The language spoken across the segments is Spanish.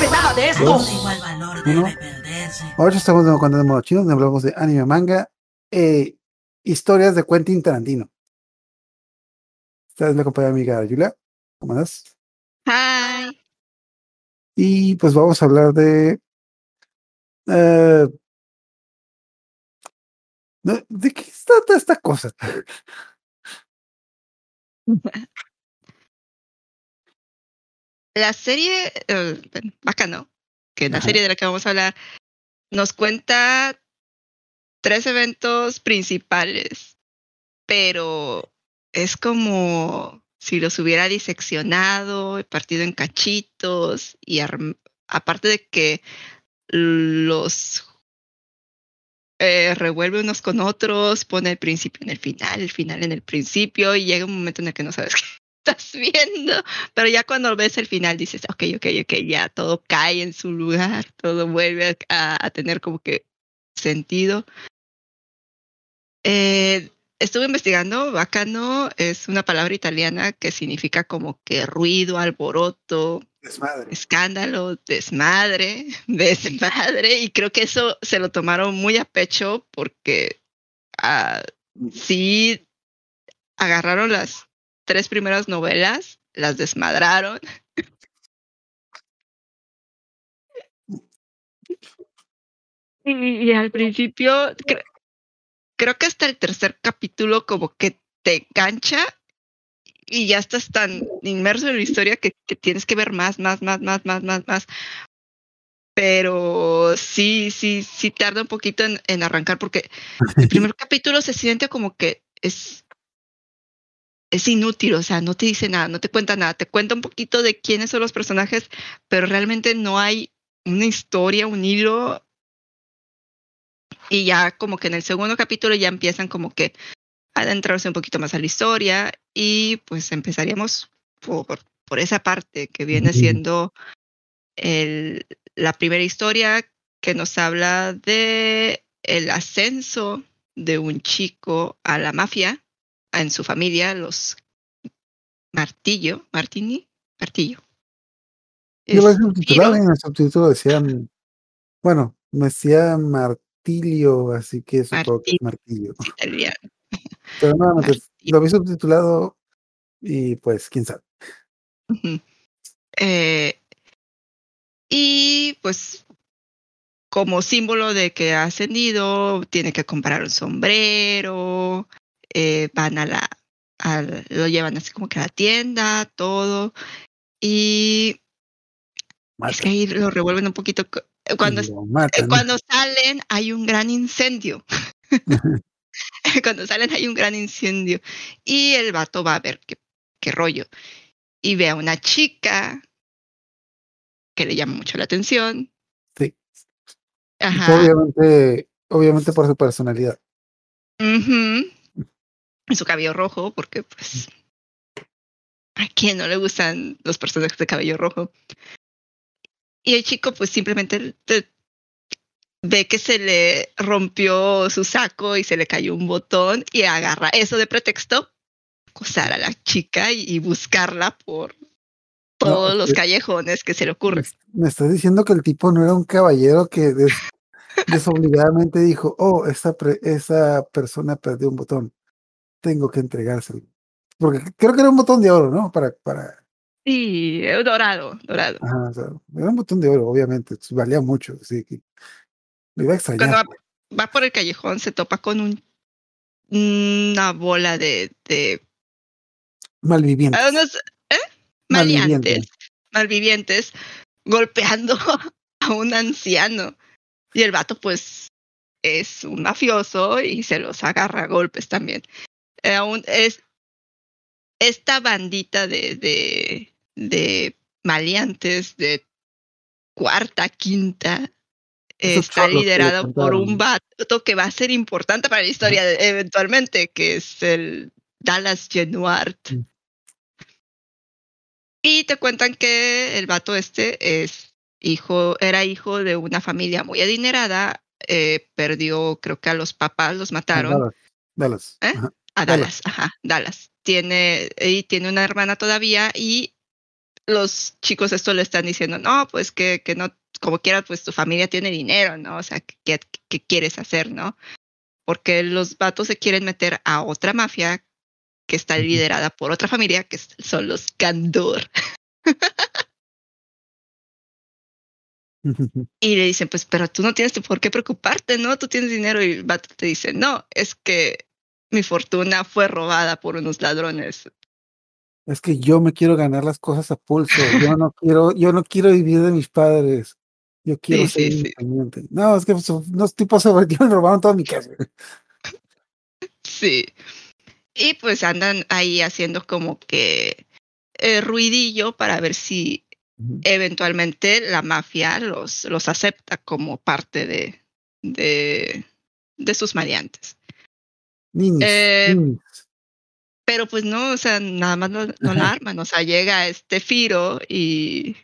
sabe nada de esto. Dos. Igual valor Uno. debe perderse. Ahora estamos de cuando de modo chino, donde hablamos de anime, manga, eh, historias de Quentin Tarantino. Esta es mi compañera amiga Julia. ¿Cómo estás? Hi. Y pues vamos a hablar de. eh, ¿de, qué trata esta cosa? La serie, eh, bueno, bacano, que la Ajá. serie de la que vamos a hablar nos cuenta tres eventos principales, pero es como si los hubiera diseccionado, partido en cachitos y aparte de que los eh, revuelve unos con otros, pone el principio en el final, el final en el principio y llega un momento en el que no sabes qué estás viendo, pero ya cuando ves el final dices, ok, ok, ok, ya todo cae en su lugar, todo vuelve a, a tener como que sentido. Eh, estuve investigando, bacano es una palabra italiana que significa como que ruido, alboroto, Desmadre. escándalo, desmadre, desmadre, y creo que eso se lo tomaron muy a pecho porque ah, sí agarraron las tres primeras novelas, las desmadraron. Y, y al principio, cre- creo que hasta el tercer capítulo como que te engancha y ya estás tan inmerso en la historia que, que tienes que ver más, más, más, más, más, más, más. Pero sí, sí, sí tarda un poquito en, en arrancar porque el primer capítulo se siente como que es, es inútil, o sea, no te dice nada, no te cuenta nada, te cuenta un poquito de quiénes son los personajes, pero realmente no hay una historia, un hilo. Y ya como que en el segundo capítulo ya empiezan como que a adentrarse un poquito más a la historia y pues empezaríamos por, por esa parte que viene siendo el, la primera historia que nos habla de el ascenso de un chico a la mafia en su familia, los Martillo, Martini, Martillo. Yo lo subtitulado Piro, en el subtítulo decía, mm, bueno, me decía martillo, así que supongo que es martillo. italiano. Pero nuevamente, Martillo. lo vi subtitulado y pues, quién sabe. Eh, y pues como símbolo de que ha ascendido, tiene que comprar un sombrero, eh, van a la, lo llevan así como que a la tienda, todo. Y es que ahí lo revuelven un poquito. co- Cuando, matan. cuando salen hay un gran incendio. cuando salen hay un gran incendio. Y el vato va a ver qué, qué rollo. Y ve a una chica que le llama mucho la atención. Sí. Ajá. Obviamente, obviamente por su personalidad. Ujú. Y su cabello rojo, porque pues a quién no le gustan los personajes de cabello rojo. Y el chico pues simplemente te- ve que se le rompió su saco y se le cayó un botón y agarra eso de pretexto, acosar a la chica y, y buscarla por todos los es- callejones que se le ocurren. Me estás diciendo que el tipo no era un caballero que des- desobligadamente dijo, oh, esa, esa persona perdió un botón. Tengo que entregárselo. Porque creo que era un botón de oro, ¿no? Para, para, Sí, eh, dorado, dorado. ajá, o sea, era un botón de oro, obviamente. Valía mucho, así que lo iba a Cuando extrañar. va, va por el callejón se topa con un, una bola de, de Malvivientes. ah, ¿eh? Malvivientes. malvivientes, golpeando a un anciano. Y el vato, pues, es un mafioso y se los agarra a golpes también. Eh, aún es esta bandita de, de, de maleantes de cuarta, quinta, Esos está liderado por un vato que va a ser importante para la historia eventualmente, que es el Dallas Genuart. Y te cuentan que el vato este es hijo, era hijo de una familia muy adinerada, eh, perdió, creo que a los papás los mataron. Dallas. Dallas. ¿Eh? Ajá. A Dallas. Dallas, ajá, Dallas. Tiene, y tiene una hermana todavía y los chicos esto le están diciendo, no, pues que, que no, como quieras, pues tu familia tiene dinero, ¿no? O sea, ¿qué, qué quieres hacer, no? Porque los vatos se quieren meter a otra mafia que está liderada por otra familia, que son los Gandor. y le dicen, pues, pero tú no tienes por qué preocuparte, ¿no? Tú tienes dinero y el vato te dice, no, es que mi fortuna fue robada por unos ladrones. Es que yo me quiero ganar las cosas a pulso. Yo no quiero, yo no quiero vivir de mis padres. Yo quiero ser independiente. No, es que unos tipos me robaron toda mi casa. Sí. Y pues andan ahí haciendo como que eh, ruidillo para ver si eventualmente la mafia los, los acepta como parte de, de, de sus maleantes. Eh, pero pues no, o sea, nada más no, la arman, o sea, llega este Firo y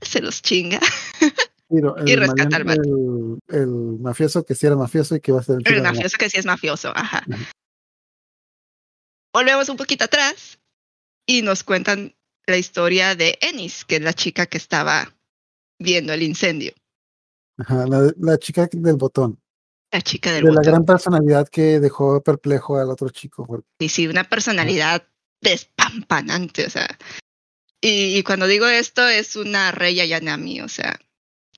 se los chinga. y rescata al el, el, mafioso que sí era mafioso y que va a ser el, el mafioso que sí es mafioso, ajá. Volvemos un poquito atrás y nos cuentan la historia de Ennis, que es la chica que estaba viendo el incendio. Ajá, la, la chica del botón. La chica del de botón. la gran personalidad que dejó perplejo al otro chico. Sí, sí, una personalidad despampanante, o sea. Y, y, cuando digo esto, es una Rey Ayanami, o sea,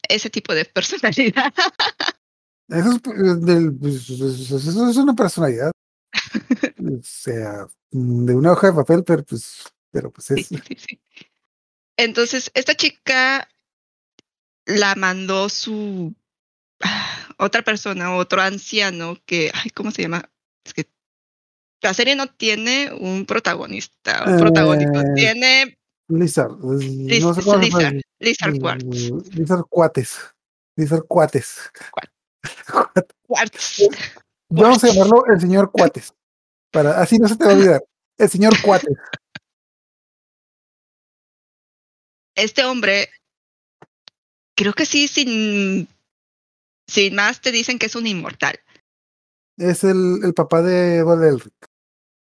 ese tipo de personalidad. Eso es, pues, del, pues, eso es una personalidad. o sea, de una hoja de papel, pero pues pero pues es. Sí, sí, sí. Entonces, esta chica la mandó su otra persona, otro anciano que, ay, ¿cómo se llama? Es que la serie no tiene un protagonista, un protagónico, eh, tiene Lizard, Liz, no sé Lizard, Lizard Quartz. Lizard Cuates. Lizard Cuates. Quartz. Vamos a llamarlo el señor Cuates. Para, así no se te va a olvidar. El señor Cuates. este hombre, creo que sí, sin, sin más te dicen que es un inmortal. Es el, el papá de Edward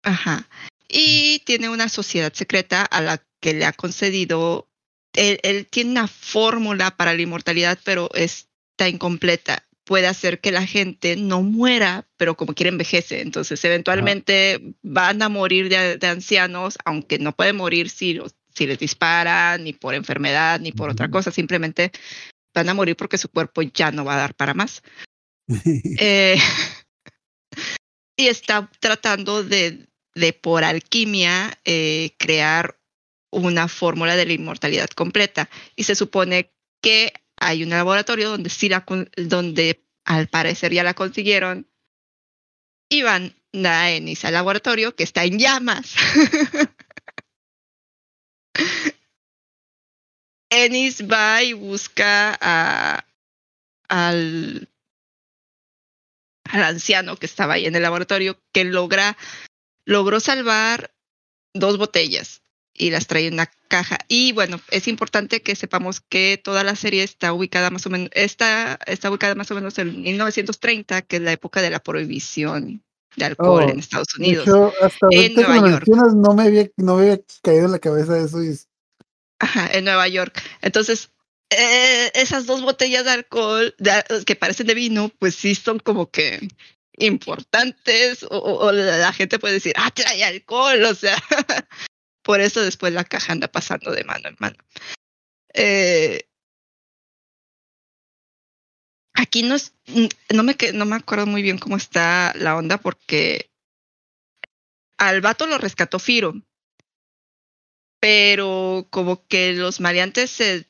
Ajá. Y tiene una sociedad secreta a la que le ha concedido. Él, él tiene una fórmula para la inmortalidad, pero está incompleta. Puede hacer que la gente no muera, pero como quiere envejece. Entonces, eventualmente van a morir de, de, ancianos, aunque no pueden morir si los si les disparan, ni por enfermedad, ni por otra cosa, simplemente van a morir porque su cuerpo ya no va a dar para más. eh, y está tratando de, de por alquimia, eh, crear una fórmula de la inmortalidad completa. Y se supone que hay un laboratorio donde sí la, donde al parecer ya la consiguieron. Y van a Ennis al laboratorio que está en llamas. Ennis va y busca a, al, al anciano que estaba ahí en el laboratorio, que logra, logró salvar dos botellas y las trae en una caja. Y bueno, es importante que sepamos que toda la serie está ubicada más o menos, está, está ubicada más o menos en 1930, que es la época de la prohibición de alcohol Oh, en Estados Unidos. Hasta En Nueva York. no me había, no me había caído en la cabeza eso. Y, En Nueva York. Entonces, eh, esas dos botellas de alcohol que parecen de vino, pues sí son como que importantes o, la gente puede decir, ah, trae alcohol, o sea, por eso después la caja anda pasando de mano en mano. Eh, aquí no, es, no, me, no me acuerdo muy bien cómo está la onda porque al vato lo rescató Firo, pero como que los maleantes se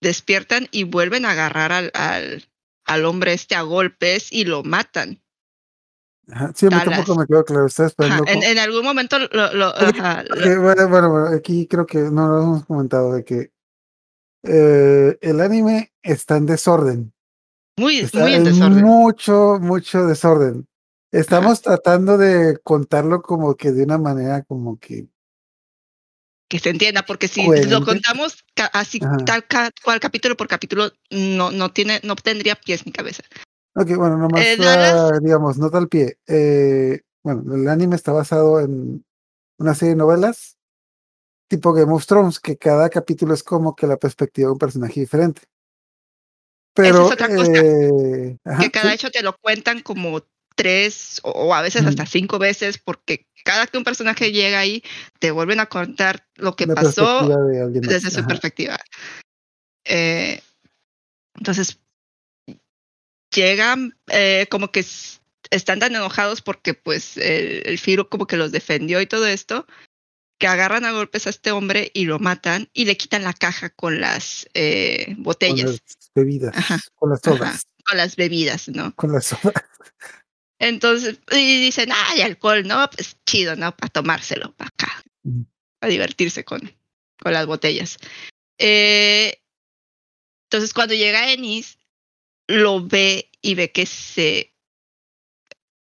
despiertan y vuelven a agarrar al, al, al hombre este a golpes y lo matan. ajá, sí, a mí Dallas. tampoco me quedó claro. Ajá, esperando. en, algún momento lo, lo- Oye, ajá, lo- ok, bueno, bueno, bueno, aquí creo que no lo hemos comentado de que eh, el anime está en desorden. muy, Está muy en desorden. mucho, mucho desorden. Estamos tratando de contarlo como que de una manera como que Que se entienda, porque si Coherente. lo contamos así tal cual capítulo por capítulo, no, no tiene, no tendría pies ni cabeza. Ok, bueno, nomás, Eh, digamos, nota al pie. Eh, bueno, el anime está basado en una serie de novelas tipo Game of Thrones, que cada capítulo es como que la perspectiva de un personaje diferente. Pero, Esa es otra cosa, eh, ajá, que cada sí, hecho te lo cuentan como tres o, o a veces hasta cinco veces, porque cada que un personaje llega ahí, te vuelven a contar lo que la pasó de desde su ajá. perspectiva. Eh, entonces, llegan eh, como que están tan enojados porque pues el, el Firo como que los defendió y todo esto, que agarran a golpes a este hombre y lo matan y le quitan la caja con las eh, Con botellas, las bebidas, Ajá, con las ajá, sodas, con las bebidas, ¿no? con las sodas. Entonces, y dicen, ah, y alcohol, no, pues chido, ¿no? Para tomárselo, para acá, para divertirse con, con las botellas. Eh, entonces, cuando llega Ennis, lo ve y ve que se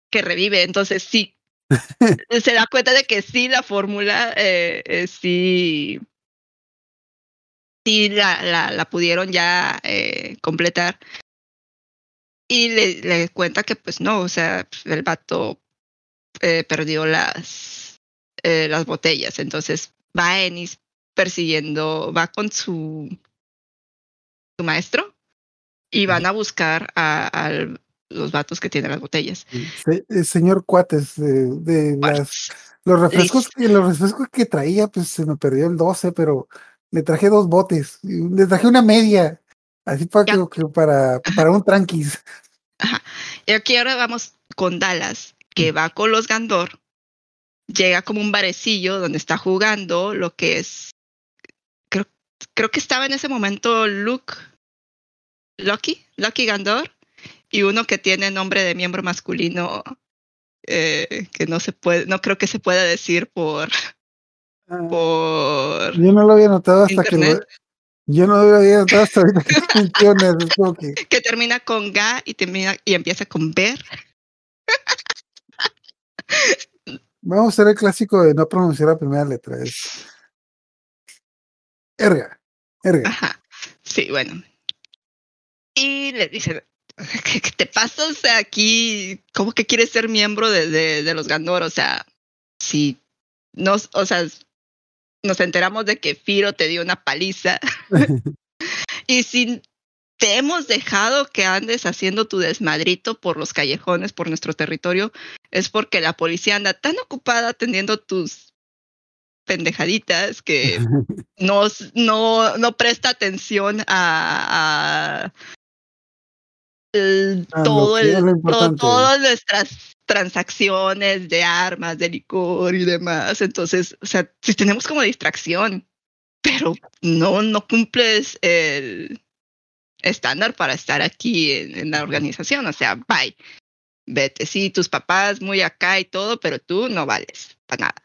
que revive. Entonces, sí, se da cuenta de que sí, la fórmula, eh, eh, sí, sí la, la, la pudieron ya eh, completar. Y le, le cuenta que, pues no, o sea, el vato eh, perdió las, eh, las botellas. Entonces va Ennis persiguiendo, va con su, su maestro y van a buscar a, a los vatos que tienen las botellas. Se- eh, señor Cuates, de, de las, Pues, los refrescos que los refrescos que traía, pues se me perdió el 12, pero le traje dos botes, y le traje una media, así para que, para, para un tranquis. Y aquí ahora vamos con Dallas, que va con los Gandor, llega como un barecillo donde está jugando lo que es, creo, creo que estaba en ese momento Luke, Lucky, Lucky Gandor, y uno que tiene nombre de miembro masculino eh, que no se puede, no creo que se pueda decir por, Ah, por yo no lo había notado hasta que lo, yo no había notado hasta ahorita que mencionas, que que termina con Ga y termina y empieza con Ver. vamos a hacer el clásico de no pronunciar la primera letra, es erga, erga. Ajá. Sí, bueno. Y le dice, ¿qué, qué te pasa? O sea, aquí, ¿cómo que quieres ser miembro de, de, de los Gandor? O sea, si nos, o sea, nos enteramos de que Firo te dio una paliza. Y si te hemos dejado que andes haciendo tu desmadrito por los callejones, por nuestro territorio, es porque la policía anda tan ocupada atendiendo tus pendejaditas que no, no, no presta atención a, a el- A lo todo el, todo- todas nuestras transacciones de armas, de licor y demás. Entonces, o sea, si tenemos como distracción, pero no, no cumples el estándar para estar aquí en, en la organización. O sea, bye. Vete, sí, tus papás muy acá y todo, pero tú no vales para nada.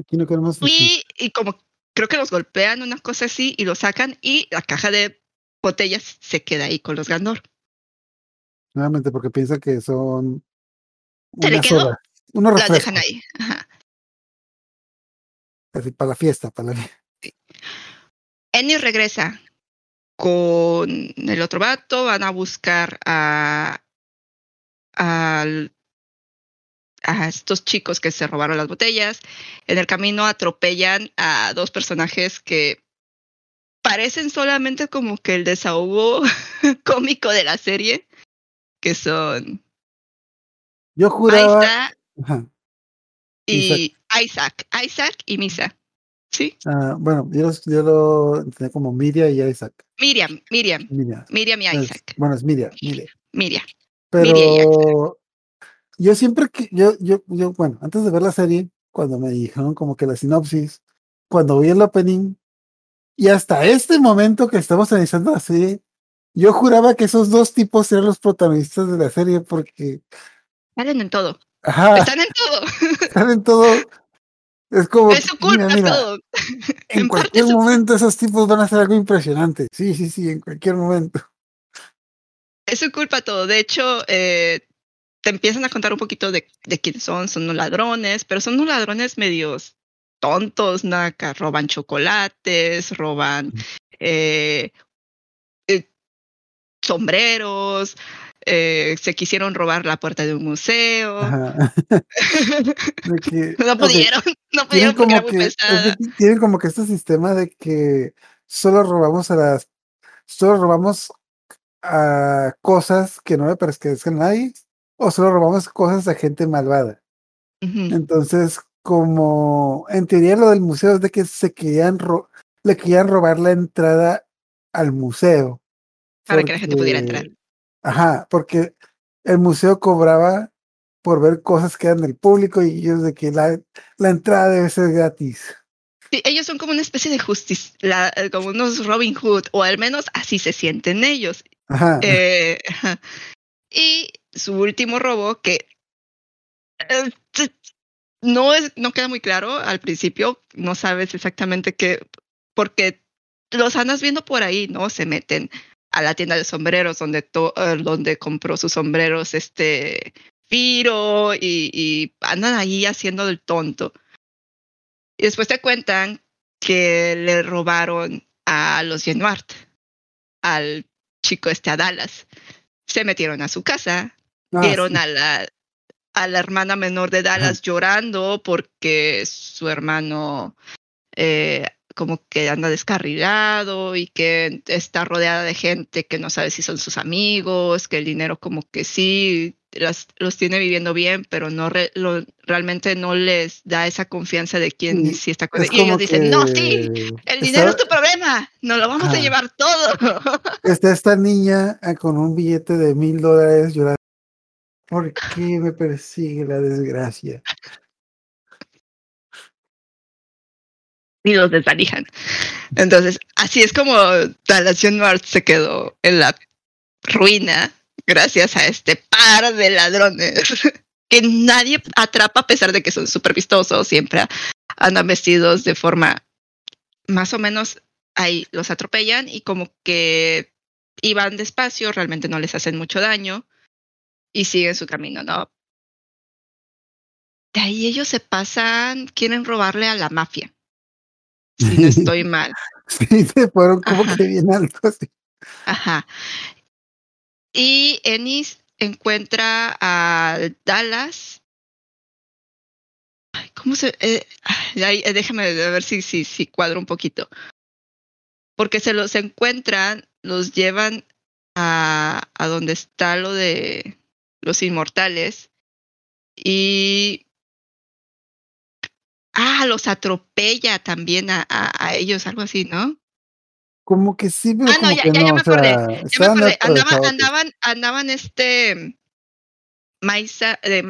Aquí no queremos Y, y como creo que los golpean, una cosa así, y lo sacan, y la caja de botellas se queda ahí con los Gandor. nuevamente porque piensa que son Se le quedó, unos Las dejan ahí. Ajá. así para la fiesta, para la fiesta. Ennis regresa con el otro vato, van a buscar a, al- a estos chicos que se robaron las botellas. En el camino atropellan a dos personajes que parecen solamente como que el desahogo cómico de la serie, que son Yo juraba, ajá, y Isaac. Isaac y Misa. ¿Sí? ah, bueno, yo, yo lo entendí como Miria y Isaac. Miriam, Miriam, Miria. Miriam y Es- Isaac. bueno, es Miria, Miria. Miriam. Pero y yo siempre que, yo, yo, yo, bueno, antes de ver la serie, cuando me dijeron como que la sinopsis, cuando vi el opening, y hasta este momento que estamos analizando la serie, yo juraba que esos dos tipos eran los protagonistas de la serie porque, Salen en todo. ajá, Están en todo. están en todo. Es como, Es su culpa mira, mira, todo. en cualquier su- momento esos tipos van a hacer algo impresionante. Sí, sí, sí, en cualquier momento. Es su culpa todo. De hecho, eh, te empiezan a contar un poquito de, de quiénes son. Son unos ladrones, pero son unos ladrones medios tontos, naca. Roban chocolates, roban eh, eh, sombreros, eh, se quisieron robar la puerta de un museo. que, no pudieron, no pudieron tienen como, que, tienen como que este sistema de que solo robamos a las, solo robamos a cosas que no le pertenecen a nadie, o solo robamos cosas a gente malvada. Entonces, como en teoría lo del museo es de que se querían le querían robar la entrada al museo. Para que la gente pudiera entrar. Ajá, porque el museo cobraba por ver cosas que eran del público y ellos de que la, la entrada debe ser gratis. Sí, ellos son como una especie de justicia, eh, como unos Robin Hood, o al menos así se sienten ellos. Ajá. Eh, y su último robo, que eh, no, es, no queda muy claro al principio, no sabes exactamente qué, porque los andas viendo por ahí, ¿no? Se meten a la tienda de sombreros donde, eh, donde compró sus sombreros este Firo y, y andan ahí haciendo el tonto. Y después te cuentan que le robaron a los Genuart, al chico este a Dallas. Se metieron a su casa, ah, vieron a la a la hermana menor de Dallas llorando porque su hermano eh, como que anda descarrilado y que está rodeada de gente que no sabe si son sus amigos, que el dinero como que sí los tiene viviendo bien, pero no realmente no les da esa confianza de quién sí está con Y ellos dicen, no, sí, el dinero es tu problema, nos lo vamos a llevar todo. Está esta niña ah, con un billete de mil dólares llorando. ¿Por qué me persigue la desgracia? y los desvalijan. Entonces, así es como Talación North se quedó en la ruina gracias a este par de ladrones que nadie atrapa a pesar de que son súper vistosos, siempre andan vestidos de forma más o menos ahí los atropellan y como que iban despacio, realmente no les hacen mucho daño y siguen su camino, ¿no? De ahí ellos se pasan, quieren robarle a la mafia si no estoy mal. Sí, se fueron como que bien altos. Ajá. Y Ennis encuentra a Dallas. ¿Cómo se.? Eh, eh, déjame ver si, si, si cuadro un poquito. Porque se los encuentran, los llevan a, a donde está lo de los inmortales. Y Ah, los atropella también a, a, ellos, algo así, ¿no? Como que sí, pero Ah, no, ya, ya, ya, me acordé. ya me acordé. Andaban, andaban, andaban este Maisa, de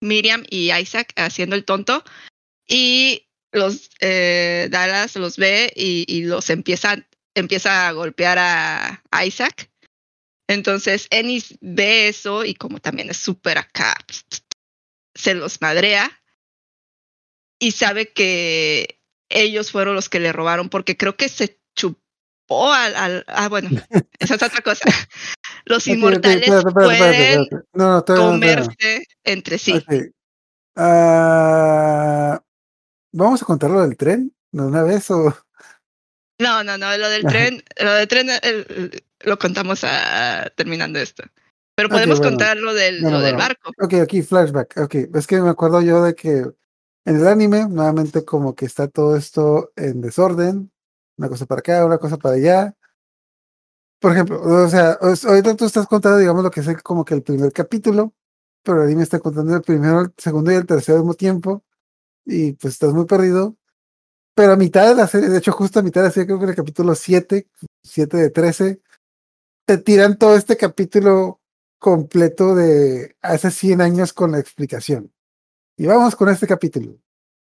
Miriam y Isaac haciendo el tonto y los eh, Dallas los ve y, y los empieza, empieza a golpear a, Isaac. Entonces Ennis ve eso y como también es súper acá, se los madrea y sabe que ellos fueron los que le robaron porque creo que se chupó al... ah, bueno, esa es otra cosa. Los inmortales pueden comerse entre sí. Uh, ¿Vamos a contar lo del tren de una vez o...? No, no, no, lo del tren, lo del tren lo contamos a, terminando esto. Pero podemos contar lo del, lo del barco. Ok, aquí flashback. Ok, es que me acuerdo yo de que en el anime, nuevamente como que está todo esto en desorden, una cosa para acá, una cosa para allá. Por ejemplo, o sea, ahorita tú estás contando, digamos, lo que es como que el primer capítulo, pero el anime está contando el primero, el segundo y el tercero al mismo tiempo, y pues estás muy perdido. Pero a mitad de la serie, de hecho, justo a mitad de la serie, creo que en el capítulo 7, 7 de 13, te tiran todo este capítulo completo de hace 100 años con la explicación. Y vamos con este capítulo.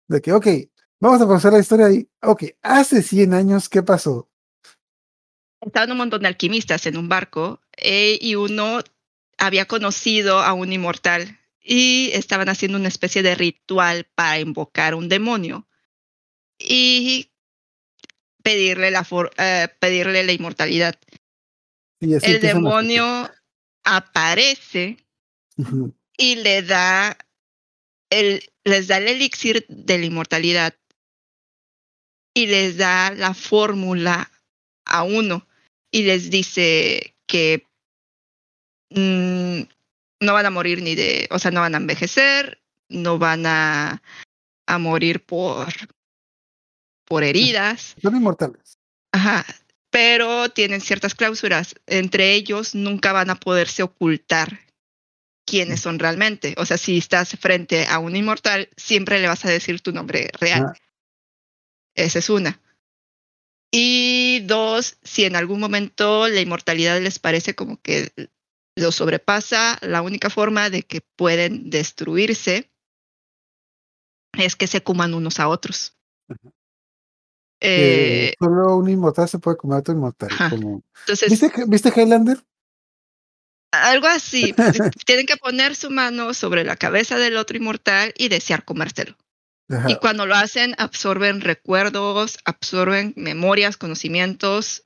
De que, ok, vamos a pasar la historia ahí. Ok, hace 100 años, ¿qué pasó? Estaban un montón de alquimistas en un barco eh, y uno había conocido a un inmortal y estaban haciendo una especie de ritual para invocar un demonio y pedirle la, eh, pedirle la inmortalidad. El demonio aparece y le da les da el elixir de la inmortalidad y les da la fórmula a uno y les dice que mm, no van a morir ni de, o sea, no van a envejecer, no van a, a morir por, por heridas. Son inmortales. Ajá, pero tienen ciertas cláusulas. Entre ellos nunca van a poderse ocultar quiénes son realmente. O sea, si estás frente a un inmortal, siempre le vas a decir tu nombre real. Ah. Esa es una. Y dos, si en algún momento la inmortalidad les parece como que lo sobrepasa, la única forma de que pueden destruirse es que se coman unos a otros. Eh, solo un inmortal se puede comer a otro inmortal. Ajá. como- entonces, ¿Viste, ¿Viste Highlander? algo así. Tienen que poner su mano sobre la cabeza del otro inmortal y desear comérselo. Ajá. Y cuando lo hacen, absorben recuerdos, absorben memorias, conocimientos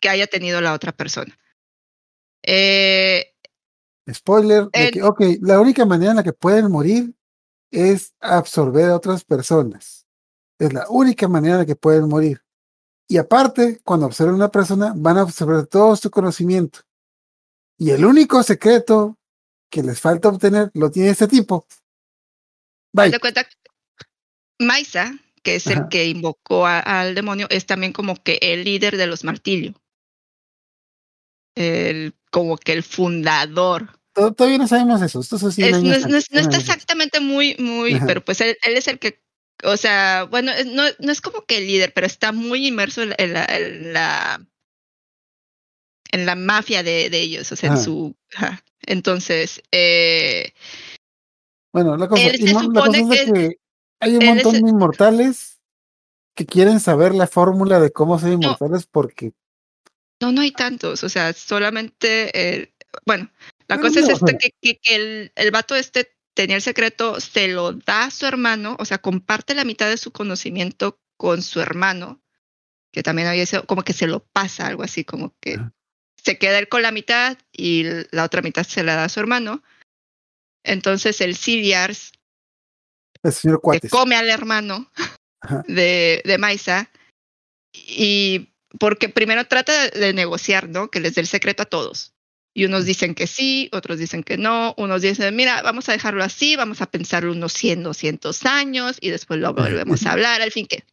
que haya tenido la otra persona. Eh, Spoiler, de En- que, ok, la única manera en la que pueden morir es absorber a otras personas. Es la única manera en que pueden morir. Y aparte, cuando absorben a una persona, van a absorber todo su conocimiento. Y el único secreto que les falta obtener lo tiene este tipo. Bye. de cuenta, Maisa, que es Ajá. el que invocó a- al demonio, es también como que el líder de los martillos. El, como que el fundador. To- Todavía no sabemos eso. Esto es, no, no es- no está exactamente muy, muy, Ajá. pero pues él, él es el que, o sea, bueno, no, no es como que el líder, pero está muy inmerso en la, en la, en la, en la mafia de, de ellos, o sea, en su, entonces, eh, Bueno, la cosa, Él se inmo- la cosa supone es que- que hay un es montón el- de inmortales que quieren saber la fórmula de cómo ser inmortales porque no, no hay tantos, o sea, solamente, eh, bueno, la cosa es que, que, que el, el vato este tenía el secreto, se lo da a su hermano, o sea, comparte la mitad de su conocimiento con su hermano, que también había sido, como que se lo pasa, algo así, como que Ajá. se queda él con la mitad y la otra mitad se la da a su hermano. Entonces el Siliars el señor que Cuates. come al hermano de, de Maisa y porque primero trata de negociar, ¿no? Que les dé el secreto a todos. Y unos dicen que sí, otros dicen que no, unos dicen, mira, vamos a dejarlo así, vamos a pensarlo unos 100, 200 años y después lo volvemos a hablar, al fin que,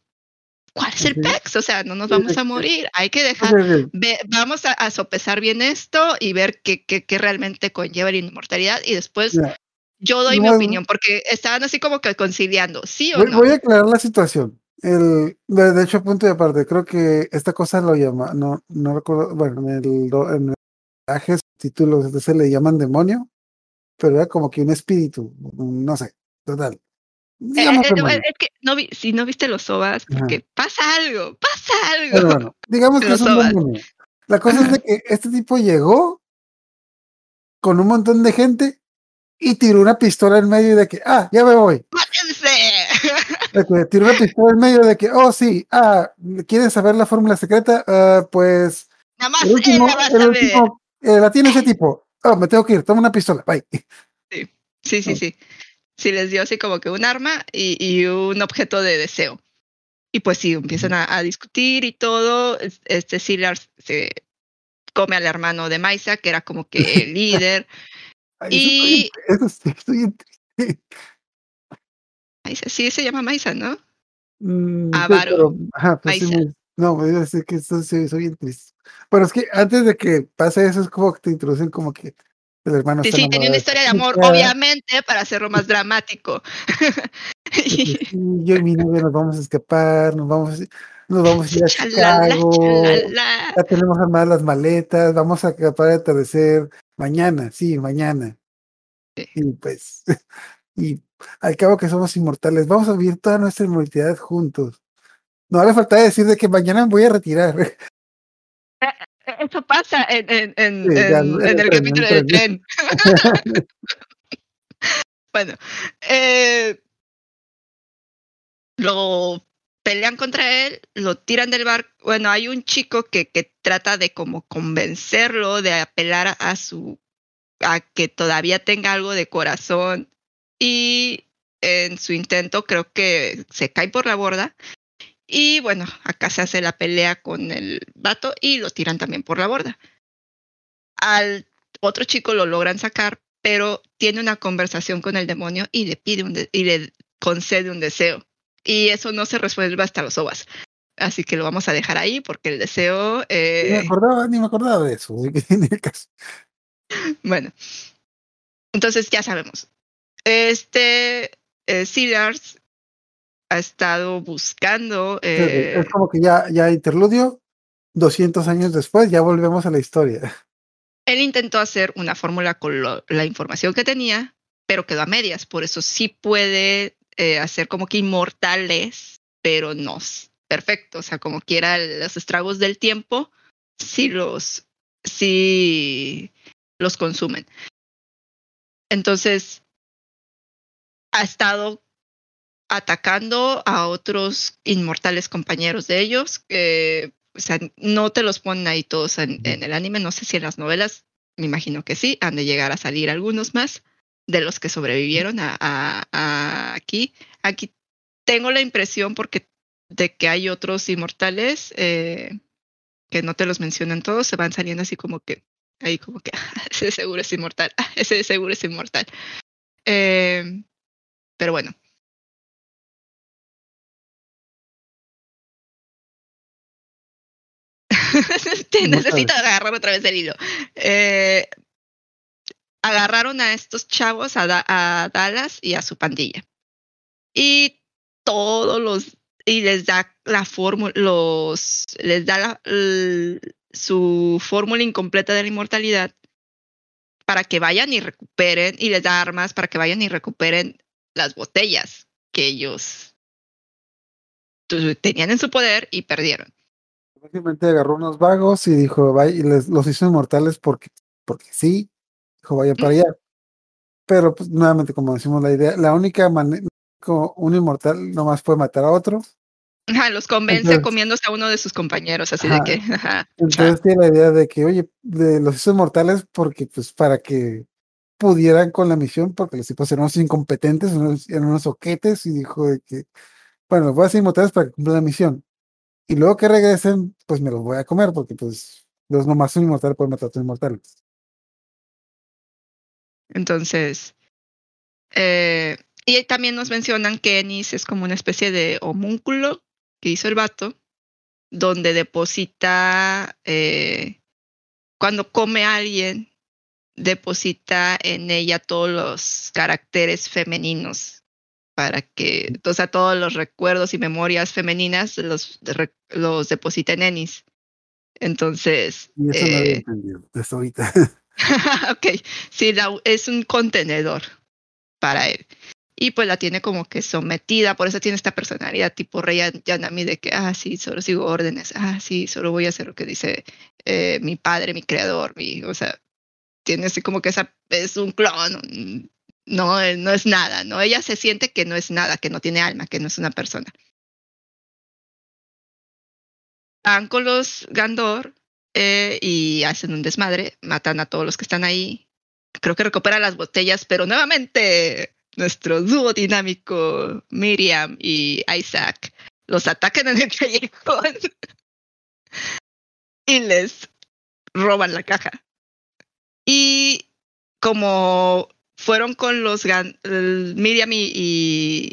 ¿cuál es el pex? O sea, no nos vamos a morir, hay que dejar, ve- vamos a, a sopesar bien esto y ver qué, qué, qué realmente conlleva la inmortalidad y después yo doy mi opinión, porque estaban así como que conciliando, ¿sí o voy, no? voy a aclarar la situación. El, de, hecho, punto de aparte, creo que esta cosa lo llama, no, no recuerdo, bueno, en el, en traje, títulos, se le llaman demonio, pero era como que un espíritu, no sé, total. Eh, Digamos eh, eh, es que no vi, si no viste los sobas, Ajá. porque pasa algo, pasa algo. Pero bueno, digamos que Los es un demonio. La cosa es de que este tipo llegó con un montón de gente y tiró una pistola en medio de que, ah, ya me voy. ¡Mátense! Tiró una pistola en medio de que, oh, sí, ah, ¿quieren saber la fórmula secreta? Ah, pues Nada más el él último, la va a el saber. último, eh, la tiene ese tipo. Oh, me tengo que ir, toma una pistola, bye. Sí, sí, sí. Sí, les dio así como que un arma y, y un objeto de deseo. Y pues sí, empiezan a, a discutir y todo. Es- Este Silar se come al hermano de Maisa, que era como que el líder. Ay, eso estoy- eso sí, estoy bien triste. Maisa, sí se llama Maisa, ¿no? Mm, sí, Avaro. pero, ajá, pues sí Maisa. me- no, iba a decir que esto sí, soy bien triste. Pero es que antes de que pase eso, es como que te introducen como que el hermano Sí, está sí, tenía una historia de amor, obviamente, para hacerlo más dramático. y yo y mi novia nos vamos a escapar, nos vamos, a- nos vamos a ir a Chalala, Chicago, chalala. ya tenemos armadas las maletas, vamos a acabar de atardecer mañana, sí, mañana. Sí. Y pues, y al cabo que somos inmortales, vamos a vivir toda nuestra inmortalidad juntos. No le falta decir de que mañana me voy a retirar. Eso pasa en, en, en, Sí, ya, en- en en el el tren, capítulo del tren. Bueno, eh, lo pelean contra él, lo tiran del barco. Bueno, hay un chico que, que trata de como convencerlo, de apelar a su, a que todavía tenga algo de corazón. Y en su intento creo que se cae por la borda. Y bueno, acá se hace la pelea con el vato y lo tiran también por la borda. Al otro chico lo logran sacar, pero tiene una conversación con el demonio y le pide un y le concede un deseo. Y eso no se resuelve hasta los ovas. Así que lo vamos a dejar ahí porque el deseo. Eh... Ni, me acordaba, ni me acordaba de eso. De caso. Bueno, entonces ya sabemos. Este eh, ha estado buscando. Eh... Es como que ya, ya interludio, 200 años después, ya volvemos a la historia. Él intentó hacer una fórmula con lo, la información que tenía, pero quedó a medias. Por eso sí puede eh, hacer como que inmortales, pero no perfecto. O sea, como quiera los estragos del tiempo, sí los, sí los consumen. Entonces, ha estado atacando a otros inmortales compañeros de ellos, que o sea, no te los ponen ahí todos en, el anime, no sé si en las novelas, me imagino que sí, han de llegar a salir algunos más de los que sobrevivieron aquí. Aquí tengo la impresión porque de que hay otros inmortales eh, que no te los mencionan todos, se van saliendo así como que, ahí como que, ese seguro es inmortal, ese seguro es inmortal. Eh, pero bueno, Te necesito agarrar otra vez el hilo. Eh, agarraron a estos chavos, a, da a, Dallas y a su pandilla. Y todos los. Y les da la fórmula, los. Les da la, l, su fórmula incompleta de la inmortalidad para que vayan y recuperen. Y les da armas para que vayan y recuperen las botellas que ellos tenían en su poder y perdieron. Básicamente agarró unos vagos y dijo, vaya, y les, los hizo inmortales porque, porque sí, dijo, vaya para allá. Pero, pues, nuevamente, como decimos la idea, la única manera, como un inmortal nomás puede matar a otro. Ajá, los convence entonces, comiéndose a uno de sus compañeros, así ajá, de que. Ajá, entonces tiene la idea de que, oye, de, los hizo inmortales porque, pues, para que pudieran con la misión, porque los tipos eran unos incompetentes, unos, eran unos oquetes, y dijo de que, bueno, los voy a hacer inmortales para que cumplan la misión y luego que regresen, pues me los voy a comer, porque pues los nomás son inmortales pueden matar a otros inmortales. Entonces, eh, y también nos mencionan que Ennis es como una especie de homúnculo que hizo el vato, donde deposita, eh, cuando come a alguien, deposita en ella todos los caracteres femeninos para que, o sea, todos los recuerdos y memorias femeninas los, los deposita en Ennis. Entonces. Y eso eh, no había entendido hasta ahorita. ok, sí, la, es un contenedor para él. Y pues la tiene como que sometida, por eso tiene esta personalidad tipo Rey Yanami de que, ah, sí, solo sigo órdenes, ah, sí, solo voy a hacer lo que dice eh, mi padre, mi creador, mi, o sea, tiene así como que esa, es un clon, no, eh, no es nada, ¿no? Ella se siente que no es nada, que no tiene alma, que no es una persona. Van con los Gandor eh, y hacen un desmadre, matan a todos los que están ahí. Creo que recupera las botellas, pero nuevamente nuestro dúo dinámico, Miriam y Isaac, los atacan en el callejón y les roban la caja. Y como fueron con los Miriam y, y,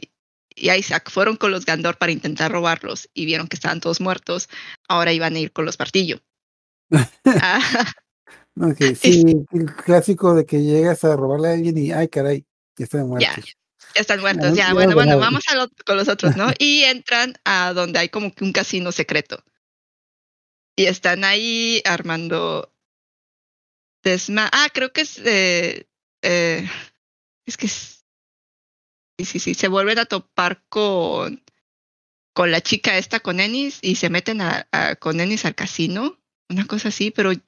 y, Isaac fueron con los Gandor para intentar robarlos y vieron que estaban todos muertos. Ahora iban a ir con los Partillo. ah. okay, sí, el clásico de que llegas a robarle a alguien y ay caray, ya están muertos. Ya, ya están muertos, ya, bueno, bueno, vamos a lo, con los otros, ¿no? y entran a donde hay como que un casino secreto. Y están ahí armando desma ah, creo que es eh, eh, es que sí, sí, sí, se vuelven a topar con, con la chica esta, con Ennis, y se meten a, a, con Ennis al casino, una cosa así, pero uh,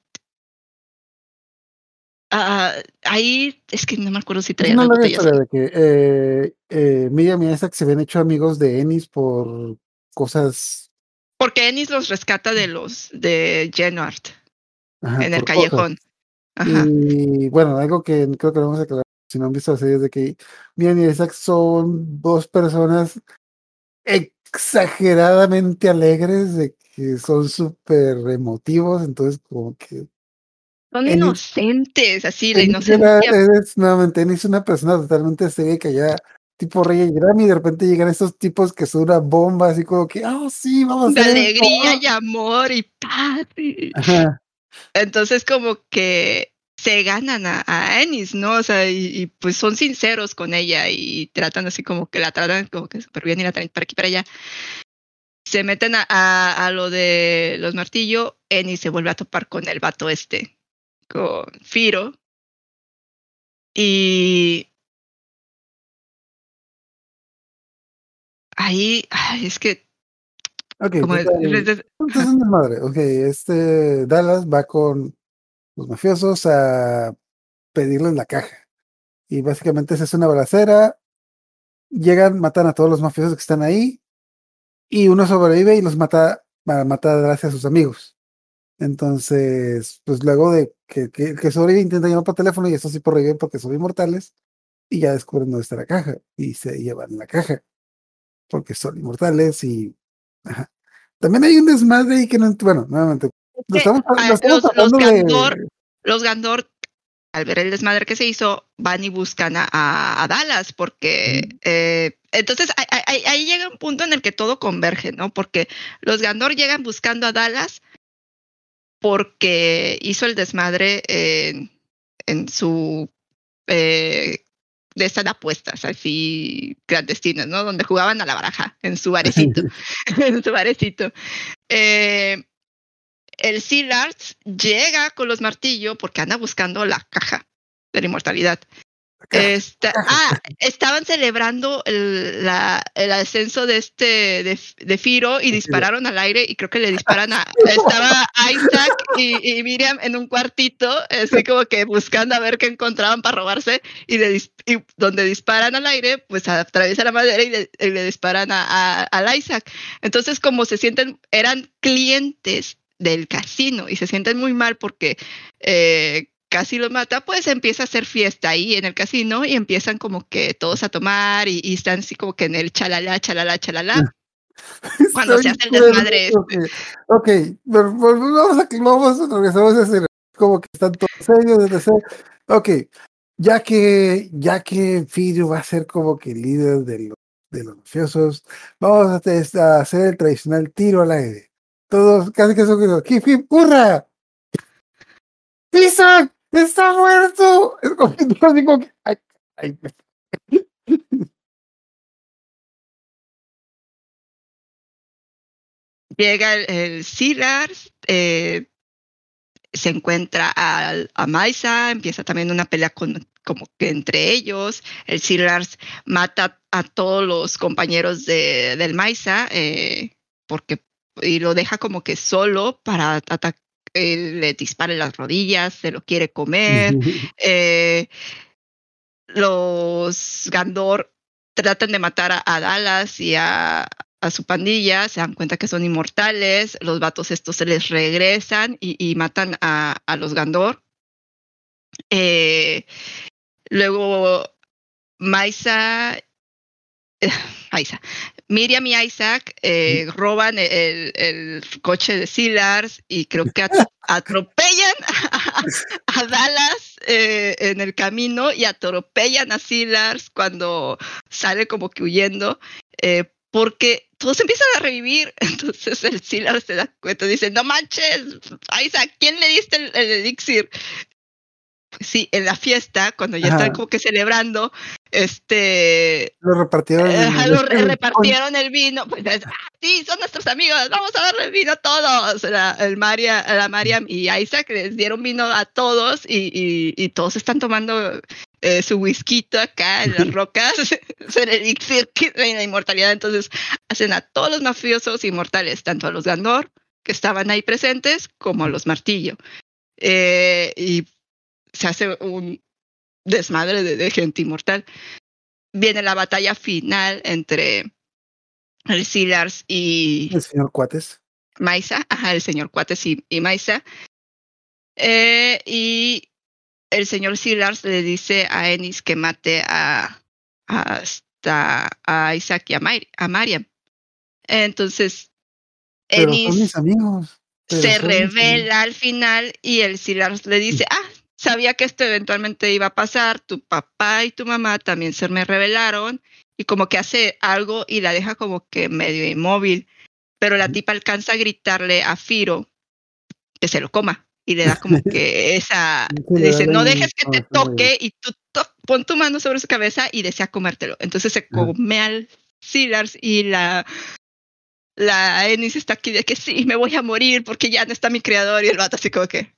ahí es que no me acuerdo si traían no las botellas. De que eh, eh, Miriam y Isaac se habían hecho amigos de Ennis por cosas. Porque Ennis los rescata de los de Genart en el callejón. Cosas. Ajá. Y bueno, algo que creo que vamos a aclarar, si no han visto la serie, es de que Mian y Isaac son dos personas exageradamente alegres, de que son súper emotivos, entonces como que Son inocentes, así, la inocencia. es nuevamente es una persona totalmente seria que ya tipo Rey Grammy y de repente llegan estos tipos que son una bomba así como que oh sí vamos De a esto". alegría y amor y paz. Ajá. Entonces, como que se ganan a, a ¿no? O sea, y, y, pues son sinceros con ella y tratan así como que la tratan como que súper bien y la traen para aquí para allá. Se meten a, a, a lo de los martillos, Ennis se vuelve a topar con el vato este, con Firo. Y ahí, ay, es que Ok, entonces es un desmadre. Ok, este Dallas va con los mafiosos a pedirles la caja. Y básicamente se hace una balacera. Llegan, matan a todos los mafiosos que están ahí. Y uno sobrevive y los mata para matar gracias a sus amigos. Entonces, pues luego de que, que, que sobrevive, intenta llamar por teléfono y estos sí reviven porque son inmortales. Y ya descubren dónde está la caja. Y se llevan la caja. Porque son inmortales y. Ajá. También hay un desmadre ahí que no. Bueno, nuevamente. Lo estamos, lo estamos los- los hablando de- Gandor- los Gandor, al ver el desmadre que se hizo, van y buscan a, a- a Dallas, porque eh, entonces ahí, ahí- ahí llega un punto en el que todo converge, ¿no? Porque los Gandor llegan buscando a Dallas porque hizo el desmadre en, en su eh, de estas apuestas así clandestinas, ¿no? Donde jugaban a la baraja en su barecito, en su barecito. Eh, el Sealars llega con los martillos porque anda buscando la caja de la inmortalidad. Esta- ah, estaban celebrando el, la, el ascenso de este de, de Firo y dispararon al aire y creo que le disparan a estaba Isaac y, y Miriam en un cuartito así como que buscando a ver qué encontraban para robarse y, le dis- y donde disparan al aire pues atraviesa la madera y le, y le disparan a, a- al Isaac. Entonces como se sienten eran clientes del casino y se sienten muy mal porque eh, casi los mata, pues empieza a hacer fiesta ahí en el casino y empiezan como que todos a tomar y, y están así como que en el chalala, chalala, chalala. Cuando se hace el desmadre. Ok, ok, pero, pero vamos a vamos a regresamos a hacer como que están todos serios, etc. Ok, ya que ya que Fidio va a ser como que el líder de los, de los mafiosos, vamos a, hacer el tradicional tiro al aire. Todos casi que son hip hip, hurra. ¡Isaac! ¡Está muerto! Es como así como que, ay, ay, Llega el, el eh, se encuentra a, a Maisa, empieza también una pelea con, como que entre ellos. El Sealars mata a todos los compañeros de, del Maisa eh, porque y lo deja como que solo para atacar. Le dispara en las rodillas, se lo quiere comer. eh, los Gandor tratan de matar a, a Dallas y a, a, su pandilla, se dan cuenta que son inmortales, los vatos estos se les regresan y, y matan a, a, los Gandor. Eh, luego Maisa, Miriam y Isaac eh, roban el, el, coche de Silars y creo que atropellan a, a Dallas eh, en el camino y atropellan a Silars cuando sale como que huyendo. Eh, porque todos empiezan a revivir. Entonces el Silars se da cuenta dice, no manches, Isaac, ¿quién le diste el, el elixir? Sí, en la fiesta, cuando ya Ajá. están como que celebrando, este... Lo repartieron. Eh, lo re repartieron el vino. Pues, ah, sí, son nuestros amigos, vamos a darle el vino a todos. La, el Maria, la Mariam y Isaac les dieron vino a todos y, y, y todos están tomando eh, su whisky acá en las rocas, el de la inmortalidad. Entonces hacen a todos los mafiosos inmortales, tanto a los Gandor, que estaban ahí presentes, como a los Martillo. Eh, y se hace un desmadre de, de, gente inmortal. Viene la batalla final entre el Silars y el señor Cuates. Maisa, ajá, el señor Cuates y, y Maisa. Eh, y el señor Silars le dice a Ennis que mate a, a hasta a Isaac y a, Mar a Mariam. Entonces, Pero Ennis. son mis amigos. se revela al final y el Silar le dice, ah, sabía que esto eventualmente iba a pasar, tu papá y tu mamá también se me revelaron y como que hace algo y la deja como que medio inmóvil, pero la tipa alcanza a gritarle a Firo que se lo coma y le da como que esa, dice, no dejes que te toque y tú pon tu mano sobre su cabeza y desea comértelo. Entonces se come al Silars y la la Ennis está aquí de que sí, me voy a morir porque ya no está mi creador y el vato así como que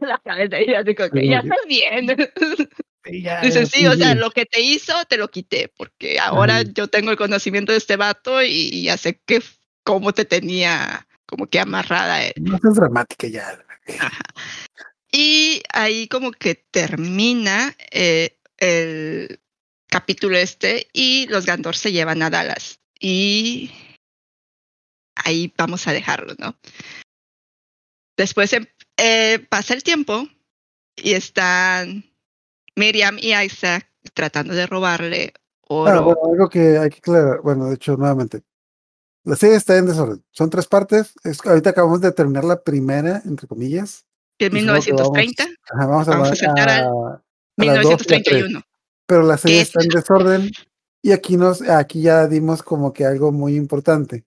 la cabeza y así como que ya estás bien. Dice, sí, o sea, lo que te hizo te lo quité porque ahora yo tengo el conocimiento de este vato y, ya sé que cómo te tenía como que amarrada él. No es dramática ya. Y ahí como que termina eh, el capítulo este y los Gandor se llevan a Dallas. Y ahí vamos a dejarlo, ¿no? Después em, eh, pasa el tiempo y están Miriam y Isaac tratando de robarle oro. bueno, algo que hay que aclarar, bueno, de hecho, nuevamente, la serie está en desorden. Son tres partes. ahorita acabamos de terminar la primera, entre comillas. Es 1930. Vamos, a, vamos a, 1931. Pero la serie está en desorden. Y aquí nos, aquí ya dimos como que algo muy importante.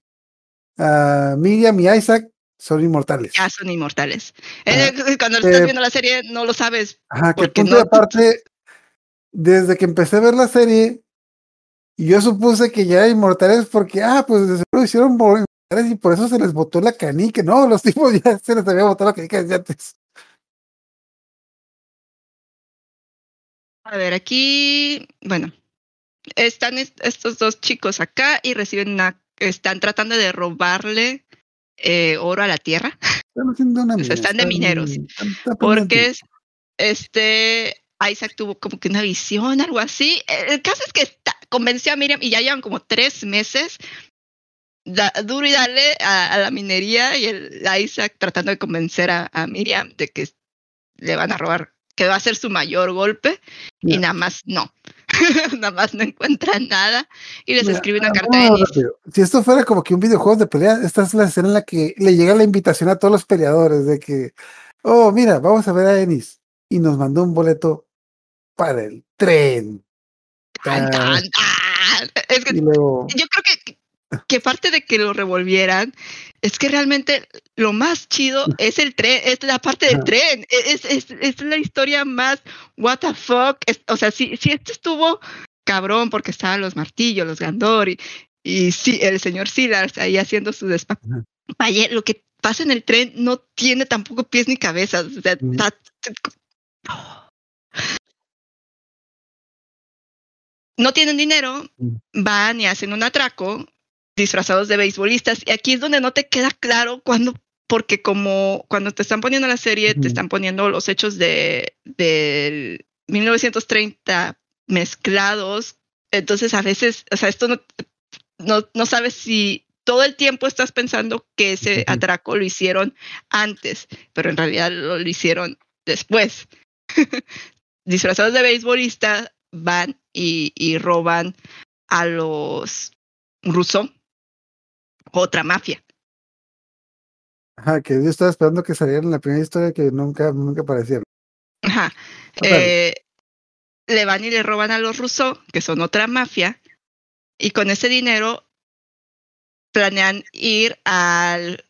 Uh, Miriam y Isaac son inmortales. Ya son inmortales. Eh, cuando estás viendo la serie no lo sabes. Ajá, que punto aparte, desde que empecé a ver la serie, yo supuse que ya eran inmortales porque, ah, pues desde lo hicieron inmortales y por eso se les botó la canica. No, los tipos ya se les había botado la canica desde antes. A ver, aquí, bueno, están estos dos chicos acá y reciben una están tratando de robarle eh, oro a la tierra. Están haciendo una están de mineros. porque este Isaac tuvo como que una visión, algo así. El caso es que convenció a Miriam y ya llevan como tres meses duro y darle a, la minería y el Isaac tratando de convencer a, Miriam de que le van a robar, que va a ser su mayor golpe y nada más no. nada más no encuentran nada y les escribe una carta de Si esto fuera como que un videojuego de pelea, esta es la escena en la que le llega la invitación a todos los peleadores de que, oh, mira, vamos a ver a Ennis y nos mandó un boleto para el tren. Es que yo creo que, que parte de que lo revolvieran es que realmente lo más chido es el tren, es la parte del tren, es, es, es, la historia más what the fuck, o sea, si, si esto estuvo cabrón porque estaban los martillos, los Gandor y, y sí, el señor Silas ahí haciendo su despacho. Lo que pasa en el tren no tiene tampoco pies ni cabezas. O sea, no tienen dinero, van y hacen un atraco disfrazados de beisbolistas. Y aquí es donde no te queda claro cuando, porque como cuando te están poniendo la serie, te están poniendo los hechos de, de 1930 mezclados. Entonces a veces, o sea, esto no, no, no sabes si todo el tiempo estás pensando que ese atraco lo hicieron antes, pero en realidad lo, hicieron después. Disfrazados de beisbolistas van y, y roban a los rusos otra mafia. Ajá, que yo estaba esperando que salieran en la primera historia que nunca, nunca aparecieron. Ajá. Eh, le van y le roban a los rusos, que son otra mafia, y con ese dinero planean ir al...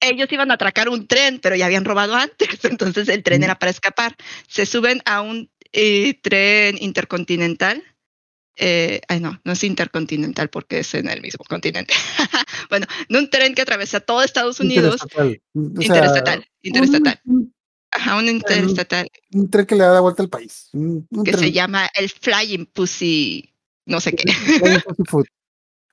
Ellos iban a atracar un tren, pero ya habían robado antes, entonces el tren era para escapar. Se suben a un eh, tren intercontinental eh, ay no, no es intercontinental porque es en el mismo continente. bueno, no un tren que atraviesa todo Estados Unidos. Interestatal. interestatal. Ajá, un interestatal. Un, tren que le da vuelta al país. que se llama el Flying Pussy, no sé qué.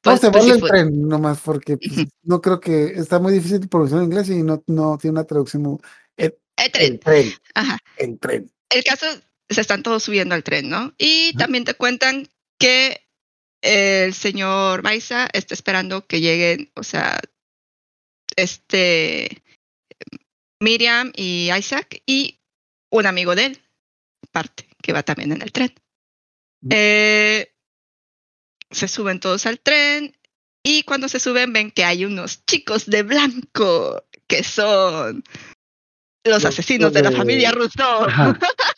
Vamos a llamarle el tren nomás porque pues, no creo que está muy difícil de pronunciar en inglés y no, no tiene una traducción El, el tren. Ajá. El tren. El caso, se están todos subiendo al tren, ¿no? Y también te cuentan que el señor Maisa está esperando que lleguen, o sea, este Miriam y Isaac y un amigo de él, parte, que va también en el tren. Eh, se suben todos al tren y cuando se suben ven que hay unos chicos de blanco que que son los, asesinos de, la familia Rousseau.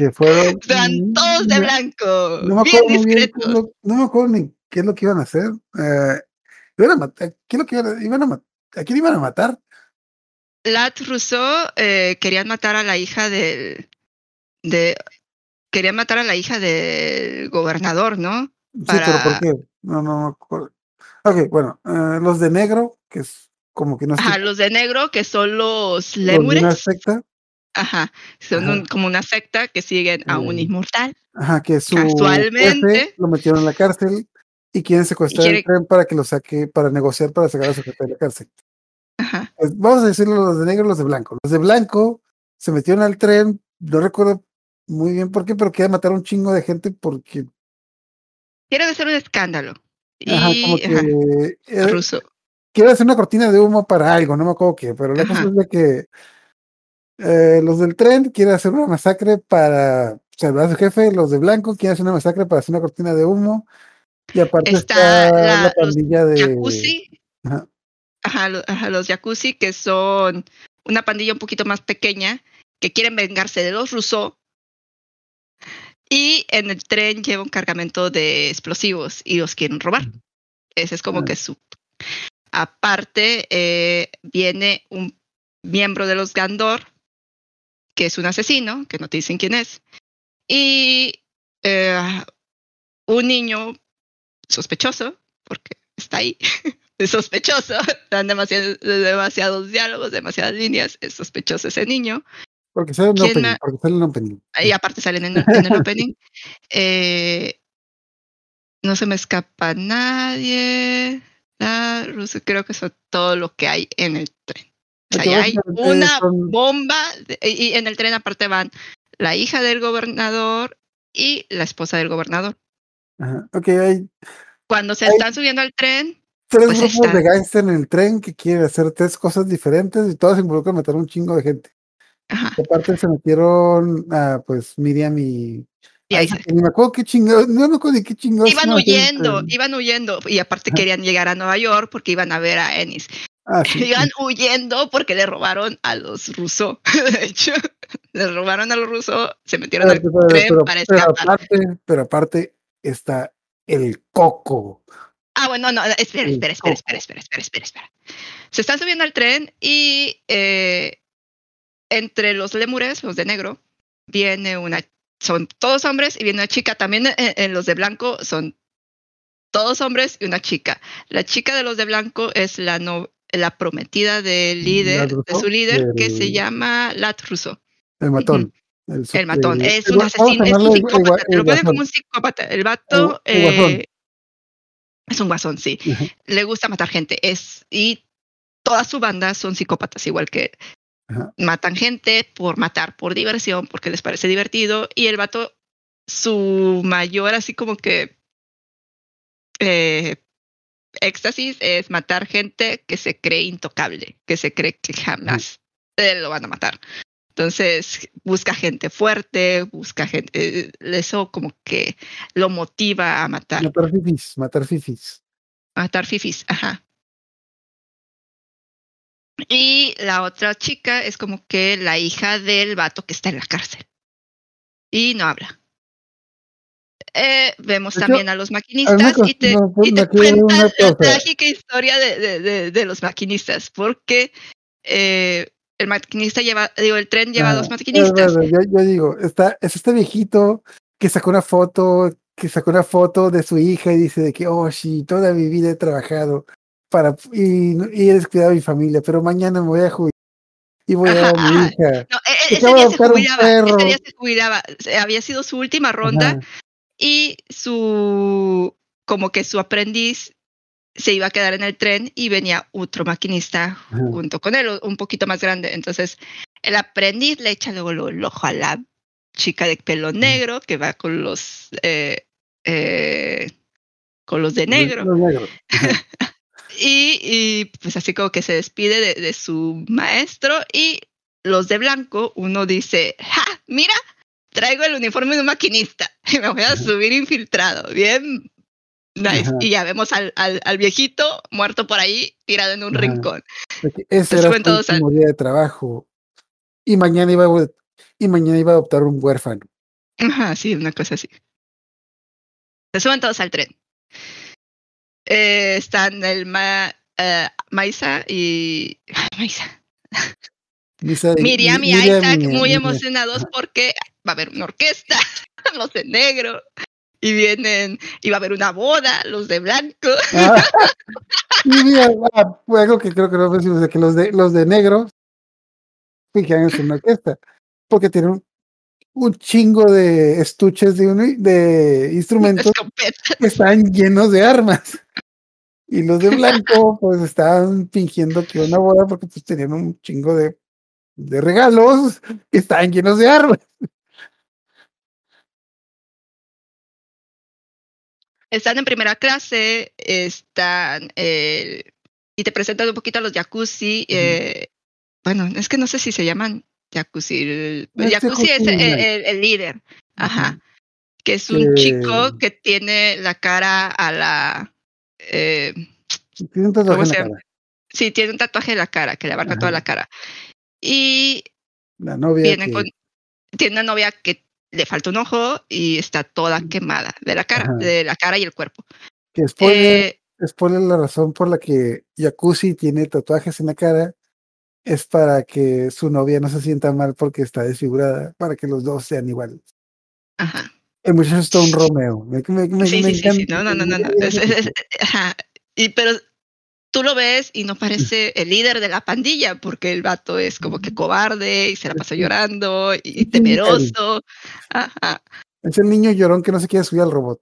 que fueron. Están todos de blanco. No me bien acuerdo, bien no me acuerdo ni qué es lo que iban a hacer. Eh, iban a matar, ¿qué es lo que iban a, iban a mat- ¿A quién iban a matar? Lat Rousseau eh, querían matar a la hija del. De, querían matar a la hija del gobernador, ¿no? Sí, pero ¿por qué? No, no me acuerdo. Ok, bueno, eh, los de negro, que es como que no Ajá, los de negro, que son los los de una lémures. secta, Ajá, son Ajá. un- como una secta que siguen a un Eh, inmortal. ajá, que su Casualmente. jefe lo metieron en la cárcel y quieren secuestrar quiere- el tren para que lo saque, para negociar para sacar a su jefe de la cárcel. Ajá. Pues, vamos a decirlo los de negro y los de blanco. Los de blanco se metieron al tren, no recuerdo muy bien por qué, pero querían matar a un chingo de gente porque Quieren hacer un escándalo. Y ajá, como ajá, que eh, quiero hacer una cortina de humo para algo, no me acuerdo qué, pero la cosa es de que eh, los del tren quieren hacer una masacre para salvar a su jefe, los de blanco quieren hacer una masacre para hacer una cortina de humo, y aparte Está está, la- la, los pandilla de... Jacuzzi. Ajá, Ajá, lo- ajá, los Jacuzzi, que son una pandilla un poquito más pequeña, que quieren vengarse de los Rousseau. Y en el tren lleva un cargamento de explosivos y los quieren robar. Ese es como Ah. que su. Aparte, eh, viene un miembro de los Gandor, que es un asesino, que no te dicen quién es. Y eh, un niño sospechoso, porque está ahí, es sospechoso, dan demasiados, demasiados diálogos, demasiadas líneas, es sospechoso ese niño. porque sale en ¿Quién opening, porque sale en opening. Y aparte salen en, en el opening. Eh, no se me escapa nadie. Russo, creo que eso es todo lo que hay en el tren. Ya hay una son- bomba y en el tren aparte van la hija del gobernador y la esposa del gobernador. Ajá, Ok, hay Cuando se Hay- están subiendo al tren, tres Pues grupos de gangster en el tren que quieren hacer tres cosas diferentes y todos se involucran matar a un chingo de gente. ajá, aparte se metieron a pues Miriam y, y ahí me acuerdo qué chingados, no me acuerdo de qué chingados. iban huyendo, iban huyendo y aparte Ajá. querían llegar a Nueva York porque iban a ver a Ennis. Ah, sí. Iban huyendo porque le robaron a los rusos. De hecho, le robaron a los rusos, se metieron al Espérate, espérate, tren pero, para escapar. aparte, pero aparte está el coco. Ah, bueno, no, espera, El espera, espera, coco. espera, espera, espera, espera, espera. Se están subiendo al tren y eh, entre los lemures, los de negro, viene una, son todos hombres y viene una chica. También en, en los de blanco son todos hombres y una chica. La chica de los de blanco es la no, la prometida del líder, de su líder, que se llama Lat Russo. El matón. El, El matón. Es un asesino, es un psicópata. Te el lo ponen como guasón. un psicópata. El vato eh, es un guasón, sí. Le gusta matar gente. Es, y toda su banda son psicópatas, igual que. Matan gente por matar, por diversión, porque les parece divertido. Y el vato, su mayor, así como que eh, éxtasis es matar gente que se cree intocable, que se cree que jamás eh, lo van a matar. Entonces busca gente fuerte, busca gente, eh, eso como que lo motiva a matar, Matar fifis, matar fifis. matar fifis, ajá. Y la otra chica es como que la hija del vato que está en la cárcel. Y no habla. Eh, vemos hecho, también a los a mí maquinistas y te, y cuentan la trágica historia de, de, de, de los maquinistas, porque eh, el maquinista lleva, digo, el tren lleva Ah, dos maquinistas. verdad, Yo, yo digo, está, es este viejito que sacó una foto, que sacó una foto de su hija y dice de que, oh, sí, toda mi vida he trabajado para y, y he descuidado a mi familia, pero mañana me voy a jubilar y voy a ver a mi hija. No, e- e- ese día se jubilaba, ese día se jubilaba, había sido su última ronda Ajá, y su, como que su aprendiz se iba a quedar en el tren y venía otro maquinista junto con él, un poquito más grande. Entonces, el aprendiz le echa luego, el ojo a la chica de pelo negro que va con los eh, eh, con los de negro. Los y, pues así como que se despide de, de su maestro y los de blanco, uno dice, ¡ja! Mira, traigo el uniforme de un maquinista y me voy a subir infiltrado. Bien, Nice. Ajá. Y ya vemos al, al, al viejito muerto por ahí, tirado en un Ajá. rincón. Porque Ese Se era al- último día de trabajo. Y mañana iba a, y mañana iba a adoptar un huérfano. Ajá, sí, una cosa así. Se suben todos al tren. Eh, están el Ma, eh, Maisa y. Maisa. Miriam y Isaac muy emocionados porque va a haber una orquesta, los de negro, y vienen, y va a haber una boda, los de blanco. Ah, y mira, ah, algo que creo que no decimos de que los de los de negro fingían en una orquesta. Porque tienen un, chingo de estuches de, un- de instrumentos que están llenos de armas. Y los de blanco, pues estaban fingiendo que era una boda porque pues tenían un chingo de, de regalos que estaban llenos de armas. Están en primera clase, están, eh, y te presentan un poquito a los jacuzzi. Eh, bueno, es que no sé si se llaman jacuzzi. El, el Es jacuzzi es el, nice. el- el líder, ajá. Que es un Que- chico que tiene la cara a la. eh, Tienen un tatuaje ¿Cómo en la cara. sí, tiene un tatuaje en la cara que le abarca toda la cara. Y La novia viene que- con. Tiene una novia que le falta un ojo y está toda quemada de la cara, Ajá. de la cara y el cuerpo. que spoiler, Eh, spoiler, la razón por la que Jacuzzi tiene tatuajes en la cara es para que su novia no se sienta mal porque está desfigurada, para que los dos sean iguales. ajá. El muchacho es todo un Romeo. Me, me- me- sí, sí, sí, sí, no, no, no, no, no. Es- es- es- ajá. Y pero tú lo ves y no parece el líder de la pandilla, porque el vato es como que cobarde y se la pasa llorando y temeroso. Ajá. Es el niño llorón que no se quiere subir al robot.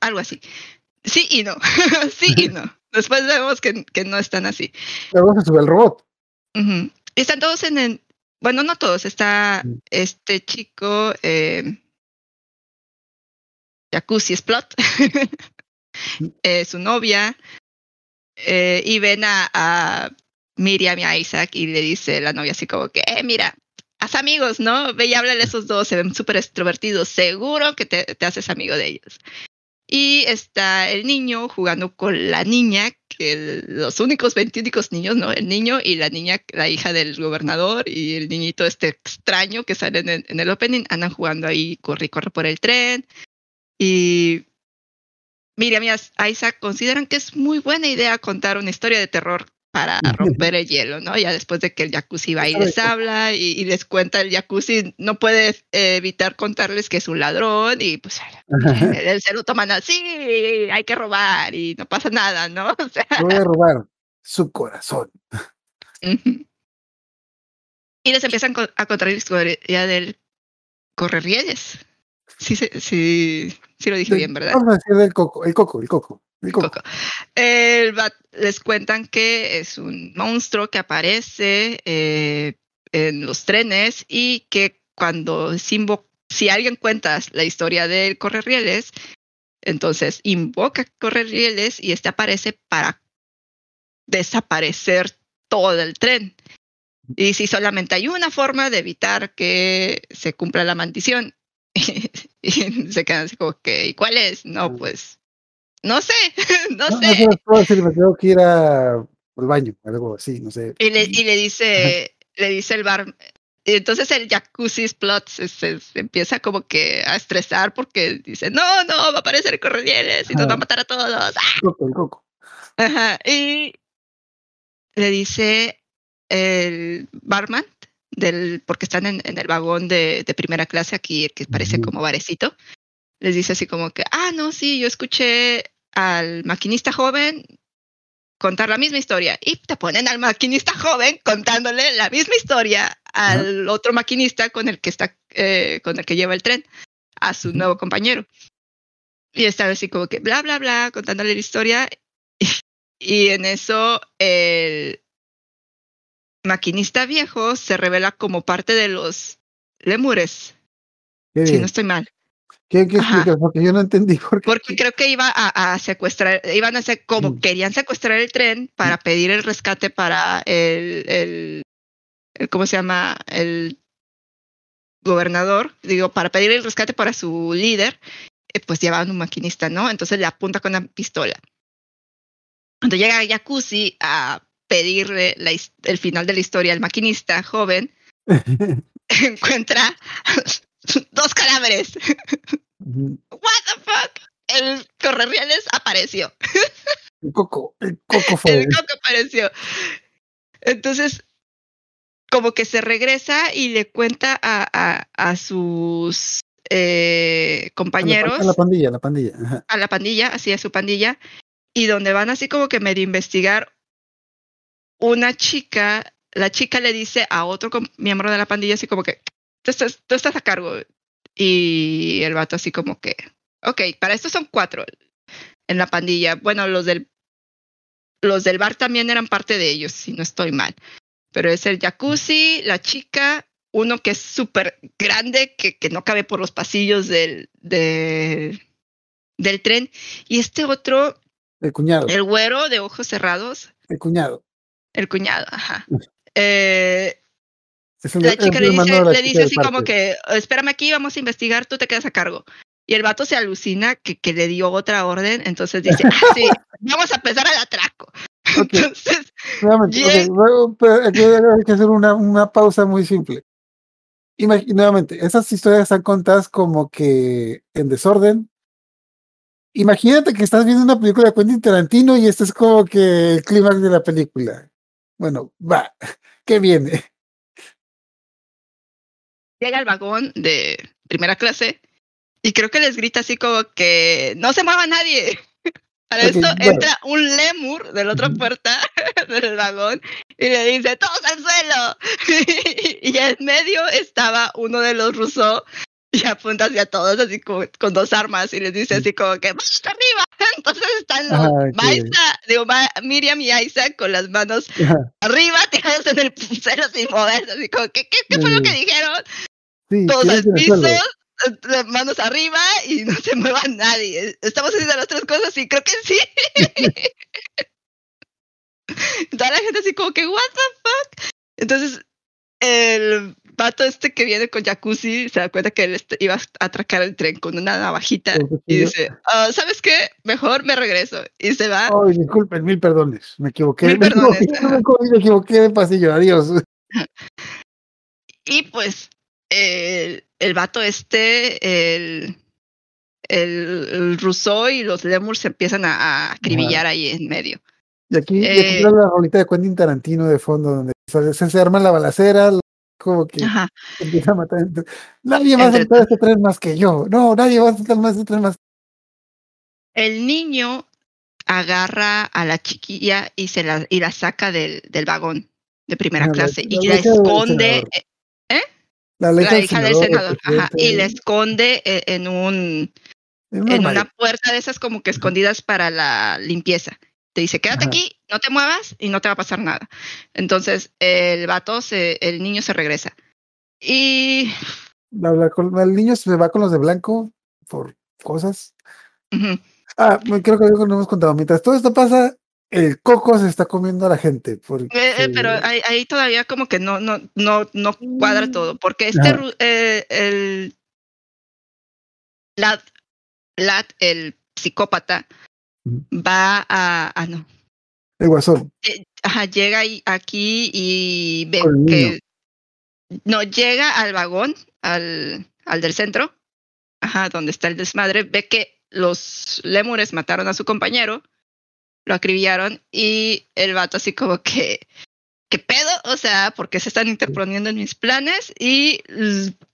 Algo así. Sí y no. sí y no. Después vemos que, que no están así. Luego se sube al robot. Están todos en el. Bueno, no todos. Está Mm. este chico. Eh, Jacuzzi Splot. Eh, su novia. eh, y ven a, a Miriam y a Isaac y le dice la novia así como que, eh, mira, haz amigos, ¿no? Ve y háblale a esos dos, se ven súper extrovertidos, seguro que te, te haces amigo de ellos. Y está el niño jugando con la niña, que los únicos 20 únicos niños, ¿no? El niño y la niña, la hija del gobernador y el niñito este extraño que sale en el, en el opening, andan jugando ahí, corre y corre por el tren. Y Miriam y Isaac consideran que es muy buena idea contar una historia de terror para romper el hielo, ¿no? Ya después de que el jacuzzi va y les habla y, y les cuenta el jacuzzi, no puede eh, evitar contarles que es un ladrón y pues el, se lo toman así, hay que robar y no pasa nada, ¿no? O sea, voy a robar su corazón. y les empiezan a contar la historia del correrrieles. Sí, sí, sí, sí lo dije De- bien, ¿verdad? Vamos a decir del coco, el coco, el coco, el coco. Coco. El va- les cuentan que es un monstruo que aparece eh, en los trenes y que cuando se invo- si alguien cuenta la historia del correrrieles, entonces invoca correrrieles y este aparece para desaparecer todo el tren. Y si solamente hay una forma de evitar que se cumpla la maldición, y se quedan así como que, ¿y cuál es? No, pues, no sé, no, sé. decir, me tengo que ir a- al baño, algo así, no sé. Y le, y le dice, le dice el bar, y entonces el jacuzzi plot se, se- se empieza como que a estresar porque dice, no, no, va a aparecer corredieles y nos va a matar a todos. El coco, el coco. Ajá. Y le dice el barman del, porque están en, en el vagón de, de primera clase aquí, que parece como barecito, les dice así como que, ah, no, sí, yo escuché al maquinista joven contar la misma historia y te ponen al maquinista joven contándole la misma historia al otro maquinista con el que está eh, con el que lleva el tren a su nuevo compañero. Y está así como que bla bla bla contándole la historia y en eso el maquinista viejo se revela como parte de los lemures si no estoy mal ¿Qué, qué explicas? Porque yo no entendí por qué. porque creo que iba a, a secuestrar, iban a hacer como Mm. querían secuestrar el tren para pedir el rescate para el, el, el- ¿cómo se llama? El gobernador, digo, para pedir el rescate para su líder. eh, pues llevaban un maquinista, ¿no? Entonces le apunta con una pistola. Cuando llega Jacuzzi a pedirle la el final de la historia al maquinista joven, encuentra dos cadáveres. What the fuck? El correrrieles apareció. el coco, el coco fue. El coco apareció. Entonces, como que se regresa y le cuenta a, a, a sus eh, compañeros, a la pandilla, a la pandilla. Ajá. a la pandilla, así a su pandilla, y donde van así como que medio investigar, una chica, la chica le dice a otro miembro de la pandilla así como que, tú estás, tú estás a cargo. Y el vato así como que, ok, para esto son cuatro en la pandilla. Bueno, los del, los del bar también eran parte de ellos, si no estoy mal. Pero es el jacuzzi, la chica, uno que es súper grande, que, que no cabe por los pasillos del, del, del tren, y este otro, El cuñado, el güero de ojos cerrados, el cuñado. El cuñado, ajá. Eh, Es el- la chica le dice, le dice así como que, espérame aquí, vamos a investigar, tú te quedas a cargo. Y el vato se alucina que, que le dio otra orden, entonces dice, ah, sí, vamos a empezar al atraco. Entonces, Nuevamente, luego, pero aquí hay que hacer una, una pausa muy simple. Imag- nuevamente, esas historias están contadas como que en desorden. Imagínate que estás viendo una película de Quentin Tarantino y este es como que el clímax de la película. Bueno, va, ¿qué viene? llega al vagón de primera clase y creo que les grita así como que no se mueva nadie. Para Ok, esto bueno. entra un lemur de la otra puerta del vagón y le dice, todos al suelo. y en medio estaba uno de los rusos y apunta hacia todos así como, con dos armas y les dice así como que, ¡vamos arriba! Entonces están los Ah. Maisa, digo, Ma- Miriam y Isaac con las manos arriba tirados en el suelo sin moverse, así como que, ¿qué, qué fue lo que dijeron? Sí, todos al piso, suelo. eh, las manos arriba y no se mueva nadie. Estamos haciendo las tres cosas y creo que sí. Toda la gente así como que, what the fuck? Entonces, el vato este que viene con jacuzzi se da cuenta que él est- iba a atracar el tren con una navajita y dice, "Ah, ¿sabes qué? Mejor me regreso. Y se va. Ay, disculpen, mil perdones. Me equivoqué. Mil me, perdones, equivoqué ajá. me equivoqué de pasillo. Adiós. Y pues el, el vato este, el, el, el Rousseau y los Lemurs se empiezan a, a acribillar ahí en medio. Y aquí, y aquí Eh. la rolita de Quentin Tarantino de fondo, donde se, se arma la balacera, como que Ajá. empieza a matar. Nadie va a saltar este tren más que yo. No, nadie va a saltar más este tren más. El niño agarra a la chiquilla y se la, y la saca del, del vagón de primera la- clase la y la esconde, eh, La, hija del senador, ajá, y la esconde en un en una puerta de esas como que escondidas para la limpieza. Te dice, quédate Ajá. aquí, no te muevas y no te va a pasar nada. Entonces el vato, se, el niño se regresa. Y el niño se va con los de blanco por cosas. Ah, creo que no hemos contado. Mientras todo esto pasa, el coco se está comiendo a la gente. Porque, eh, eh, pero ahí, ahí todavía como que no, no, no, no cuadra todo, porque este, eh, el Lad, Lad, el psicópata. Va a, ah, no, el guasón. eh, ajá, llega aquí y ve que no llega al vagón, al, al del centro, ajá, donde está el desmadre, ve que los lémures mataron a su compañero, lo acribillaron y el vato así como que, ¿qué pedo? O sea, porque se están interponiendo en mis planes y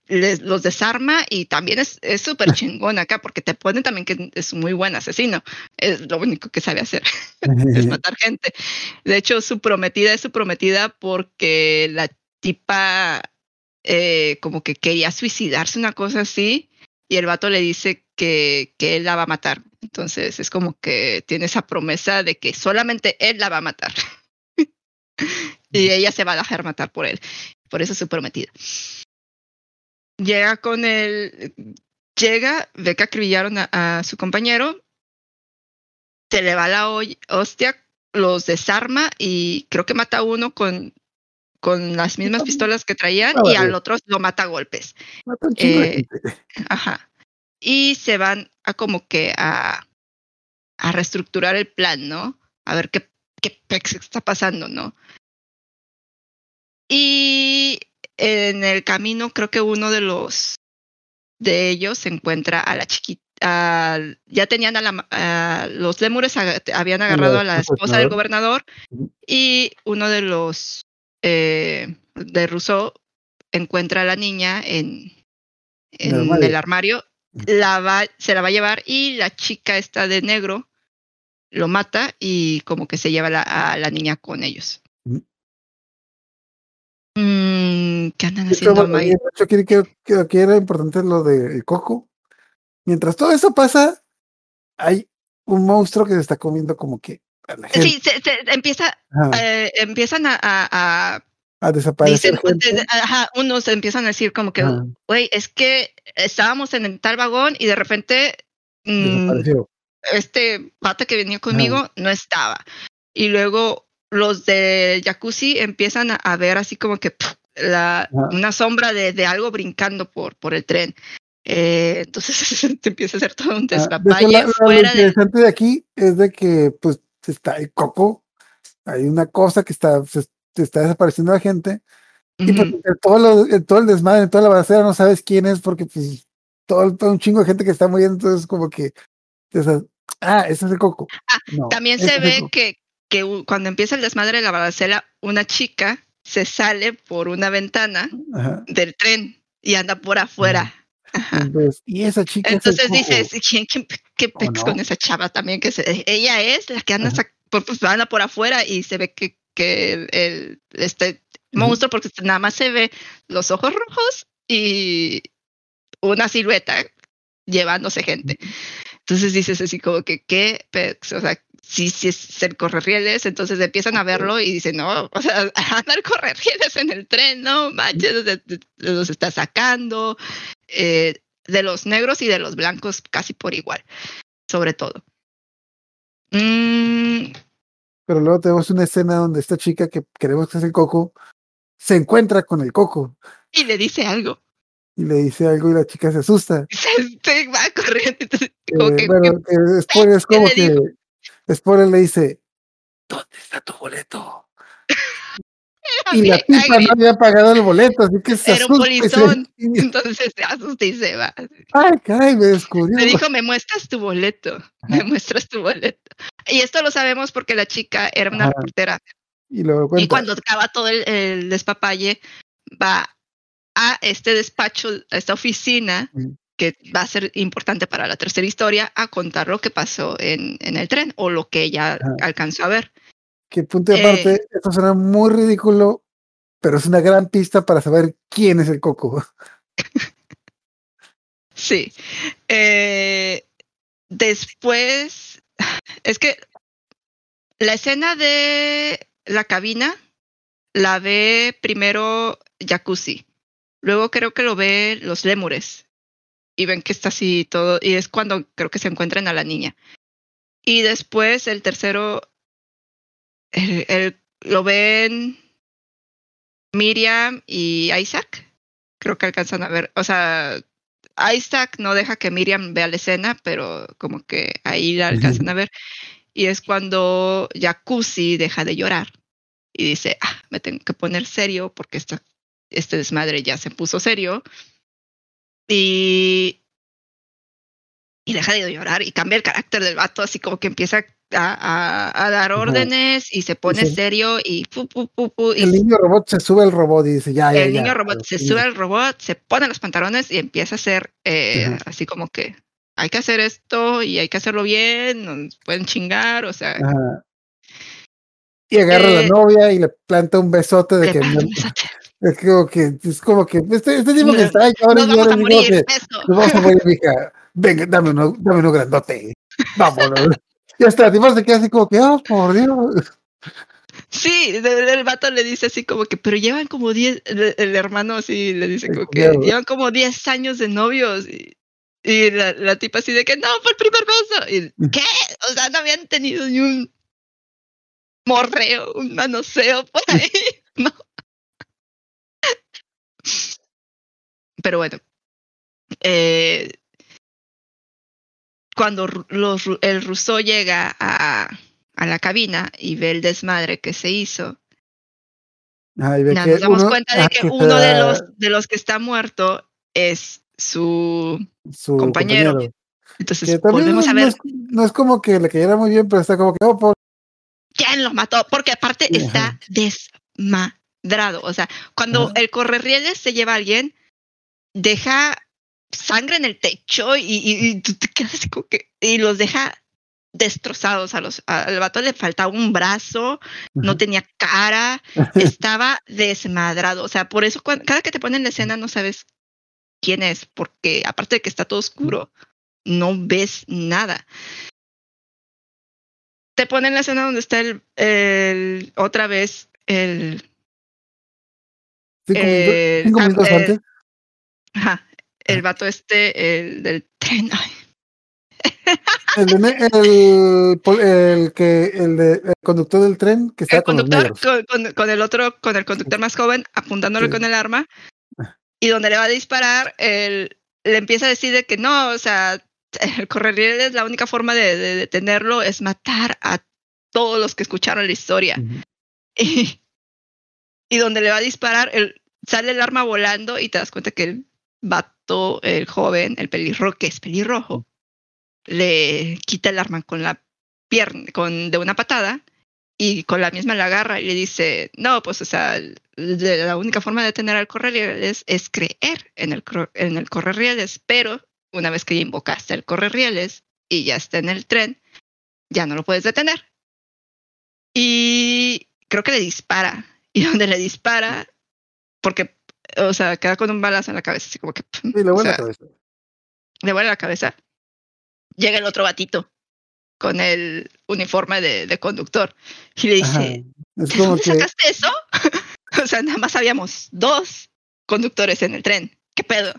les, los desarma y también es es súper chingón acá porque te ponen también que es un muy buen asesino, es lo único que sabe hacer es matar gente. De hecho, su prometida es su prometida porque la tipa eh, como que quería suicidarse, una cosa así, y el vato le dice que, que él la va a matar. Entonces es como que tiene esa promesa de que solamente él la va a matar. y ella se va a dejar matar por él. Por eso es su prometida. Llega con el... Llega, ve que acribillaron a, a su compañero, se le va la hostia, los desarma y creo que mata a uno con, con las mismas pistolas que traían y al otro lo mata a golpes. Mata eh. Ajá. Y se van empieza como que a, a reestructurar el plan, ¿no? A ver qué, qué pex está pasando, ¿no? Y en el camino creo que uno de los de ellos se encuentra a la chiquita. ya tenían a, la, a los lémures habían agarrado a la esposa del gobernador y uno de los eh, de Rousseau encuentra a la niña en, en el armario, el armario la va, se la va a llevar y la chica está de negro lo mata y como que se lleva la, a la niña con ellos. Mm, ¿Qué andan haciendo, Mike? Yo creo que, aquí era importante lo de Coco. Mientras todo eso pasa, hay un monstruo que se está comiendo como que a la gente. Sí, se, se empieza, eh, empiezan a, a, a desaparecer. Dicen, ajá, unos empiezan a decir como que, güey, es que estábamos en tal vagón y de repente mmm, este pata que venía conmigo no estaba. Y luego los de jacuzzi empiezan a, ver así como que la, una sombra de, de, algo brincando por, por el tren. Eh, entonces se empieza a hacer todo un despapalle ah, lo interesante de... aquí es de que pues está el coco, hay una cosa que está, se, está desapareciendo la gente, y pues, todo, lo, todo el desmadre, toda la balacera no sabes quién es porque pues todo, todo, un chingo de gente que está muriendo, entonces como que ah, ese es el coco. Ah, también se ve que, que cuando empieza el desmadre de la balacera, una chica se sale por una ventana del tren y anda por afuera. Entonces, y esa chica. Entonces dices, ¿quién, qué pex con esa chava también? que se, Ella es la que anda, por, pues, anda por afuera y se ve que, que el, este monstruo, porque nada más se ve los ojos rojos y una silueta llevándose gente. Entonces dices así como que, ¿qué? Pex? O sea, si, si es el correrrieles, entonces empiezan a verlo y dicen, no, o sea, andar correrrieles en el tren, no manches, los está sacando, eh, de los negros y de los blancos casi por igual, sobre todo. Mm. Pero luego tenemos una escena donde esta chica que queremos que es el coco se encuentra con el coco. Y le dice algo. Y le dice algo y la chica se asusta. Se, va corriendo. Eh, bueno, después es como que Spoiler le dice, ¿dónde está tu boleto? y la tipa no había pagado el boleto, así que se Era un polizón, entonces se asusta y se va. Ay, caray, me descubrió. Me dijo, me muestras tu boleto, me muestras tu boleto. Y esto lo sabemos porque la chica era una reportera. Y cuando acaba todo el, el, despapalle, va a este despacho, a esta oficina, que va a ser importante para la tercera historia, a contar lo que pasó en, en el tren o lo que ella alcanzó a ver. Que punto de aparte, eh, esto suena muy ridículo, pero es una gran pista para saber quién es el coco. sí. Eh, después, es que la escena de la cabina la ve primero Jacuzzi. Luego creo que lo ve los lémures y ven que está así todo, y es cuando creo que se encuentran a la niña. Y después el tercero, el, lo ven Miriam y Isaac, creo que alcanzan a ver, o sea, Isaac no deja que Miriam vea la escena, pero como que ahí la alcanzan a ver. Y es cuando Jacuzzi deja de llorar y dice, ah, me tengo que poner serio porque esta, este desmadre ya se puso serio y, y deja de llorar y cambia el carácter del vato, así como que empieza a, a, dar órdenes y se pone serio y, pu, pu, pu, El niño robot se sube al robot y dice, ya, ya. El niño robot se sube al robot, se pone los pantalones y empieza a hacer eh, así como que hay que hacer esto y hay que hacerlo bien, nos pueden chingar, o sea. Y agarra a la eh, novia y le planta un besote de que. Es como que, es como que, este, este tipo que está ahí ahora nos vamos a morir, nos vamos a morir, hija. Venga, dame uno, dame uno grandote. Vámonos. ya está, tipo se queda así como que, oh, por Dios. Sí, el, vato le dice así como que, pero llevan como 10, el, hermano así le dice como que llevan como 10 años de novios. Y, y la, la, tipa así de que no, fue el primer beso. Y, mm. ¿Qué? O sea, no habían tenido ni un morreo, un manoseo por ahí. No. Pero bueno. Eh, cuando los, el ruso llega a, a, la cabina y ve el desmadre que se hizo, Ah, nos damos uno- cuenta de que uno de los, de los que está muerto es su... su compañero. compañero. Entonces volvemos no, a no ver es, no es como que le cayera muy bien, pero está como que, oh, quién lo mató, porque aparte está desmadrado. O sea, cuando Ajá. el correrrieles se lleva a alguien, deja sangre en el techo y, y- y tú te quedas así como que. Y los deja destrozados a los. Al vato le faltaba un brazo, no tenía cara, estaba desmadrado. O sea, por eso cada que te ponen la escena no sabes quién es, porque aparte de que está todo oscuro, no ves nada. Te ponen la escena donde está el, el- otra vez el, Eh, cinco minutos antes. Ajá, el vato este, el del tren. Ay, El, que el, de, el conductor del tren que el con conductor con, el otro, con el conductor más joven, apuntándole Sí. con el arma, y donde le va a disparar, él le empieza a decir de que no, o sea, el correrrieles, la única forma de, de detenerlo es matar a todos los que escucharon la historia. Y, y donde le va a disparar, el, sale el arma volando y te das cuenta que el vato, el joven, el pelirrojo, que es pelirrojo, le quita el arma con la pierna, con, de una patada y con la misma la agarra y le dice, no, pues o sea, la única forma de detener al correrrieles es creer en el, en el pero una vez que ya invocaste el correrrieles y ya está en el tren, ya no lo puedes detener. Y creo que le dispara. Y donde le dispara, porque, o sea, queda con un balazo en la cabeza, así como que pum, Sí, le vuela la cabeza. le vuela la cabeza. Llega el otro batito con el uniforme de, de conductor y le dice, Es ¿de como dónde que sacaste eso? o sea, nada más habíamos dos conductores en el tren. ¿Qué pedo?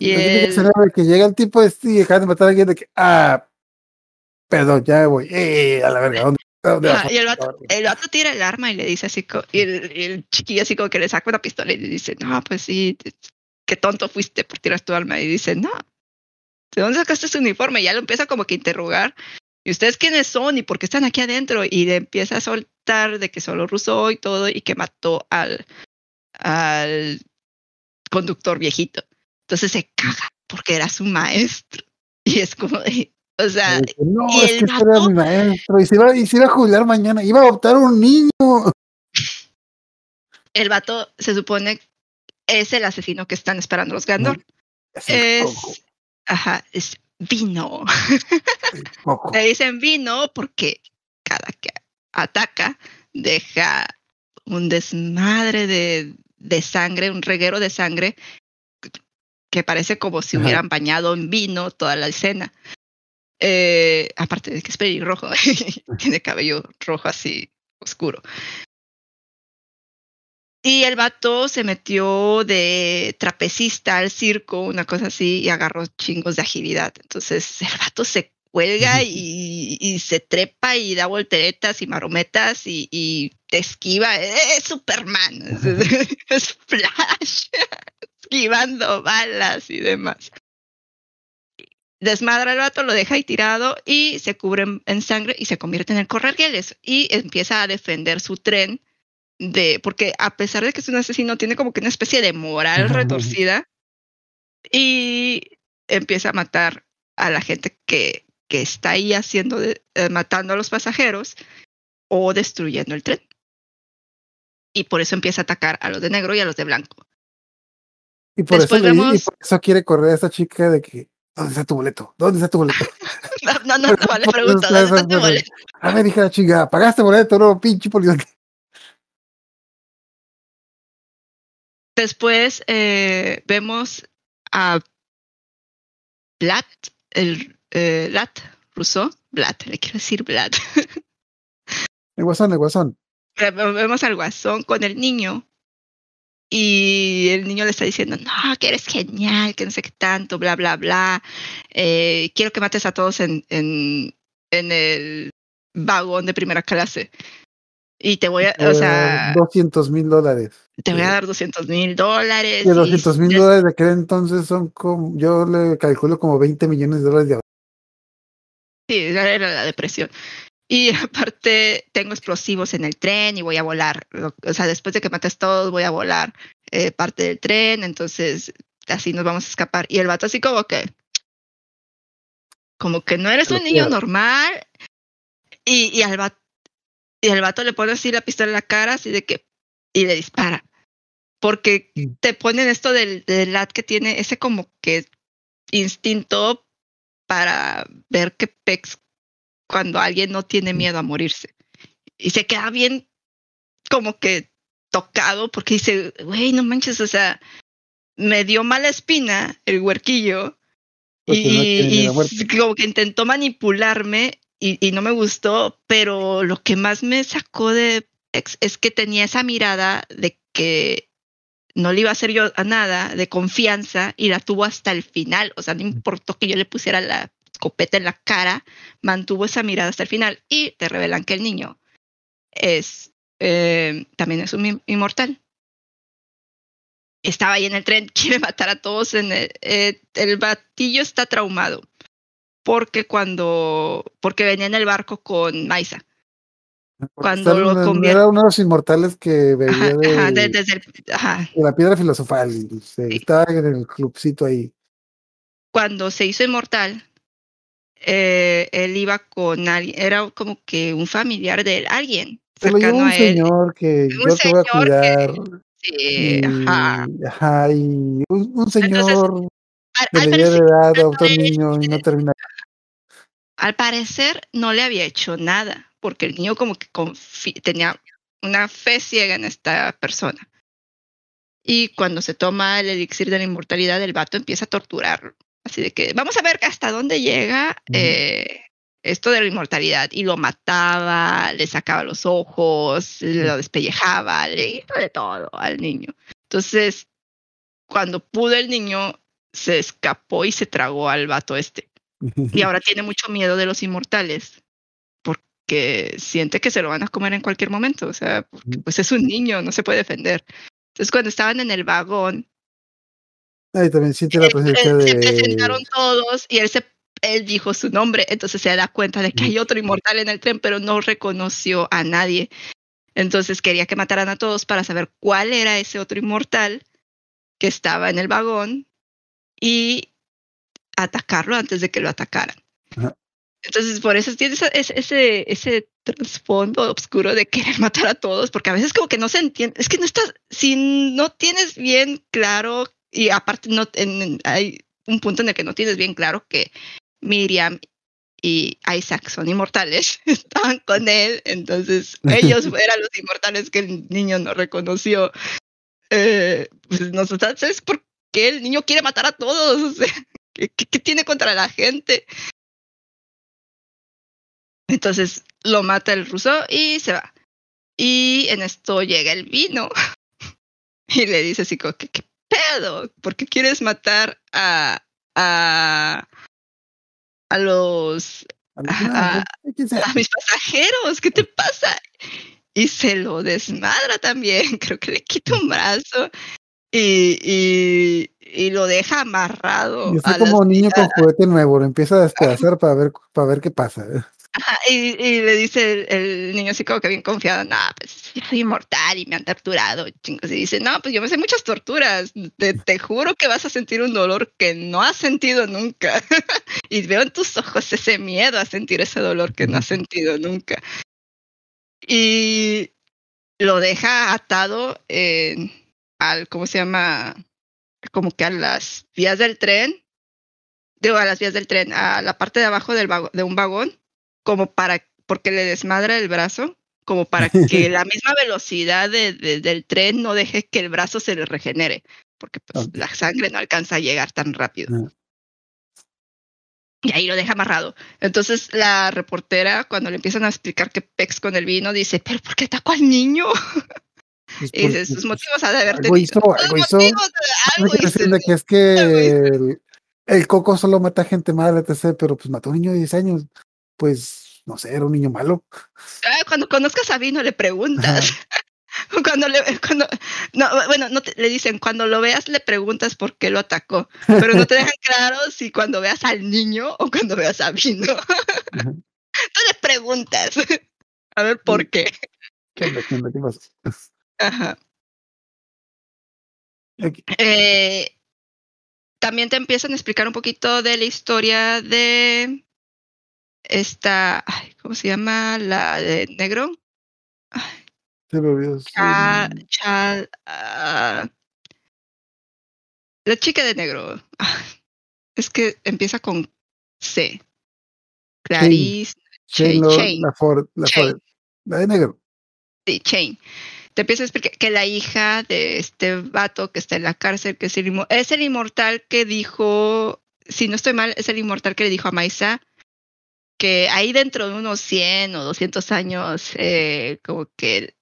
y el- que llega el tipo este y de matar a alguien de que, ah, perdón, ya me voy. Eh, a la verga, ¿dónde? Y el vato, el vato tira el arma y le dice así, y el, y el chiquillo así como que le saca una pistola y le dice, no, pues sí, qué tonto fuiste por tirar tu arma. Y dice, no, ¿de dónde sacaste ese uniforme? Y ya lo empieza como que a interrogar. ¿Y ustedes quiénes son? ¿Y por qué están aquí adentro? Y le empieza a soltar de que solo rusó y todo y que mató al, al conductor viejito. Entonces se caga porque era su maestro. Y es como, de- o sea, no, y es el que era mi maestro y se, iba, y se iba a jubilar mañana, iba a adoptar un niño. el vato se supone es el asesino que están esperando los Gandor. Es, ajá, es vino. Le dicen vino porque cada que ataca deja un desmadre de, de sangre, un reguero de sangre que parece como si Ajá. hubieran bañado en vino toda la escena. Eh, aparte de que es pelirrojo, tiene cabello rojo así oscuro. Y el vato se metió de trapecista al circo, una cosa así, y agarró chingos de agilidad. Entonces el vato se cuelga y, y se trepa y da volteretas y marometas y, y esquiva. Es Superman, es, es Flash, esquivando balas y demás. Desmadra el vato, lo deja ahí tirado y se cubre en, sangre y se convierte en el correrrieles y empieza a defender su tren de porque a pesar de que es un asesino tiene como que una especie de moral retorcida y empieza a matar a la gente que, que está ahí haciendo de- eh, matando a los pasajeros o destruyendo el tren. Y por eso empieza a atacar a los de negro y a los de blanco. Y Después por eso quiere correr a esta chica de que, ¿dónde está tu boleto? ¿Dónde está tu boleto? no no no, no le pregunto ¿dónde está tu boleto? A ver, hija chinga, ¿pagaste boleto? No, pinche policía. Después eh, vemos a Vlad, el eh, Vlad Rousseau, Vlad, le quiero decir Vlad. El guasón, el guasón. Ve- vemos al guasón con el niño y el niño le está diciendo, no, que eres genial, que no sé qué tanto, bla, bla, bla. Eh, quiero que mates a todos en, en, en el vagón de primera clase. Y te voy a, o sea, 200 mil dólares. te voy a dar 200 mil dólares. Y 200 mil dólares de aquel entonces son como, yo le calculo como 20 millones de dólares de Sí, era la depresión. Y aparte tengo explosivos en el tren y voy a volar. O sea, después de que mates todos, voy a volar eh, parte del tren. Entonces, así nos vamos a escapar. Y el vato así como que, como que no eres un niño normal. Y, y, al vato, y al vato le pone así la pistola en la cara, así de que, y le dispara. Porque te ponen esto del, del lat que tiene ese como que instinto para ver que Pex cuando alguien no tiene miedo a morirse. Y se queda bien como que tocado porque dice, güey, no manches, o sea, me dio mala espina el huerquillo y, como que intentó manipularme y, y, no me gustó, pero lo que más me sacó de Pex es que tenía esa mirada de que no le iba a hacer yo a nada, de confianza, y la tuvo hasta el final. O sea, no importó que yo le pusiera la escopeta en la cara, mantuvo esa mirada hasta el final y te revelan que el niño es eh, también es un inmortal. Estaba ahí en el tren, quiere matar a todos. En el, eh, el batillo está traumado porque cuando porque venía en el barco con Maisa. Cuando lo Era uno de los inmortales que veía de, desde la piedra filosofal. Estaba en el clubcito ahí. Cuando se hizo inmortal, eh, él iba con alguien, era como que un familiar de alguien. Se lo llevó un señor que yo te voy a cuidar. sí, ajá. ajá. y un, un señor Entonces, de de edad adoptó un niño y no termina. Al parecer no le había hecho nada, porque el niño como que tenía una fe ciega en esta persona. Y cuando se toma el elixir de la inmortalidad, el vato empieza a torturarlo. Así de que vamos a ver hasta dónde llega eh, esto de la inmortalidad. Y lo mataba, le sacaba los ojos, lo despellejaba, le hizo de todo al niño. Entonces, cuando pudo el niño, se escapó y se tragó al vato este. Y ahora tiene mucho miedo de los inmortales, porque siente que se lo van a comer en cualquier momento. O sea, porque, pues es un niño, no se puede defender. Entonces, cuando estaban en el vagón, Ahí también siente la presencia de... Se presentaron todos y él, se, él dijo su nombre, entonces se da cuenta de que hay otro inmortal en el tren, pero no reconoció a nadie. Entonces quería que mataran a todos para saber cuál era ese otro inmortal que estaba en el vagón y atacarlo antes de que lo atacaran. Entonces, por eso tiene ese, ese, ese trasfondo oscuro de querer matar a todos, porque a veces como que no se entiende, es que no estás, si no tienes bien claro y aparte no en, hay un punto en el que no tienes bien claro que Miriam y Isaac son inmortales, estaban con él, entonces ellos eran los inmortales que el niño no reconoció. Eh, pues nosotros, ¿sabes por qué el niño quiere matar a todos? O sea, ¿qué, qué tiene contra la gente? Entonces lo mata el ruso y se va. Y en esto llega el vino y le dice así como que, ¿qué pedo? ¿Por qué quieres matar a, a, a los a, a, mis pasajeros? ¿Qué te pasa? Y se lo desmadra también, creo que le quita un brazo y, y, y lo deja amarrado. Y está como niño con juguete nuevo, lo empieza a despedazar para ver, para ver qué pasa. Y, le dice el, niño así como que bien confiado, no, pues yo soy inmortal y me han torturado, chingos. Y dice, no, pues yo me sé muchas torturas, te, te juro que vas a sentir un dolor que no has sentido nunca. y veo en tus ojos ese miedo a sentir ese dolor que no has sentido nunca. Y lo deja atado en, al, ¿cómo se llama? Como que a las vías del tren, digo, a las vías del tren, a la parte de abajo del de un vagón como para, porque le desmadra el brazo, como para que la misma velocidad de, de, del tren no deje que el brazo se le regenere, porque pues, la sangre no alcanza a llegar tan rápido. Ah. Y ahí lo deja amarrado. Entonces la reportera, cuando le empiezan a explicar que Pex con el vino, dice, pero ¿por qué atacó al niño? Pues y dice, sus motivos ha de haber tenido. Hizo, algo hizo, algo hizo, que es que el, el, coco solo mata gente mala, etc., pero pues mató a un niño de 10 años pues, no sé, era un niño malo. cuando conozcas a Vino le preguntas. cuando le, cuando, no, bueno, no te, le dicen, cuando lo veas le preguntas por qué lo atacó, pero no te dejan claro si cuando veas al niño o cuando veas a Vino. Tú le preguntas. A ver por qué. ¿Qué onda? ¿Qué onda? ¿Qué pasa? Ajá. Eh, también te empiezan a explicar un poquito de la historia de esta, ¿cómo se llama? La de negro. Me Cha-. Cha- ah, la chica de negro. Ah, Es que empieza con C. Clarice. Chain, Lo- Chain. La Ford, la Chain. Ford, la de negro. Sí, Chain. Te empieza a explicar que la hija de este vato que está en la cárcel, que es el, es el inmortal que dijo, si no estoy mal, es el inmortal que le dijo a Maisa que ahí dentro de unos 100 o 200 años, eh, como que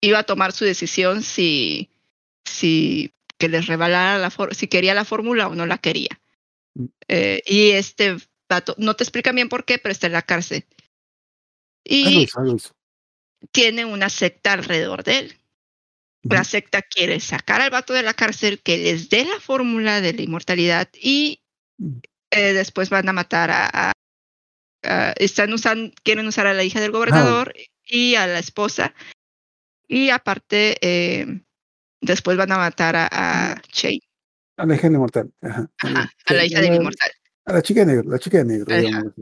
iba a tomar su decisión si, si que les revelara la si quería la fórmula o no la quería. Mm. Eh, y este vato, no te explican bien por qué, pero está en la cárcel. Algo Y tiene una secta alrededor de él. La secta quiere sacar al vato de la cárcel, que les dé la fórmula de la inmortalidad y Mm. eh, después van a matar a, a- a- están usando, quieren usar a la hija del gobernador y a la esposa y aparte eh, después van a matar a, a Shane, A la hija del inmortal. Ajá. ajá, Sí, a la hija del inmortal. A la chica de negro, la chica de negro, Ajá. digamos.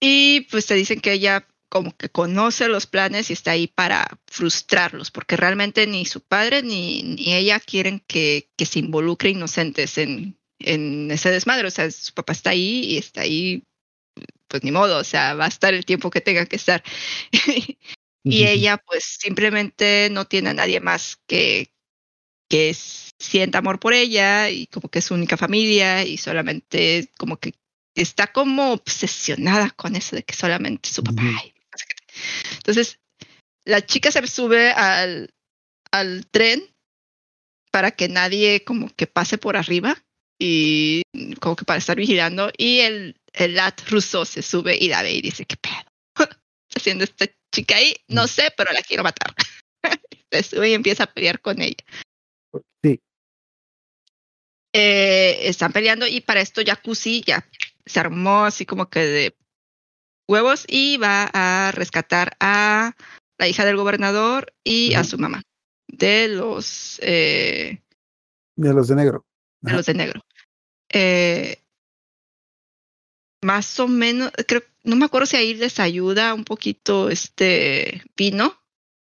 Y pues te dicen que ella como que conoce los planes y está ahí para frustrarlos, porque realmente ni su padre ni, ni ella quieren que, que se involucre inocentes en, en ese desmadre. O sea, su papá está ahí y está ahí, pues ni modo, o sea, va a estar el tiempo que tenga que estar. y ella pues simplemente no tiene a nadie más que, que sienta amor por ella y como que es su única familia y solamente como que está como obsesionada con eso de que solamente su papá. Entonces, la chica se sube al, al tren para que nadie como que pase por arriba y como que para estar vigilando y el, el lat ruso se sube y la ve y dice, ¿qué pedo? ¿Está haciendo esta chica ahí? No sé, pero la quiero matar. se sube y empieza a pelear con ella. Sí, eh, están peleando y para esto Jacuzzi ya se armó así como que de huevos y va a rescatar a la hija del gobernador y a su mamá de los eh, de los de negro. De Ajá. los de negro. Eh, más o menos, creo, no me acuerdo si ahí les ayuda un poquito este Pino,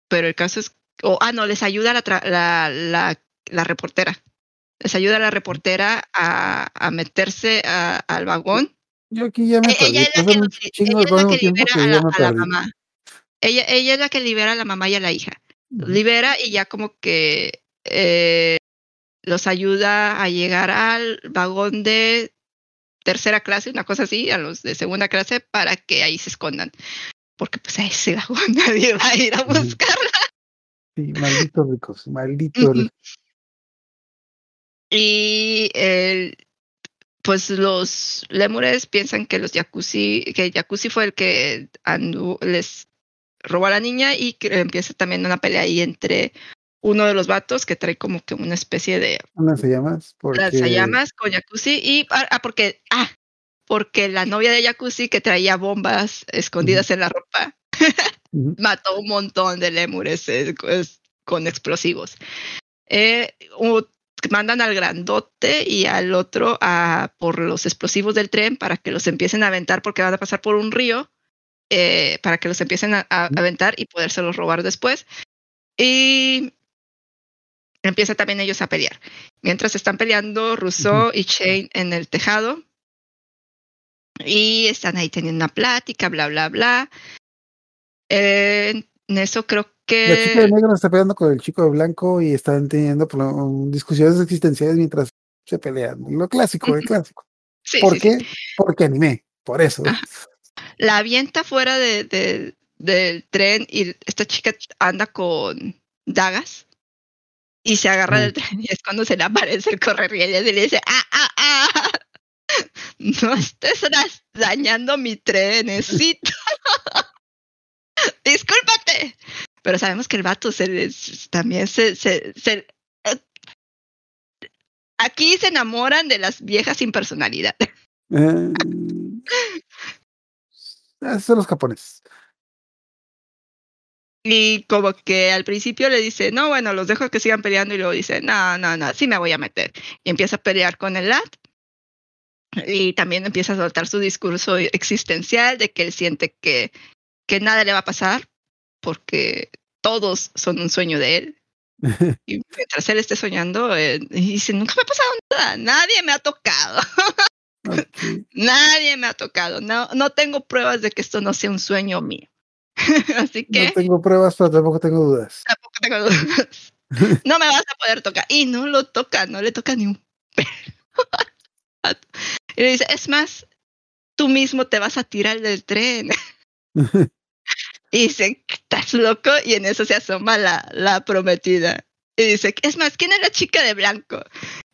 pero el caso es, o ah, no, les ayuda la, la, la, la reportera. Les ayuda a la reportera a, a meterse a- al vagón. Yo aquí ya me Eh, ella es la que, ella es la que libera que a la, a la mamá. Ella, ella es la que libera a la mamá y a la hija. Libera y ya como que eh, los ayuda a llegar al vagón de tercera clase, una cosa así, a los de segunda clase, para que ahí se escondan. Porque pues a ese vagón nadie va a ir a buscarla. Sí, malditos ricos, malditos ricos. Y el- pues los lémures piensan que los jacuzzi, que el jacuzzi fue el que andu- les robó a la niña y que empieza también una pelea ahí entre uno de los vatos que trae como que una especie de Unas se llamas porque lanzallamas con jacuzzi y ah, ah, porque ah porque la novia de jacuzzi que traía bombas escondidas en la ropa Ujú. mató un montón de lémures eh, es- con explosivos. Eh, mandan al grandote y al otro a por los explosivos del tren para que los empiecen a aventar porque van a pasar por un río eh, para que los empiecen a, a aventar y podérselos robar después. Y empieza también ellos a pelear. Mientras están peleando Rousseau y Shane en el tejado y están ahí teniendo una plática, bla, bla, bla. Eh, en eso creo la chica de que negro está peleando con el chico de blanco y están teniendo lo- discusiones existenciales mientras se pelean. Lo clásico, el clásico. sí, ¿Por sí, qué? sí. Porque anime, por eso. Ah. la avienta fuera de, de- del tren y esta chica anda con dagas y se agarra Mm. del tren y es cuando se le aparece el correriel y le dice, ah, ah, ah, no estés dañando mi trenecito. Discúlpate. Pero sabemos que el vato se les- también se, se, se- eh, aquí se enamoran de las viejas sin personalidad. Eh, son los japoneses. Y como que al principio le dice, no, bueno, los dejo que sigan peleando y luego dice, no, no, no, sí me voy a meter. Y empieza a pelear con el LAT. Y también empieza a soltar su discurso existencial de que él siente que, que nada le va a pasar porque todos son un sueño de él. y mientras él esté soñando, eh, dice, nunca me ha pasado nada, nadie me ha tocado. Nadie me ha tocado. No, no tengo pruebas de que esto no sea un sueño mío. Así que No tengo pruebas, pero tampoco tengo dudas. tampoco tengo dudas. No me vas a poder tocar. Y no lo toca, no le toca ni un pelo. Y le dice, es más, tú mismo te vas a tirar del tren. Y dice, ¿estás loco? Y en eso se asoma la, la prometida. Y dice, es más, ¿quién es la chica de blanco?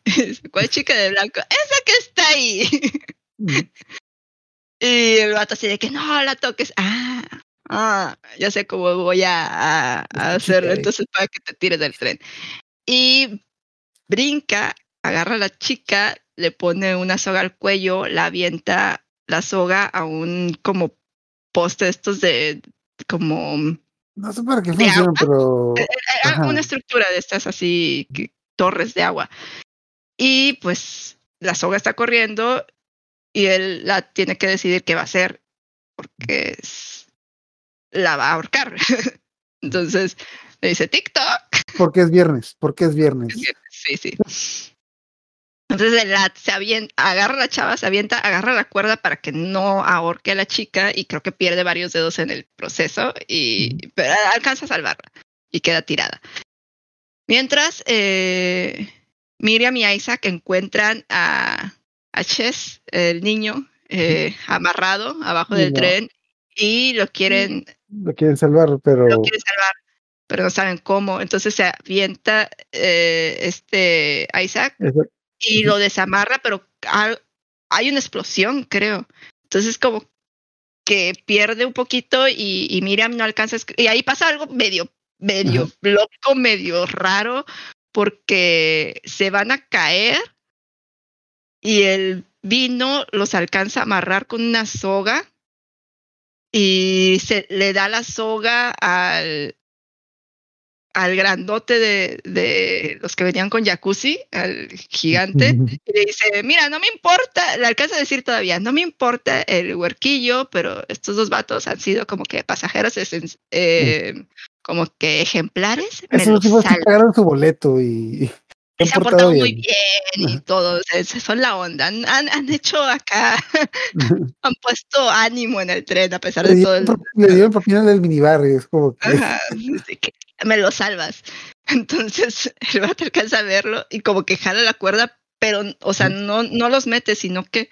Y dice, ¿cuál chica de blanco? Esa que está ahí. Y el vato así de que no la toques. Ah, ah, ya sé cómo voy a, a, hacerlo entonces para que te tires del tren. Y brinca, agarra a la chica, le pone una soga al cuello, la avienta la soga a un como poste estos de como No sé para qué ¿De funcionan, agua? pero eh, eh, Ajá. una estructura de estas así, que- torres de agua. Y pues la soga está corriendo y él la tiene que decidir qué va a hacer porque es- la va a ahorcar. Entonces le dice TikTok. porque es viernes, porque es viernes. Sí, sí. Entonces el lat se avienta, agarra a la chava, se avienta, agarra la cuerda para que no ahorque a la chica y creo que pierde varios dedos en el proceso y pero alcanza a salvarla y queda tirada. Mientras eh, Miriam y Isaac encuentran a, a Chess, el niño, eh, amarrado abajo del tren y lo quieren Lo quieren salvar, pero lo quiere salvar, pero no saben cómo. Entonces se avienta eh, este Isaac eso- y lo desamarra, pero hay una explosión, creo. Entonces como que pierde un poquito y, y Miriam no alcanza a y ahí pasa algo medio, medio loco, medio raro, porque se van a caer y el vino los alcanza a amarrar con una soga y se le da la soga al al grandote de, de los que venían con jacuzzi, al gigante, y le dice, mira, no me importa, le alcanza a decir todavía, no me importa el huerquillo, pero estos dos vatos han sido como que pasajeros, eh, como que ejemplares, esos tipos salvan. pagaron su boleto y Han se han portado muy bien. y Ajá. todo, son la onda, han, han, han hecho acá, han puesto ánimo en el tren a pesar le, de todo el... le dieron propina del minibar y es como que Ajá, así que me lo salvas. Entonces el vato alcanza a verlo y como que jala la cuerda, pero, o sea, no, no los mete, sino que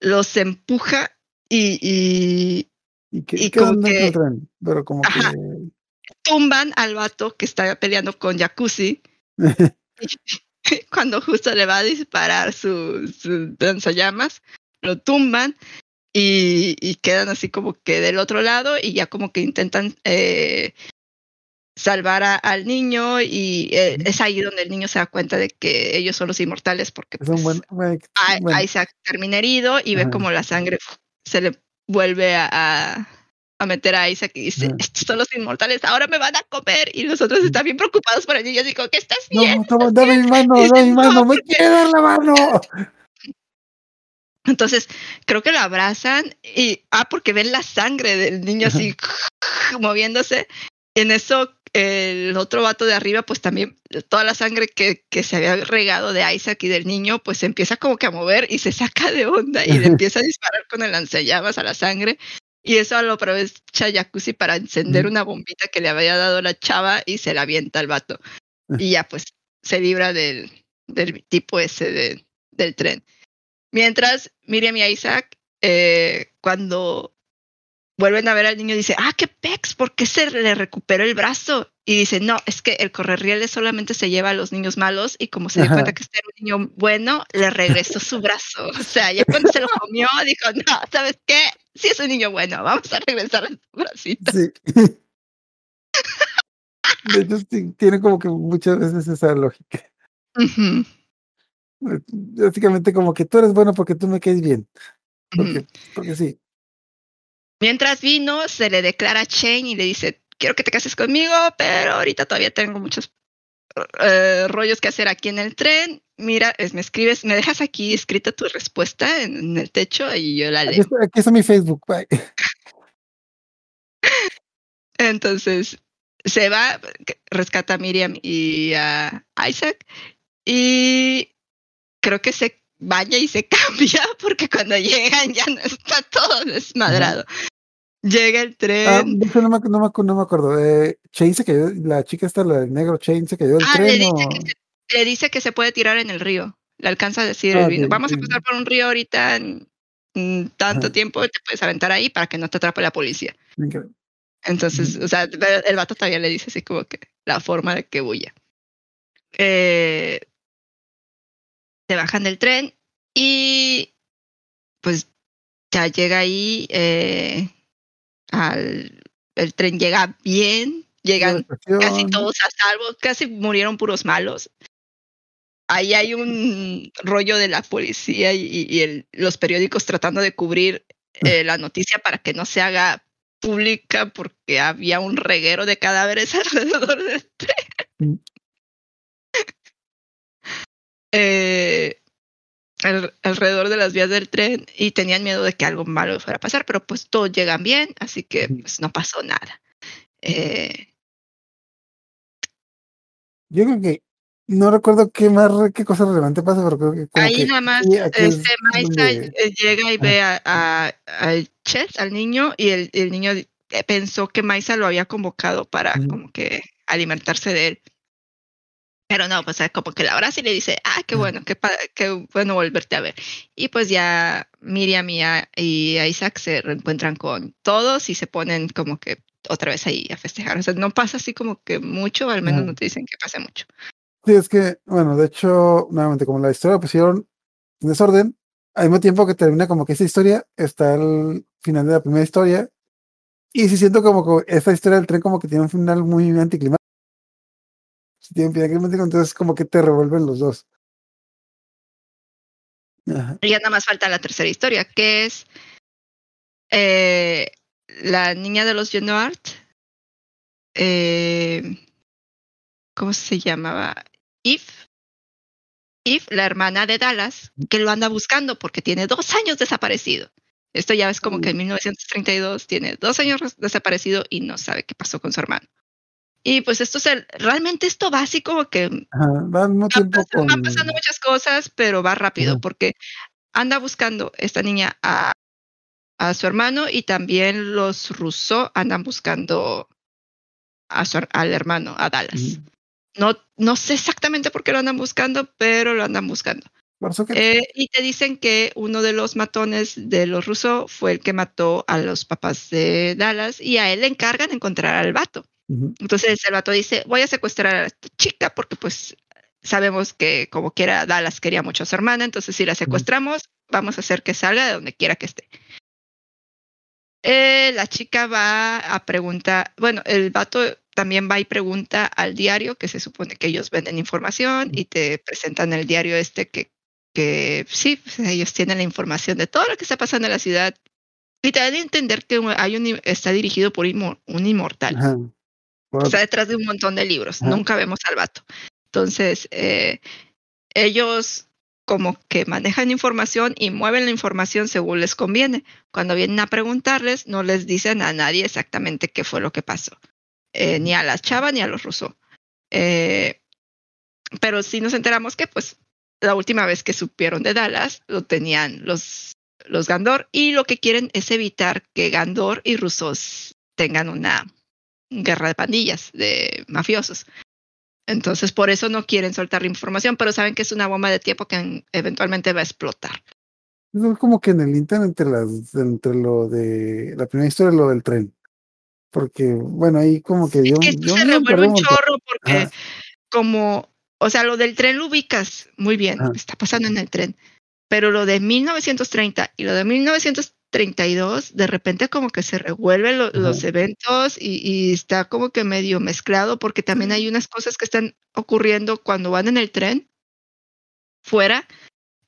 los empuja y, y y que y como que- tren, pero como Ajá. que tumban al vato que está peleando con Jacuzzi. Cuando justo le va a disparar su, su lanzallamas, lo tumban y, y quedan así como que del otro lado y ya como que intentan eh, salvar a- al niño y eh, es ahí donde el niño se da cuenta de que ellos son los inmortales porque pues, buen, buen- termina herido y ve como la sangre se le vuelve a, a, a meter a Isaac y dice, estos son los inmortales, ahora me van a comer y los otros están bien preocupados por el niño, digo, ¿qué estás bien? no, toma, dame mi mano, Dice, dame mi "No, mano, me porque-" quiere dar la mano. Entonces, creo que lo abrazan y, ah, porque ven la sangre del niño así moviéndose. En eso, el otro vato de arriba, pues también toda la sangre que, que se había regado de Isaac y del niño, pues se empieza como que a mover y se saca de onda y le empieza a disparar con el lanzallamas a la sangre. Y eso lo aprovecha Jacuzzi para encender una bombita que le había dado la chava y se la avienta al vato. Y ya, pues, se libra del, del tipo ese de- del tren. Mientras Miriam y Isaac, eh, cuando vuelven a ver al niño, dice, ah, qué pex, ¿por qué se le recuperó el brazo? Y dice, no, es que el correrrieles solamente se lleva a los niños malos y como se dio cuenta que este era un niño bueno, le regresó su brazo. O sea, ya cuando se lo comió, dijo, no, ¿sabes qué? Si es un niño bueno, vamos a regresar su bracito. Sí. De hecho, sí, tiene como que muchas veces esa lógica. Ujú, Básicamente como que tú eres bueno porque tú me caes bien. Porque, porque sí. Mientras vino, se le declara a Shane y le dice, quiero que te cases conmigo, pero ahorita todavía tengo muchos eh, rollos que hacer aquí en el tren. Mira, es, me escribes, me dejas aquí escrita tu respuesta en, en el techo y yo la Aquí leo. está, aquí está mi Facebook. bye. Entonces se va, rescata a Miriam y a Isaac y creo que se baña y se cambia porque cuando llegan ya no está todo desmadrado. Llega el Ah, tren. no, me, no, me, acu- no me acuerdo. Eh, Chain se cayó, la chica esta, la del negro Chain se cayó del Ah, le tren. dice, o- que se, le dice que se puede tirar en el río. Le alcanza a decir Ah, el vino. Vamos a pasar por un río ahorita en, en tanto Ajá. tiempo, te puedes aventar ahí para que no te atrape la policía. Increíble. Entonces, o sea, el vato todavía le dice así como que la forma de que huya. Eh, se bajan del tren y pues ya llega ahí, eh, al, el tren llega bien, llegan casi todos a salvo, casi murieron puros malos. Ahí hay un rollo de la policía y, y el- los periódicos tratando de cubrir eh, la noticia para que no se haga pública porque había un reguero de cadáveres alrededor del tren. Mm. Eh, al- alrededor de las vías del tren y tenían miedo de que algo malo fuera a pasar, pero pues todos llegan bien, así que pues no pasó nada. Eh, Yo creo que no recuerdo qué más, qué cosa relevante pasa, pero creo que Ahí que nada más es este Maisa donde- llega y Ah. ve a, a, a Chet, al niño, y el, el niño eh, pensó que Maisa lo había convocado para como que alimentarse de él. Pero no, pues como que la abraza y le dice, ah, qué bueno, qué, qué bueno volverte a ver. Y pues ya Miriam y, a- y a Isaac se reencuentran con todos y se ponen como que otra vez ahí a festejar. O sea, no pasa así como que mucho, al menos Ajá. no te dicen que pase mucho. Sí, es que, bueno, de hecho, nuevamente, como la historia pusieron en desorden, al mismo tiempo que termina como que esta historia, está el final de la primera historia, y sí siento como que esta historia del tren como que tiene un final muy anticlimático. Sí tiene un final climático, entonces como que te revuelven los dos. Ajá. Y ya nada más falta la tercera historia, que es eh, la niña de los Genoart. Eh, ¿Cómo se llamaba? Eve. Eve, la hermana de Dallas, que lo anda buscando porque tiene dos años desaparecido. Esto ya es como que en 1932 tiene dos años desaparecido y no sabe qué pasó con su hermano. Y pues esto es el, realmente esto va así como que Ajá, va va, pas- con... pasando muchas cosas, pero va rápido Ajá. porque anda buscando esta niña a, a su hermano y también los Rousseau andan buscando a su, al hermano, a Dallas. Ujú. No, no sé exactamente por qué lo andan buscando, pero lo andan buscando. Eh, y te dicen que uno de los matones de los Rousseau fue el que mató a los papás de Dallas y a él le encargan encontrar al vato. Entonces el vato dice, voy a secuestrar a esta chica porque pues sabemos que como quiera Dallas quería mucho a su hermana, entonces si la secuestramos, vamos a hacer que salga de donde quiera que esté. Eh, la chica va a preguntar, bueno, el vato también va y pregunta al diario, que se supone que ellos venden información y te presentan el diario este que, que sí, pues, ellos tienen la información de todo lo que está pasando en la ciudad. Y te dan a entender que hay un, está dirigido por un inmortal Ajá. Por- está detrás de un montón de libros. Nunca vemos al vato. Entonces, eh, ellos como que manejan información y mueven la información según les conviene. Cuando vienen a preguntarles, no les dicen a nadie exactamente qué fue lo que pasó. Eh, ni a la chava ni a los rusos. Eh, pero sí nos enteramos que, pues, la última vez que supieron de Dallas lo tenían los, los Gandor y lo que quieren es evitar que Gandor y rusos tengan una guerra de pandillas, de mafiosos. Entonces, por eso no quieren soltar la información, pero saben que es una bomba de tiempo que en- eventualmente va a explotar. Es como que en el Inter entre las entre lo de la primera historia lo del tren. Porque, bueno, ahí como que yo, es que yo se revuelve un chorro porque Ajá. como, o sea, lo del tren lo ubicas muy bien, Ajá. está pasando en el tren, pero lo de 1930 y lo de 1932, de repente como que se revuelven lo- los eventos y, y está como que medio mezclado porque también hay unas cosas que están ocurriendo cuando van en el tren fuera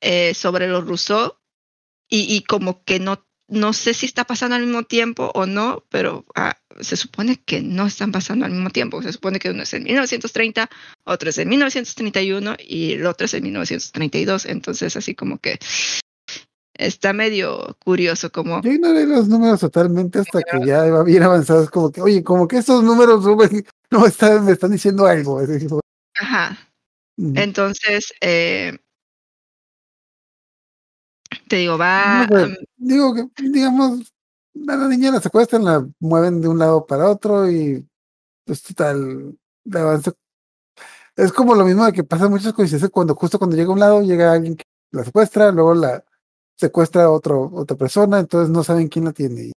eh, sobre los Rousseau y, y como que no no sé si está pasando al mismo tiempo o no, pero ah, se supone que no están pasando al mismo tiempo. Se supone que uno es en 1930, otro es en 1931 y el otro es en 1932. Entonces, así como que está medio curioso como... Yo ignoré los números totalmente hasta que ya iba bien avanzado. Es como que, oye, como que estos números no están, me están diciendo algo. Ajá. Entonces, eh, te digo, va. digo que, digamos, a la niña la secuestran, la mueven de un lado para otro y pues total, de avance. Es como lo mismo de que pasa muchas coincidencias cuando justo cuando llega a un lado llega alguien que la secuestra, luego la secuestra a otro, otra persona, entonces no saben quién la tiene.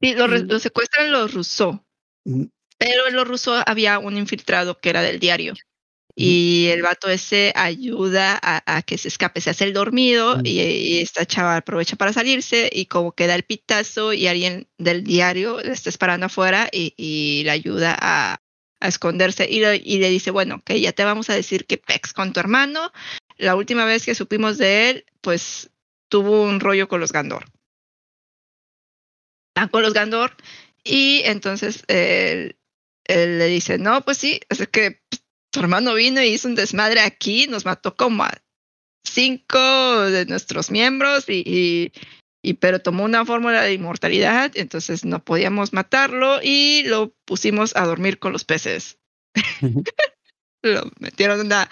Sí, lo, lo secuestran los Rousseau. Pero en los Rousseau había un infiltrado que era del diario. Y el vato ese ayuda a, que se escape, se hace el dormido y, esta chava aprovecha para salirse y como queda el pitazo y alguien del diario le está esperando afuera y, le ayuda a, esconderse y, le dice, bueno, que ya te vamos a decir que Pex con tu hermano, la última vez que supimos de él, pues tuvo un rollo con los Gandor. Están con los Gandor y entonces él, le dice, no, pues sí, es que tu hermano vino y hizo un desmadre aquí, nos mató como a cinco de nuestros miembros y, y, pero tomó una fórmula de inmortalidad, entonces no podíamos matarlo y lo pusimos a dormir con los peces. lo metieron en una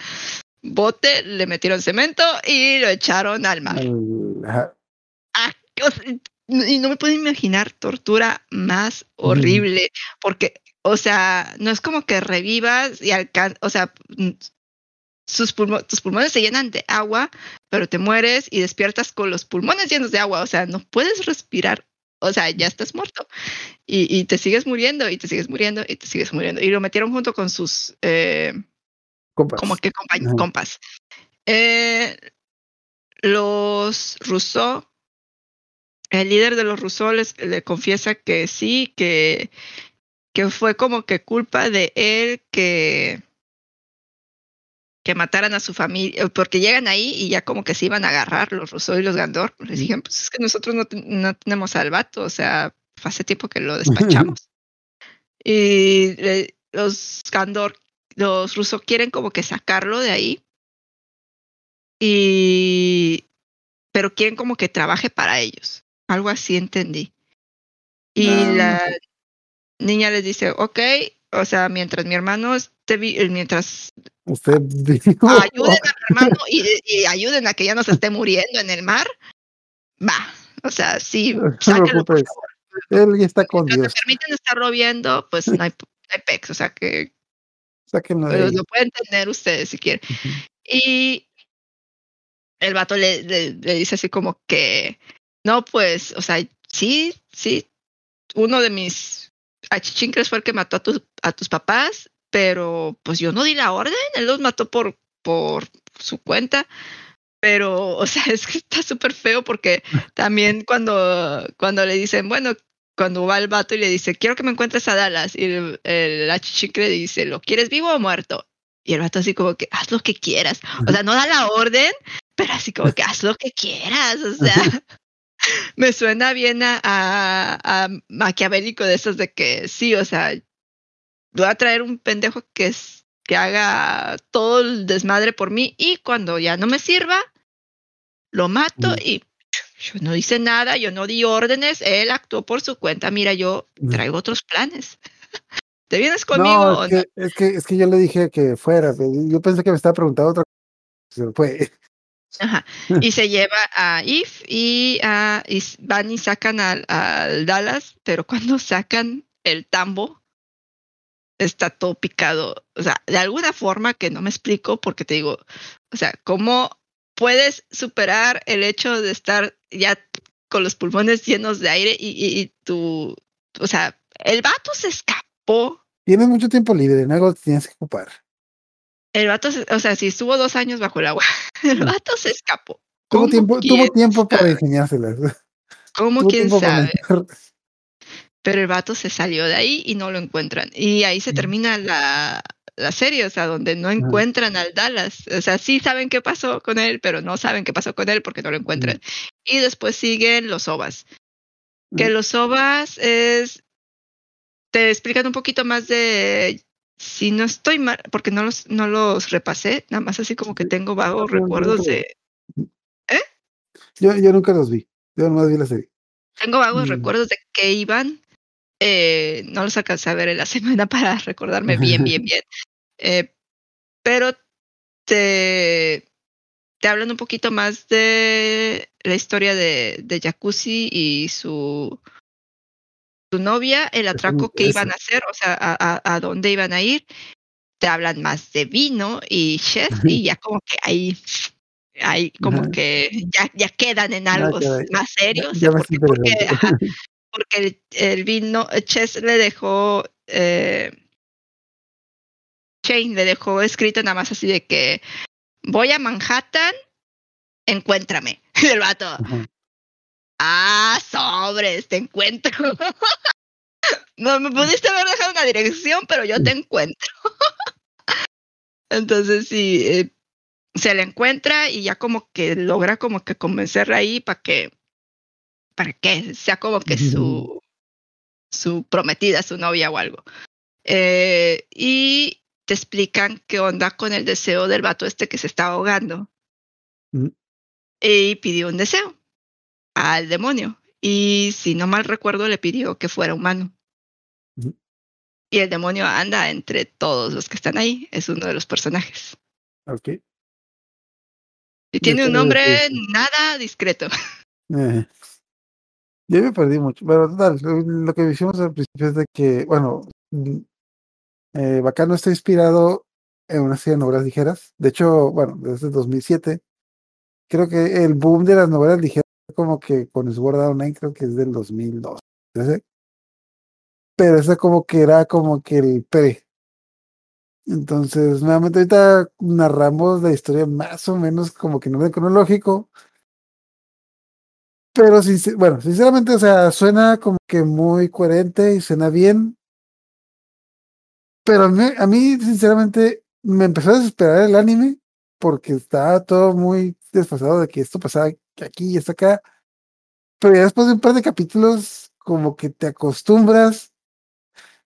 bote, le metieron cemento y lo echaron al mar. Ah, y no me puedo imaginar tortura más horrible, porque o sea, no es como que revivas y alcanzas, o sea, sus tus pulmones se llenan de agua, pero te mueres y despiertas con los pulmones llenos de agua, o sea, no puedes respirar, o sea, ya estás muerto y, te sigues muriendo y te sigues muriendo y te sigues muriendo. Y lo metieron junto con sus, eh, como que compas. Eh, los Rousseau, el líder de los Rousseau le confiesa que sí, que que fue como que culpa de él que que mataran a su familia, porque llegan ahí y ya como que se iban a agarrar los Rousseau y los Gandor. Les dijeron, pues es que nosotros no, no tenemos al vato, o sea, hace tiempo que lo despachamos. y los Gandor, los Rousseau quieren como que sacarlo de ahí. Y pero quieren como que trabaje para ellos. Algo así entendí. Y la niña les dice, ok, o sea, mientras mi hermano esté, mientras Usted ayuden a mi hermano y, ayuden a que ya no se esté muriendo en el mar, va, o sea, sí, sáquenlo, por Él ya está con Dios. me permiten estarlo viendo, pues no hay, no pex, o sea que Sáquenlo lo pueden tener ustedes si quieren. Y el vato le, le, dice así como que, no, pues, o sea, sí, sí, uno de mis Achichincres fue el que mató a, tus a tus papás, pero pues yo no di la orden, él los mató por, por su cuenta. Pero, o sea, es que está súper feo porque también cuando, cuando le dicen, bueno, cuando va el vato y le dice, quiero que me encuentres a Dallas, y el, el achichincre dice, ¿lo quieres vivo o muerto? Y el vato así como que, haz lo que quieras. O sea, no da la orden, pero así como que haz lo que quieras. O sea, me suena bien a, a, maquiavélico de esos de que sí, o sea, voy a traer un pendejo que, es, que haga todo el desmadre por mí y cuando ya no me sirva, lo mato y yo no hice nada, yo no di órdenes, él actuó por su cuenta, mira, yo traigo otros planes. ¿Te vienes conmigo? es, que, es, que, es que yo le dije que fuera, yo pensé que me estaba preguntando otra cosa. Fue. Ajá. Y se lleva a If y, a, van y sacan al, Dallas, pero cuando sacan el tambo, está todo picado. O sea, de alguna forma que no me explico, porque te digo, o sea, ¿cómo puedes superar el hecho de estar ya con los pulmones llenos de aire y, y, tú, o sea, el vato se escapó. Tienes mucho tiempo libre, no algo tienes que ocupar. El vato, o sea, si estuvo dos años bajo el agua, el vato se escapó. Tuvo tiempo, tuvo tiempo para enseñárselas. ¿Cómo quién sabe? Pero el vato se salió de ahí y no lo encuentran. Y ahí se termina la, la serie, o sea, donde no encuentran al Dallas. O sea, sí saben qué pasó con él, pero no saben qué pasó con él porque no lo encuentran. Y después siguen los OVAs. Que los OVAs es. Te explican un poquito más de. Si no estoy mal, porque no los, no los repasé, nada más así como que tengo vagos recuerdos de. ¿Eh? Yo, yo nunca los vi. Yo nomás vi la serie. Tengo vagos mm. recuerdos de que iban. Eh, no los alcancé a ver en la semana para recordarme bien, bien, bien. Eh, pero te, te hablan un poquito más de la historia de, de Jacuzzi y su, su novia, el atraco que iban a hacer, o sea, a, a, dónde iban a ir. Te hablan más de vino y chef y ya como que ahí ahí como que ya, ya quedan en algo más serio. porque, el, vino, Chess le dejó, eh, Shane le dejó escrito nada más así de que voy a Manhattan, encuéntrame. El vato. Ah, sobres, te encuentro. no me pudiste haber dejado una dirección, pero yo te encuentro. Entonces sí, eh, se le encuentra y ya como que logra como que convencerla ahí para que para que sea como que su su prometida, su novia o algo. Eh, y te explican qué onda con el deseo del vato este que se está ahogando. Y pidió un deseo al demonio. Y si no mal recuerdo, le pidió que fuera humano. Y el demonio anda entre todos los que están ahí. Es uno de los personajes. Okay. Y tiene un nombre nada discreto. Eh, yo me perdí mucho, pero total, lo que hicimos al principio es de que, bueno, eh, Bacano está inspirado en una serie de novelas ligeras. De hecho, bueno, desde 2007. Creo que el boom de las novelas ligeras, como que con Sword Art Online, creo que es del 2002. Pero ese como que era como que el pre. Entonces, nuevamente ahorita narramos la historia más o menos como que no es cronológico. Pero, bueno, sinceramente, o sea, suena como que muy coherente y suena bien. Pero a mí, sinceramente, me empezó a desesperar el anime porque estaba todo muy desfasado de que esto pasaba aquí y esto acá. Pero ya después de un par de capítulos, como que te acostumbras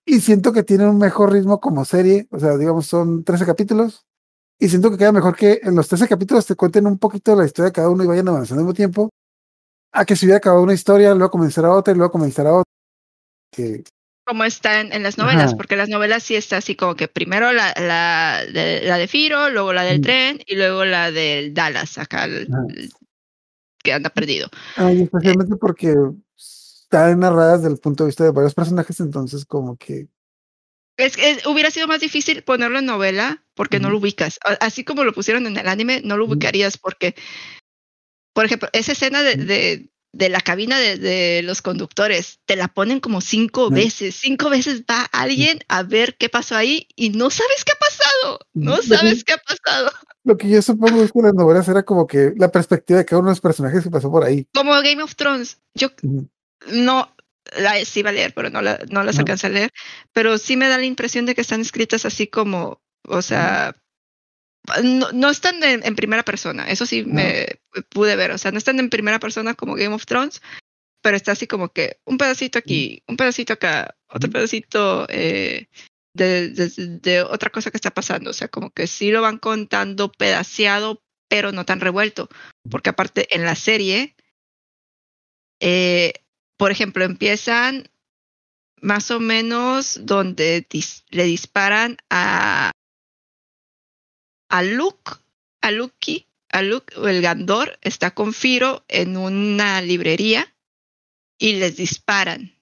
y siento que tiene un mejor ritmo como serie, o sea, digamos, son 13 capítulos, y siento que queda mejor que en los 13 capítulos te cuenten un poquito la historia de cada uno y vayan avanzando al mismo tiempo, a que se hubiera acabado una historia, luego comenzará otra y luego comenzará otra. Que... Como está en, las novelas, porque las novelas sí está así como que primero la, la, de, la de Firo, luego la del tren y luego la del Dallas, acá, que anda perdido. y especialmente porque están narradas desde el punto de vista de varios personajes, entonces como que... Es, que hubiera sido más difícil ponerlo en novela porque no lo ubicas. Así como lo pusieron en el anime, no lo ubicarías porque, por ejemplo, esa escena de, de, de la cabina de, de, los conductores, te la ponen como cinco veces. Cinco veces va alguien a ver qué pasó ahí y no sabes qué ha pasado. No sabes qué ha pasado. Lo que yo supongo es que las novelas era como que la perspectiva de cada uno de los personajes que pasó por ahí. Como Game of Thrones. Yo, no, la sí iba a leer, pero no, la, no las alcancé a leer, pero sí me da la impresión de que están escritas así como, o sea, no, no están en, primera persona, eso sí me pude ver, o sea, no están en primera persona como Game of Thrones, pero está así como que un pedacito aquí, un pedacito acá, otro pedacito eh, de, de, otra cosa que está pasando, o sea, como que sí lo van contando pedaceado, pero no tan revuelto, porque aparte en la serie... Eh, por ejemplo, empiezan más o menos donde le disparan a, a Luke, a Luke, a Luke, el Gandor está con Firo en una librería y les disparan.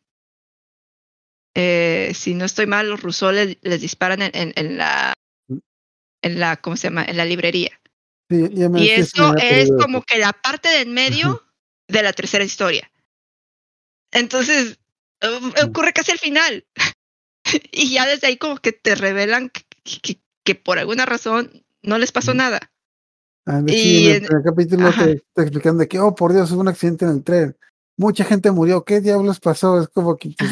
Eh, si no estoy mal, los rusos les, disparan en, en, la en la ¿cómo se llama? en la librería. y eso es como que la parte del medio de la tercera historia. Entonces, um, ocurre casi al final. y ya desde ahí como que te revelan que, por alguna razón no les pasó nada. Ah, y en el, capítulo te, explican de que, oh, por Dios, hubo un accidente en el tren. Mucha gente murió. ¿Qué diablos pasó? Es como que... Pues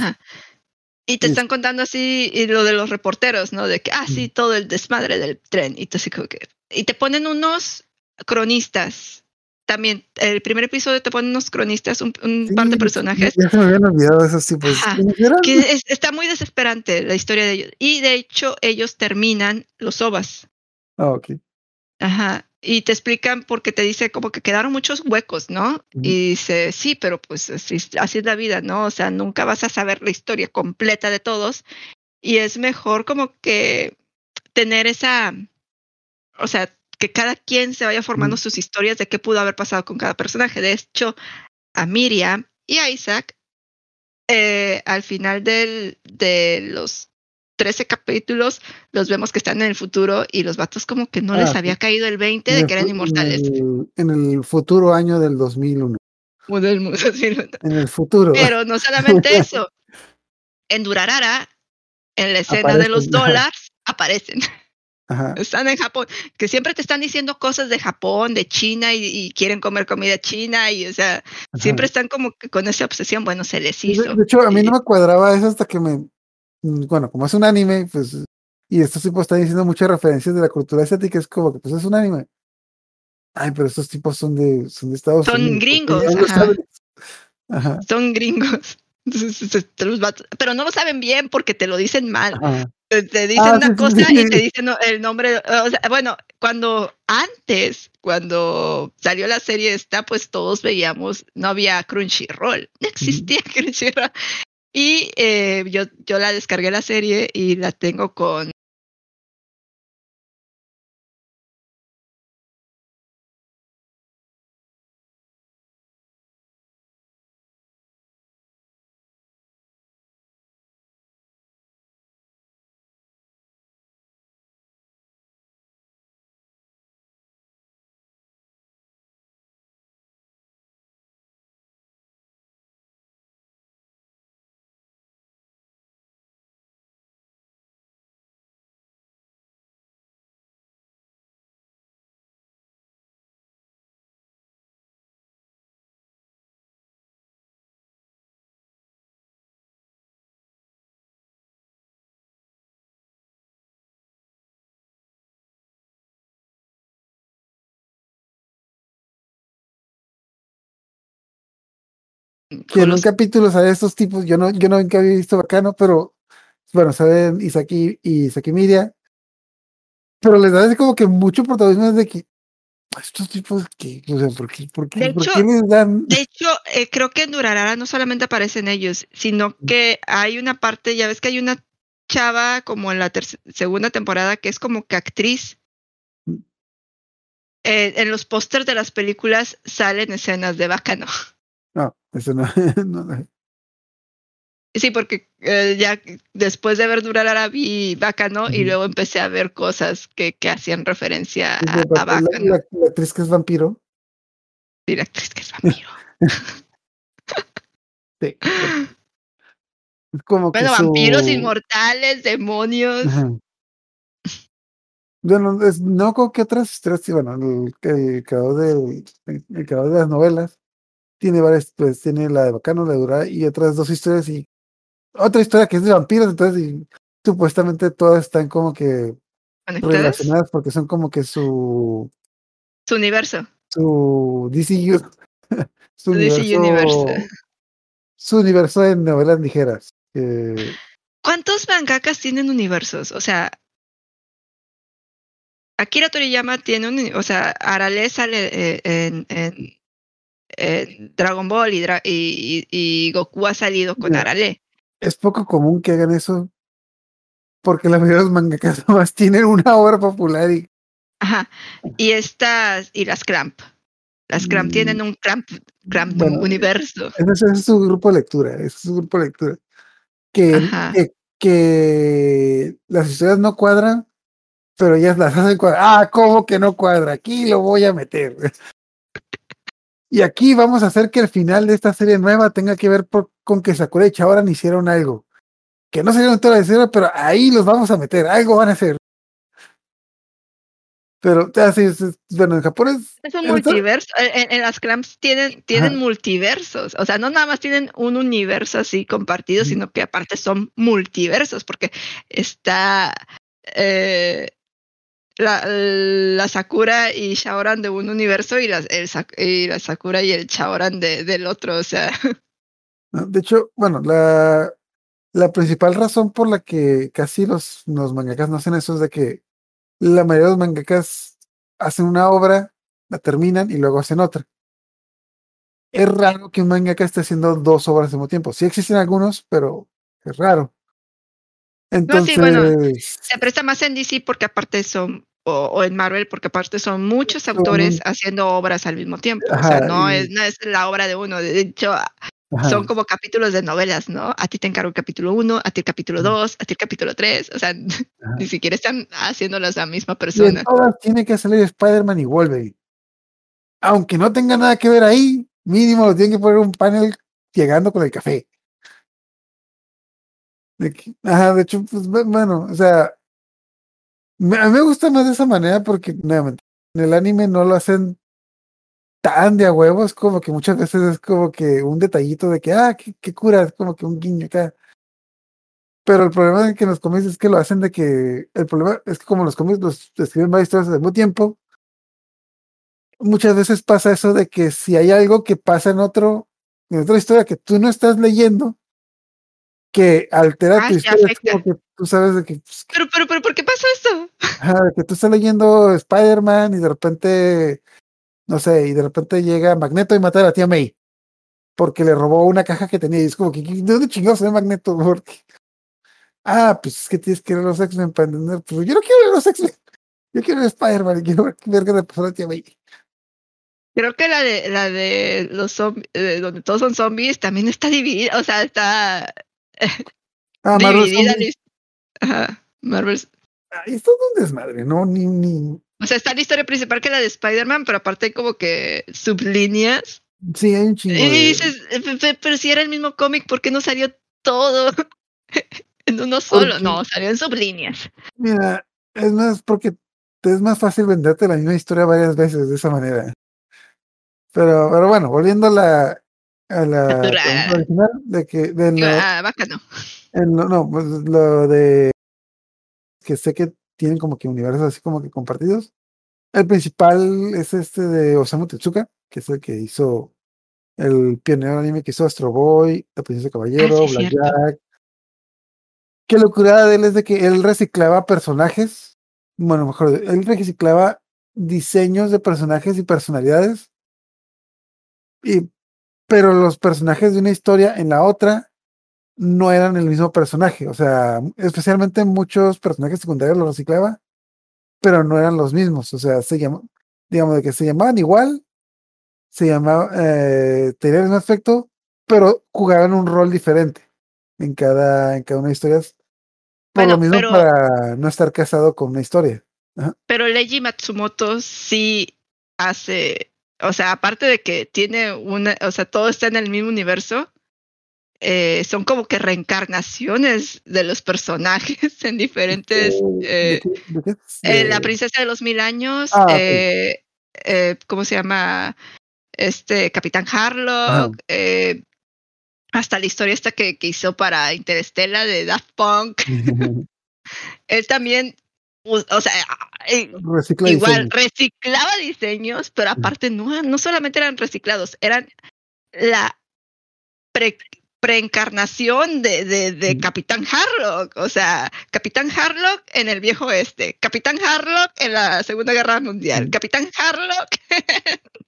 Y te Sí. están contando así y lo de los reporteros, ¿no? De que, ah, sí, todo el desmadre del tren. Y, tú así como que, y te ponen unos cronistas. También, el primer episodio te ponen unos cronistas, un, un Sí, par de personajes. Ya se me habían olvidado esos tipos. Ajá. Que es- está muy desesperante la historia de ellos. Y de hecho, ellos terminan los ovas. Ah, ok. Ajá. Y te explican porque te dice como que quedaron muchos huecos, ¿no? Y dice, sí, pero pues así, así es la vida, ¿no? O sea, nunca vas a saber la historia completa de todos. Y es mejor como que tener esa, o sea, que cada quien se vaya formando sus historias de qué pudo haber pasado con cada personaje. De hecho, a Miriam y a Isaac, eh, al final del, de los 13 capítulos, los vemos que están en el futuro y los vatos como que no Ah, les había caído el 20 En de el que eran inmortales. En el, en el futuro año del 2001. Como del mundo, así, ¿no? En el futuro. Pero no solamente eso. En Durarara, en la escena de los Aparecen, dólares, aparecen. Ajá. Están en Japón. Que siempre te están diciendo cosas de Japón, de China y, y quieren comer comida china y, o sea, ajá. siempre están como que con esa obsesión. Bueno, se les De, hizo. de hecho, a mí no me cuadraba eso hasta que me. Mm, Bueno, como es un anime, pues. Y estos tipos están diciendo muchas referencias de la cultura asiática, es como que pues es un anime. Ay, pero estos tipos son de, son de Estados Son Unidos. ¿por qué gringos, ajá. son gringos. Pero no lo saben bien porque te lo dicen mal. ajá. Te, te dicen Ah, una sí, cosa sí. y te dicen el nombre. O sea, bueno, cuando antes, cuando salió la serie esta, pues todos veíamos, no había Crunchyroll, no existía Crunchyroll. Y eh, yo, yo la descargué la serie y la tengo con Que en un los capítulo sale estos tipos, yo no, yo no nunca había visto bacano, pero bueno, saben Isaki y Isaki Miria, pero les da así como que mucho protagonismo de que estos tipos que, o sea, ¿por qué, por qué, De por hecho- qué les dan? De hecho, eh, creo que en Durarara no solamente aparecen ellos, sino que hay una parte, ya ves que hay una chava como en la segunda temporada que es como que actriz. Eh, en los pósters de las películas salen escenas de Bacano. Eso no, no. Sí, porque eh, ya después de ver Durarara vi Bacano y Ujú. luego empecé a ver cosas que, que hacían referencia a, a la, Bacano. la- la actriz que es vampiro. Sí, la actriz que es vampiro. Sí. Como que Bueno, su- vampiros, inmortales, demonios. Ajá. Bueno, es- no con qué otras historias, sí, bueno, el, el creador de, el creador de las novelas tiene varias, pues tiene la de Bacano, la de Dura y otras dos historias y otra historia que es de vampiros, entonces y supuestamente todas están como que conectadas. relacionadas porque son como que su Su universo. su DCU, su Su DC universo, su universo de novelas ligeras. eh, ¿Cuántos mangakas tienen universos? O sea, Akira Toriyama tiene un, o sea, Arale sale eh, en, en- en Dragon Ball y, Dra- y, y- y Goku ha salido con. Arale. es poco común que hagan eso porque la mayoría de los mangakas nomás tienen una obra popular y Ajá. Y estas, y las Cramp. Las Cramp Mm, tienen un Cramp, Cramp bueno, universo. ese, es su grupo de lectura, ese es su grupo de lectura. Que, que, que las historias no cuadran, pero ellas las hacen cuadrar. Ah, ¿cómo que no cuadra? Aquí lo voy a meter. Y aquí vamos a hacer que el final de esta serie nueva tenga que ver por- con que Sakura y Chaoran hicieron algo. Que no salieron toda la serie, pero ahí los vamos a meter, algo van a hacer. Pero, así es, bueno, en Japón es. Es un multiverso. En, las clamps tienen, tienen multiversos. O sea, no nada más tienen un universo así compartido, sino que aparte son multiversos, porque está eh, la, la, Sakura y Shaoran de un universo y, el, y la Sakura y el Shaoran de, del otro. O sea. De hecho, bueno, la, la principal razón por la que casi los, los mangakas no hacen eso es de que la mayoría de los mangakas hacen una obra, la terminan y luego hacen otra. Es raro que un mangaka esté haciendo dos obras al mismo tiempo. Sí existen algunos, pero es raro. Entonces, se presta más en DC porque aparte son, o, en Marvel porque aparte son muchos autores haciendo obras al mismo tiempo. o sea, no, es, no es la obra de uno. De hecho, son como capítulos de novelas, ¿no? A ti te encargo el capítulo 1, a ti el capítulo 2, a ti el capítulo 3, o sea, ni siquiera están haciéndolas la misma persona. Y todas tiene que salir Spider-Man y Wolverine. Aunque no tenga nada que ver ahí, mínimo lo tienen que poner un panel llegando con el café. De ajá, de hecho, pues bueno, o sea, a mí me gusta más de esa manera porque nuevamente en el anime no lo hacen tan de a huevos, como que muchas veces es como que un detallito de que, ah, qué, cura, es como que un guiño acá. Pero el problema de que los cómics es que lo hacen de que, el problema es que como los cómics los escriben varias historias al mismo tiempo, muchas veces pasa eso de que si hay algo que pasa en otro, en otra historia que tú no estás leyendo, que altera ah, tu historia, es como que tú sabes de que... Pues, pero, pero, pero, ¿por qué pasa esto? que tú estás leyendo Spider-Man y de repente no sé, y de repente llega Magneto y mata a la tía May porque le robó una caja que tenía y es como que, ¿de dónde chingados ve Magneto? Porque, ah, pues es que tienes que ver los X-Men para entender, pues yo no quiero ver los X-Men, yo quiero ver Spider-Man y quiero ver qué le pasó a la tía May. Creo que la de la de los zombies, donde todos son zombies, también está dividida, o sea, está ah, dividida. Ajá, Marvel. Ahí está un desmadre, ¿no? Ni, ni, o sea, está la historia principal que la de Spider-Man, pero aparte hay como que sublíneas. Sí, hay un chingo. Y dices, pero si era el mismo cómic, ¿por qué no salió todo en uno solo? No, salió en sublíneas. Mira, es más porque es más fácil venderte la misma historia varias veces de esa manera. Pero, pero bueno, volviendo a la, a la original de que de lo, ah, bacano. no, pues lo de que sé que tienen como que universos así como que compartidos. El principal es este de Osamu Tezuka, que es el que hizo el pionero anime que hizo Astro Boy, La Princesa Caballero, ah, Blackjack. Qué locura de él es de que él reciclaba personajes, bueno, mejor, él reciclaba diseños de personajes y personalidades, y, pero los personajes de una historia en la otra no eran el mismo personaje. O sea, especialmente muchos personajes secundarios los reciclaba, pero no eran los mismos. O sea, se llamó, digamos, de que se llamaban igual, se llamaba, eh, tenían el mismo aspecto, pero jugaban un rol diferente en cada, en cada una de las historias. Por lo mismo para no estar casado con una historia. Pero Leiji Matsumoto sí hace, o sea, aparte de que tiene una, o sea, todo está en el mismo universo, eh, son como que reencarnaciones de los personajes en diferentes... Eh, eh, la princesa de los mil años, ah, ¿cómo se llama? Este, Capitán Harlock, hasta la historia esta que, hizo para Interestela de Daft Punk. Él también o sea, igual reciclaba diseños, pero aparte no, no solamente eran reciclados, eran la pre preencarnación de, de, de, Capitán Harlock. O sea, Capitán Harlock en el viejo oeste, Capitán Harlock en la Segunda Guerra Mundial, Capitán Harlock.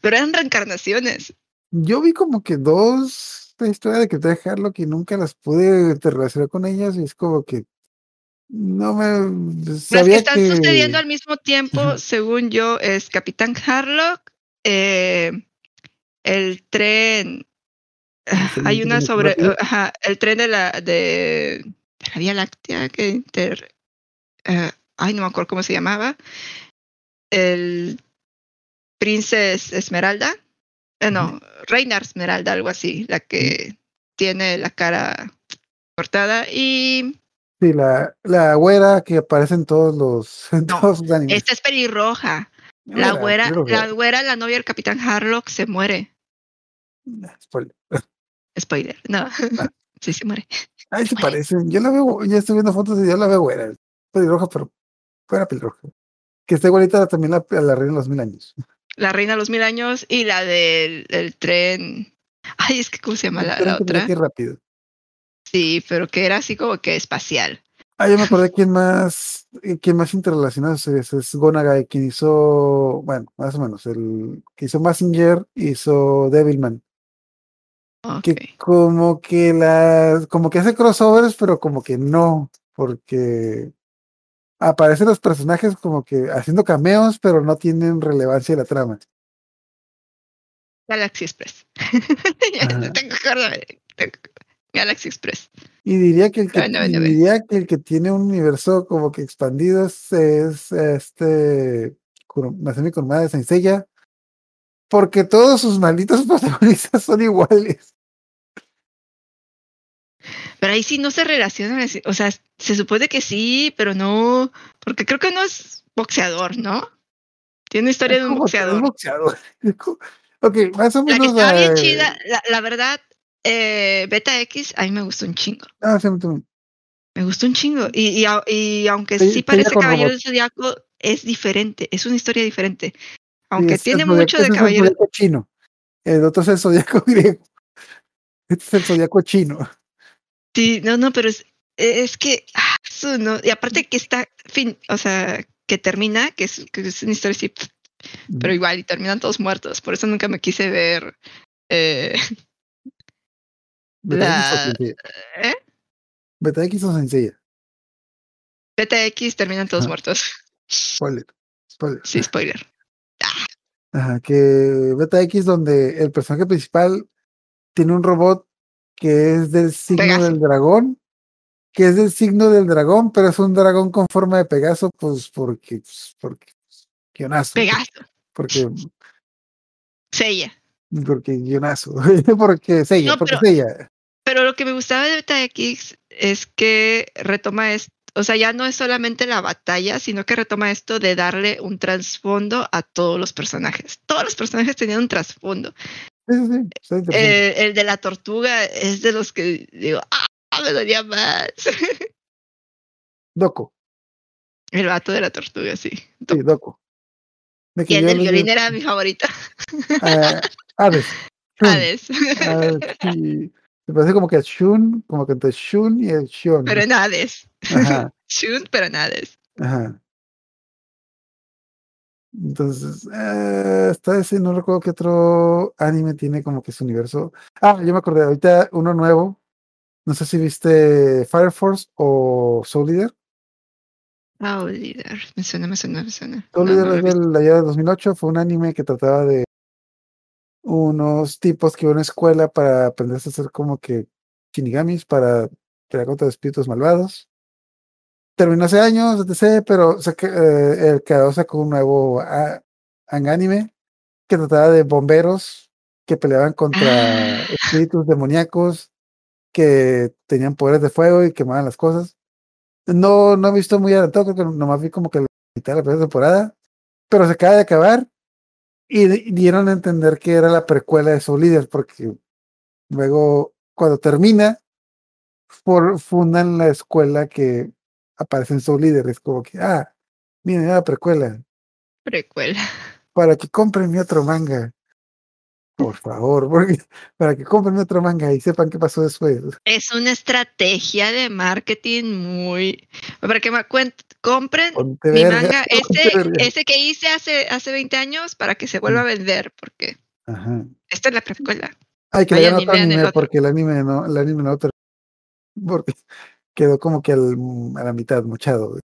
Pero eran reencarnaciones. Yo vi como que dos de historia de Capitán Harlock y nunca las pude relacionar con ellas y es como que no me sabía Las que están sucediendo al mismo tiempo, según yo, es Capitán Harlock, eh, el tren hay una sobre ajá, el tren de la de, la Vía Láctea que inter uh, ay no me acuerdo cómo se llamaba el Princess Esmeralda eh, no Reina Esmeralda algo así la que tiene la cara cortada y Sí, la, la güera que aparece en todos los, en No, todos sus animes. Esta es pelirroja. La güera, la güera, la novia del Capitán Harlock se muere. Spoiler. Spoiler. No. sí se muere. Ay, se parecen. Yo la veo, ya estoy viendo fotos y yo la veo güera. Pelirroja, pero fuera pelirroja. Que está igualita también la, la reina de los mil años. La reina de los mil años y la del, del tren. Ay, es que ¿cómo se llama la, la otra? Rápido. Sí, pero que era así como que espacial. Ah, yo me acordé quién más, quién más interrelacionado es, es, Gonagai, quien hizo, bueno, más o menos, el que hizo Messenger, hizo Devilman. Okay. Que como que las, como que hace crossovers, pero como que no, porque aparecen los personajes como que haciendo cameos, pero no tienen relevancia en la trama. Galaxy Express. tengo que. Galaxy Express. Y diría que el que, no, no, diría que, el que tiene un universo como que expandido es, es este Masami Kurumada de Senseiya, porque todos sus malditos protagonistas son iguales. Pero ahí sí no se relacionan, o sea, se supone que sí, pero no, porque creo que no es boxeador, ¿no? Tiene historia de un boxeador. Un boxeador. ok, más o menos. La que está bien chida, la, la verdad, eh, Beta X, a mí me gustó un chingo. Ah, sí, me, me gustó un chingo. Y, y, y aunque sí, sí parece Caballero del Zodíaco, es diferente, es una historia diferente. Aunque sí, tiene mucho de Caballero. El chino. El otro es el Zodíaco griego. Este es el Zodíaco chino. Sí, no, no, pero es, es que. Ah, eso no. Y aparte que está, fin, o sea, que termina, que es, que es una historia así. Pero igual, y terminan todos muertos. Por eso nunca me quise ver. Eh, la, ¿eh? Beta X o sencilla. Beta X terminan todos ah. muertos. Spoiler. Spoiler. Sí, spoiler. Ah. Ajá, que Beta X donde el personaje principal tiene un robot que es del signo Pegaso. del dragón, que es del signo del dragón, pero es un dragón con forma de Pegaso, pues porque, pues, porque, guionazo. Pegaso. Porque. Sella. Porque guionazo. porque Sella, no, porque pero, Sella. Pero lo que me gustaba de Beta X es que retoma esto. O sea, ya no es solamente la batalla, sino que retoma esto de darle un trasfondo a todos los personajes. Todos los personajes tenían un trasfondo. Sí, sí, sí. Eh, el de la tortuga es de los que digo, ah, me dolía más. Doco. El vato de la tortuga, sí. Doco. Sí, Doco. Y el del violín era mi favorita. Uh, Hades. Hades. Sí. Me parece como que a Shun, como que entre Shun y el Shun. Pero en Hades. Ajá. Shun, pero en Hades. Ajá. Entonces, eh, hasta ese no recuerdo qué otro anime tiene como que su universo. Ah, yo me acordé, ahorita uno nuevo. No sé si viste Fire Force o Soul Leader. Soul Leader, me suena, me suena, me suena. Soul No, Leader no es del año de 2008, fue un anime que trataba de unos tipos que iban a una escuela para aprenderse a hacer como que shinigamis para pelear contra espíritus malvados. Terminó hace años, etc., pero saca- eh, el creador sacó un nuevo a- anime que trataba de bomberos que peleaban contra Ah. espíritus demoníacos que tenían poderes de fuego y quemaban las cosas. No, no he visto muy adelantado, creo que nomás vi como que la mitad de la primera temporada, pero se acaba de acabar y di- dieron a entender que era la precuela de Soul Leader, porque luego, cuando termina, for- fundan la escuela que aparece en Soul Leader. Es como que, ah, miren, era la precuela, Precuela. para que compren mi otro manga. Por favor, porque, para que compren mi otro manga y sepan qué pasó después. Es una estrategia de marketing muy. Para que me cuen- compren Ponte mi verga, manga, ese, ese que hice hace, hace 20 años para que se vuelva a vender, porque Ajá. esta es la precuela. Hay que leer otro el anime otro. porque el anime no, el anime no porque quedó como que al- a la mitad mochado. güey.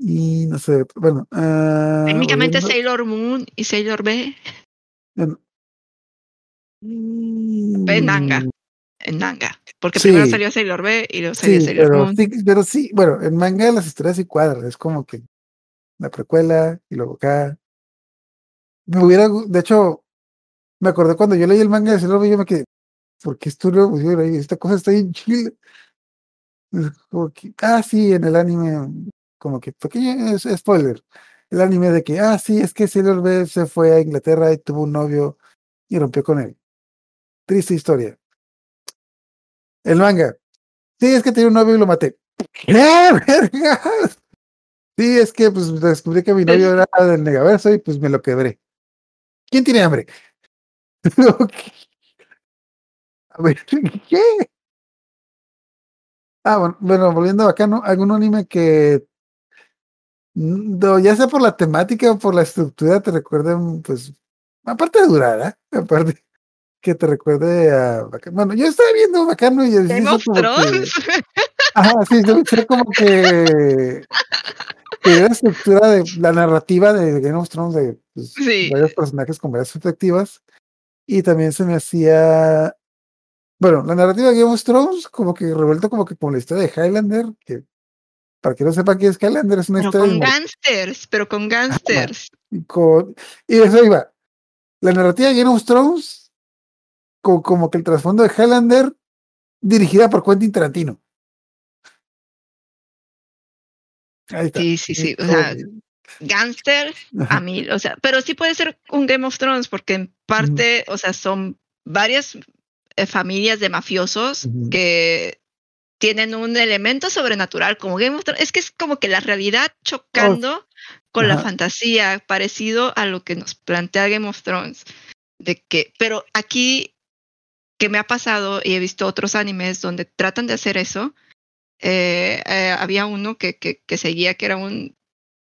Y no sé, bueno. ah, Técnicamente Sailor Moon y Sailor B bueno. Mm, en manga. Porque primero salió Sailor B y luego salió Sí, Sailor pero Moon. sí, pero sí, bueno, en manga las historias sí cuadran, es como que la precuela y luego acá. Me hubiera, de hecho, me acordé cuando yo leí el manga de Sailor Moon, yo me quedé, ¿por qué esto no? Esta cosa está bien chila. ah, sí, en el anime, como que, pequeño es, spoiler, el anime de que, ah, sí, es que Sailor B se fue a Inglaterra y tuvo un novio y rompió con él. Triste historia. El manga. Sí, es que tenía un novio y lo maté. ¿Qué? Sí, es que pues descubrí que mi novio era del negaverso y pues me lo quebré. ¿Quién tiene hambre? A ver, ¿qué? Ah, bueno, bueno, volviendo acá, ¿no? Algún anime que ya sea por la temática o por la estructura te recuerden, pues, aparte de durar, ¿eh? Aparte que te recuerde a Bueno, yo estaba viendo Bacano y Game of Thrones. Ajá, sí, yo como que la estructura de la narrativa de Game of Thrones de pues, varios personajes con varias perspectivas y también se me hacía bueno, la narrativa de Game of Thrones como que revuelto como que con la historia de Highlander, que para que no sepa qué es Highlander, es una pero historia. Con gangsters, pero con gangsters. y, con, y eso iba. La narrativa de Game of Thrones, como, que el trasfondo de Highlander, dirigida por Quentin Tarantino. Sí, sí, sí. O sea, gangsters a mí, o sea, pero sí puede ser un Game of Thrones, porque en parte, o sea, son varias eh, familias de mafiosos que tienen un elemento sobrenatural como Game of Thrones. Es que es como que la realidad chocando con la fantasía, parecido a lo que nos plantea Game of Thrones. De que, pero aquí que me ha pasado y he visto otros animes donde tratan de hacer eso. Eh, eh, había uno que, que, que, seguía que era un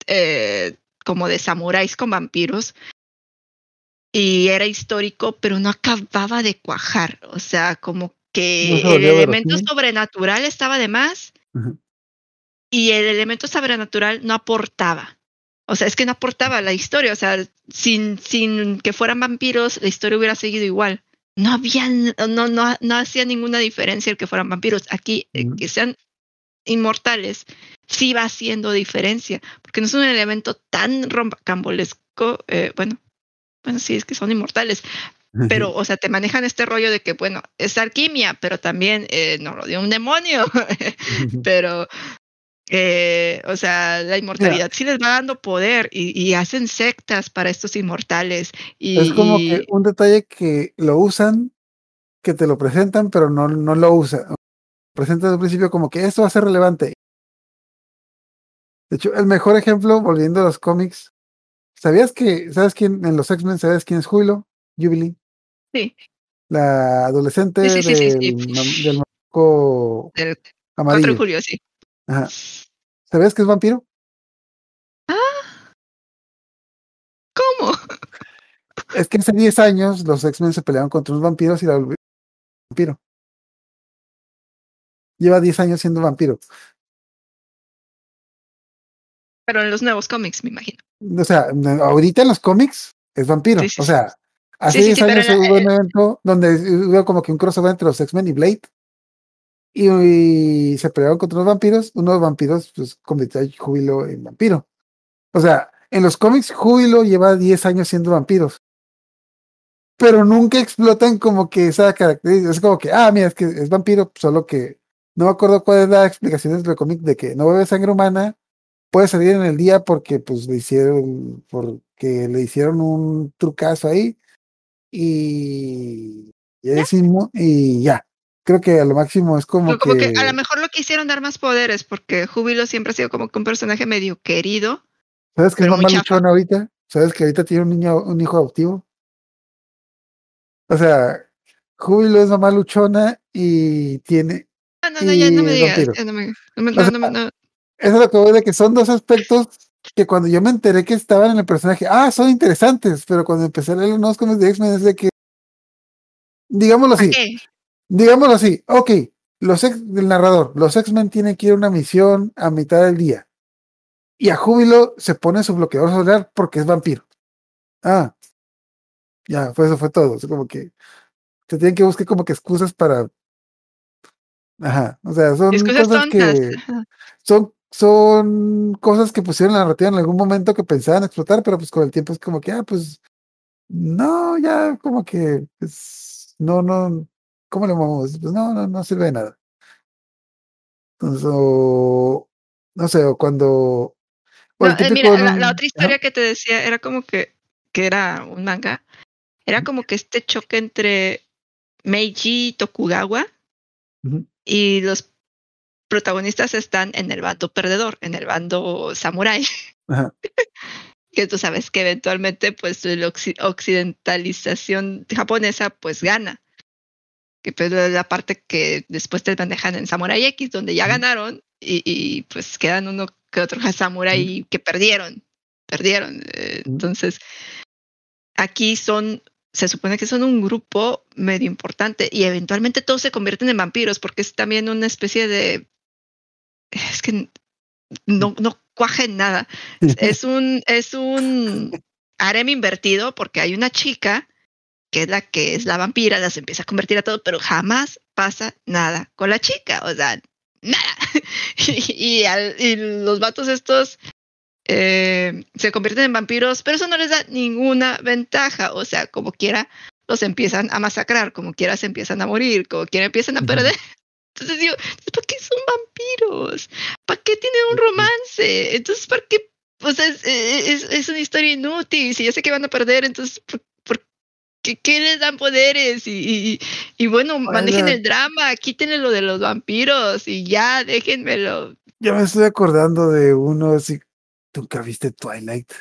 eh, como de samuráis con vampiros y era histórico, pero no acababa de cuajar. O sea, como que el elemento sobrenatural estaba de más y el elemento sobrenatural no aportaba. O sea, es que no aportaba la historia. O sea, sin, sin que fueran vampiros, la historia hubiera seguido igual. No había, no, no, no hacía ninguna diferencia el que fueran vampiros. Aquí, eh, que sean inmortales, sí va haciendo diferencia, porque no es un elemento tan rompacambolesco. Eh, bueno, bueno, sí, es que son inmortales, pero, o sea, te manejan este rollo de que, bueno, es alquimia, pero también eh, no lo dio un demonio, pero, eh, o sea, la inmortalidad sí les va dando poder y, hacen sectas para estos inmortales. Y, es como que un detalle que lo usan, que te lo presentan, pero no, no lo usan. Presentan al principio como que esto va a ser relevante. De hecho, el mejor ejemplo, volviendo a los cómics, ¿sabías que, sabes quién, en los X-Men, sabes quién es Juilo? Jubilee. Sí. La adolescente del, del marco amarillo. 4 julio, sí. Ajá. ¿Sabes que es vampiro? Ah. ¿Cómo? Es que hace 10 años los X-Men se pelearon contra unos vampiros y la volvieron vampiro. Lleva 10 años siendo vampiro. Pero en los nuevos cómics, me imagino. O sea, ahorita en los cómics es vampiro. o sea, Hace 10 años hubo un evento donde hubo como que un crossover entre los X-Men y Blade. Y, se pelearon contra unos vampiros. Unos vampiros, pues, convirtió a Júbilo en vampiro. O sea, en los cómics, Júbilo lleva 10 años siendo vampiros. Pero nunca explotan como que esa característica. Es como que, ah, mira, es que es vampiro, solo que no me acuerdo cuál es la explicación del cómic de que no bebe sangre humana, puede salir en el día porque, pues, le hicieron, porque le hicieron un trucazo ahí y, y ya. Creo que a lo máximo es como, que... A lo mejor lo quisieron dar más poderes porque Júbilo siempre ha sido como que un personaje medio querido. ¿Sabes que es mamá luchona ahorita? ¿Sabes que ahorita tiene un niño, un hijo adoptivo? O sea, Júbilo es mamá luchona y tiene. No, no, no, ya no me digas. Eso es lo que voy de que son dos aspectos que cuando yo me enteré que estaban en el personaje, ah, son interesantes, pero cuando empecé a leer los nuevos cómics de X-Men es de que, digámoslo así, digámoslo así, ok, los ex, del narrador, los X-Men tienen que ir a una misión a mitad del día, y a Júbilo se pone su bloqueador solar porque es vampiro. Ah, ya, pues eso fue todo, es como que se tienen que buscar como que excusas para Ajá, o sea, son cosas que son son cosas que pusieron la narrativa en algún momento que pensaban explotar, pero pues con el tiempo es como que, ah, pues, no, ya como que, pues, no, no, ¿cómo le movemos? Pues no, no, no sirve de nada. Entonces, o, no sé, o cuando... o No, eh, típico mira, la, otra historia que te decía era como que, que era un manga. Era como que este choque entre Meiji Tokugawa ujú, y los protagonistas están en el bando perdedor, en el bando samurái. ajá, que tú sabes que eventualmente pues la occi- occidentalización japonesa pues gana. Que pero es la parte que después te manejan en Samurai X, donde ya ganaron y, y, pues quedan uno que otro samurai que perdieron. Perdieron. Eh. Entonces, aquí son, se supone que son un grupo medio importante y eventualmente todos se convierten en vampiros porque es también una especie de... Es que no, no cuaja en nada. Es un, es un harem invertido porque hay una chica que es la que es la vampira, las empieza a convertir a todo, pero jamás pasa nada con la chica, o sea, nada. y, y al- y los vatos estos eh, se convierten en vampiros, pero eso no les da ninguna ventaja, o sea, como quiera los empiezan a masacrar, como quiera se empiezan a morir, como quiera empiezan a perder. Entonces digo, ¿para qué son vampiros? ¿Para qué tienen un romance? Entonces, ¿para qué? O sea, es, es, es una historia inútil. Si ya sé que van a perder, entonces, ¿por, qué les dan poderes? Y, y, y bueno, manejen el drama, quítenle lo de los vampiros y ya, déjenmelo. Ya me estoy acordando de uno así. ¿Nunca viste Twilight?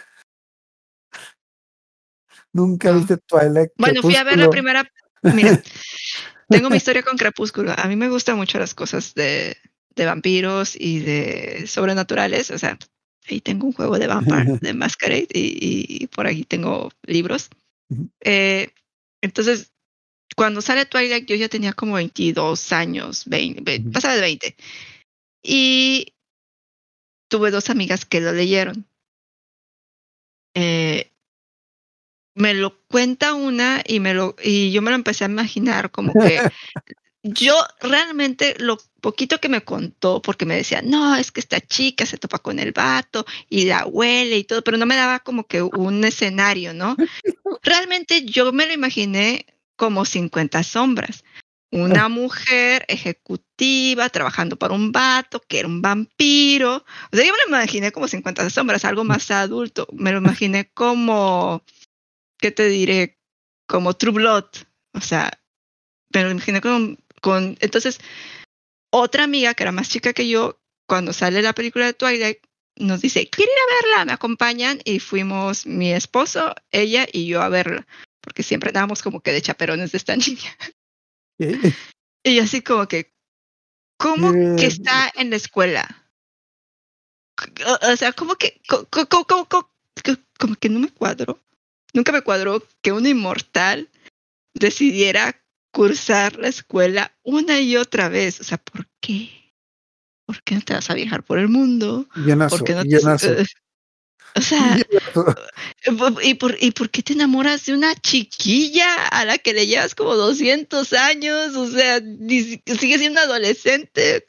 ¿Nunca No. viste Twilight? Bueno, fui a ver la primera. Mira, tengo mi historia con Crepúsculo. A mí me gustan mucho las cosas de, de vampiros y de sobrenaturales. O sea, ahí tengo un juego de Vampire, de Masquerade, y, y por ahí tengo libros. Eh, entonces, cuando sale Twilight, yo ya tenía como 22 años, 20, ve- Ujú. pasaba de 20. Y tuve dos amigas que lo leyeron. Eh, me lo cuenta una y me lo y yo me lo empecé a imaginar como que yo realmente lo poquito que me contó porque me decía no es que esta chica se topa con el vato y la huele y todo pero no me daba como que un escenario no realmente yo me lo imaginé como 50 sombras. Una mujer ejecutiva trabajando para un vato que era un vampiro. O sea yo me lo imaginé como 50 sombras algo más adulto. Me lo imaginé como ¿qué te diré? Como True Blood. O sea, me lo imaginé con, con. Entonces, otra amiga que era más chica que yo, cuando sale la película de Twilight, nos dice: ¿Quieren ir a verla? Me acompañan y fuimos mi esposo, ella y yo a verla. Porque siempre andábamos como que de chaperones de esta niña. Y así como que, ¿cómo Eh, que está en la escuela? O, o sea, como que, co- co- co- co- co- co- como que no me cuadró. Nunca me cuadró que un inmortal decidiera cursar la escuela una y otra vez. O sea, ¿por qué? ¿Por qué no te vas a viajar por el mundo? ¿Por qué no te... eh, o sea, guionazo. ¿y por, ¿y por qué te enamoras de una chiquilla a la que le llevas como 200 años? O sea, sigue siendo adolescente.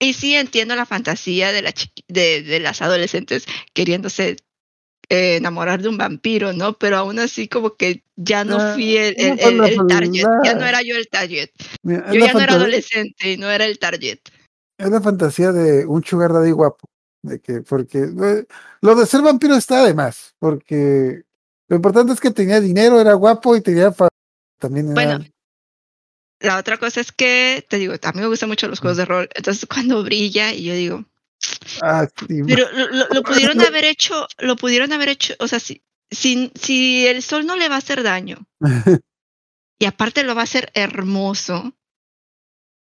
Y sí entiendo la fantasía de, la de, de las adolescentes queriéndose eh, enamorar de un vampiro, ¿no? Pero aún así como que ya no Ah, fui el, el- el- la- el target, ya no era yo el target. Mira, Yo ya no era adolescente y no era el target. Es la fantasía de un sugar daddy guapo. De que, porque eh, lo de ser vampiro está de más. Porque lo importante es que tenía dinero, era guapo y tenía también era. Bueno, La otra cosa es que, te digo, a mí me gustan mucho los juegos de rol, entonces cuando brilla y yo digo, ah, sí, pero lo, pudieron haber hecho, lo pudieron haber hecho, o sea, si, si, si el sol no le va a hacer daño y aparte lo va a hacer hermoso,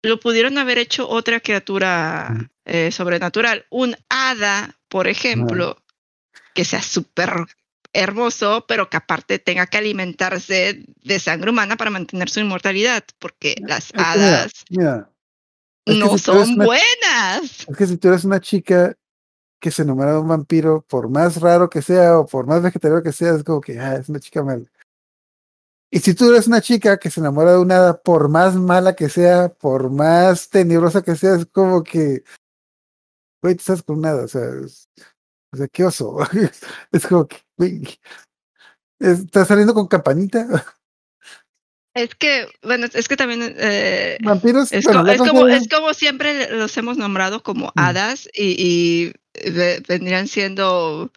lo pudieron haber hecho otra criatura eh, sobrenatural, un hada, por ejemplo, que sea súper hermoso, pero que aparte tenga que alimentarse de sangre humana para mantener su inmortalidad, porque las mira, hadas mira, es no si son una- buenas. es que si tú eres una chica que se enamora de un vampiro, por más raro que sea o por más vegetariano que sea, es como que ah, es una chica mala. Y si tú eres una chica que se enamora de una hada, por más mala que sea, por más tenebrosa que sea, es como que, güey, tú estás con una hada, o sea, es- o sea, qué oso. es como que, güey, ¿estás saliendo con campanita? Es que, bueno, es que también eh, Vampiros, es, bueno, co- la es cosa como, es- es como siempre los hemos nombrado como hadas y, y ve- vendrían siendo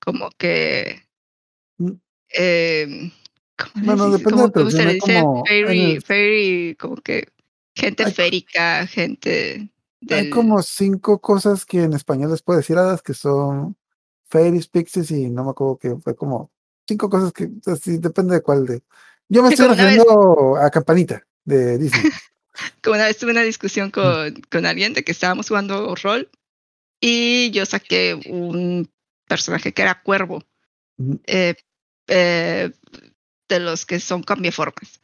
como que eh, ¿cómo les Bueno, dice? depende ¿Cómo- de se le dice? hay como- Fairy, el- fairy, como que gente Hay- férica, gente Hay del... como cinco cosas que en español les puedo decir hadas que son fairies, pixies y no me acuerdo que fue como cinco cosas que así depende de cuál de. Yo me estoy vez- refiriendo a Campanita de Disney. Como una vez tuve una discusión con, con alguien de que estábamos jugando rol y yo saqué un personaje que era cuervo, eh, eh, de los que son cambieformas.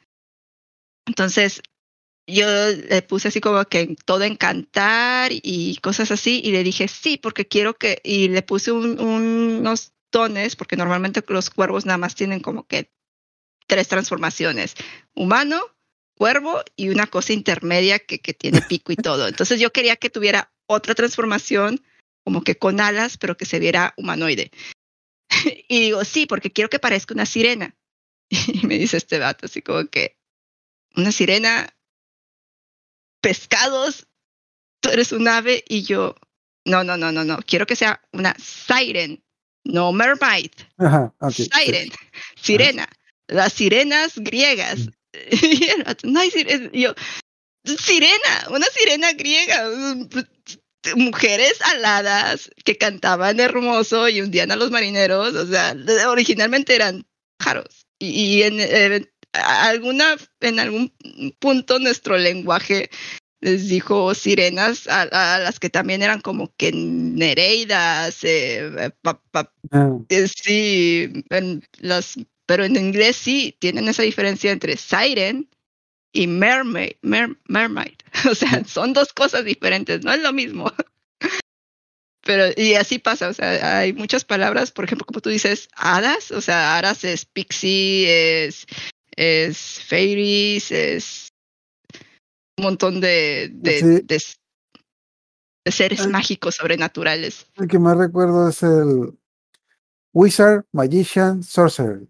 Entonces yo le puse así como que todo encantar y cosas así y le dije sí porque quiero que y le puse un- unos tones porque normalmente los cuervos nada más tienen como que tres transformaciones humano cuervo y una cosa intermedia que, que tiene pico y todo. Entonces yo quería que tuviera otra transformación como que con alas pero que se viera humanoide. Y digo sí porque quiero que parezca una sirena y me dice este vato así como que una sirena pescados, tú eres un ave y yo, no, no, no, no, no, quiero que sea una siren, no mermaid, Ajá, ok. sí. siren, sirena, las sirenas griegas. Mm. Y el vato, no hay sirenas, yo, sirena, una sirena griega, mujeres aladas que cantaban hermoso y hundían a los marineros, o sea, originalmente eran pájaros. Y, y en, eh, alguna, en algún punto nuestro lenguaje les dijo sirenas a, a las que también eran como que nereidas, eh, pa, pa, Ah, eh, sí, en las, pero en inglés sí tienen esa diferencia entre siren y mermaid, mer, mermaid. O sea, son dos cosas diferentes, no es lo mismo. Pero, y así pasa, o sea, hay muchas palabras, por ejemplo, como tú dices, hadas, o sea, hadas es pixie, es, es fairies, es un montón de, de, Sí. de, de seres mágicos sobrenaturales. El que más recuerdo es el Wizard, Magician, Sorcerer.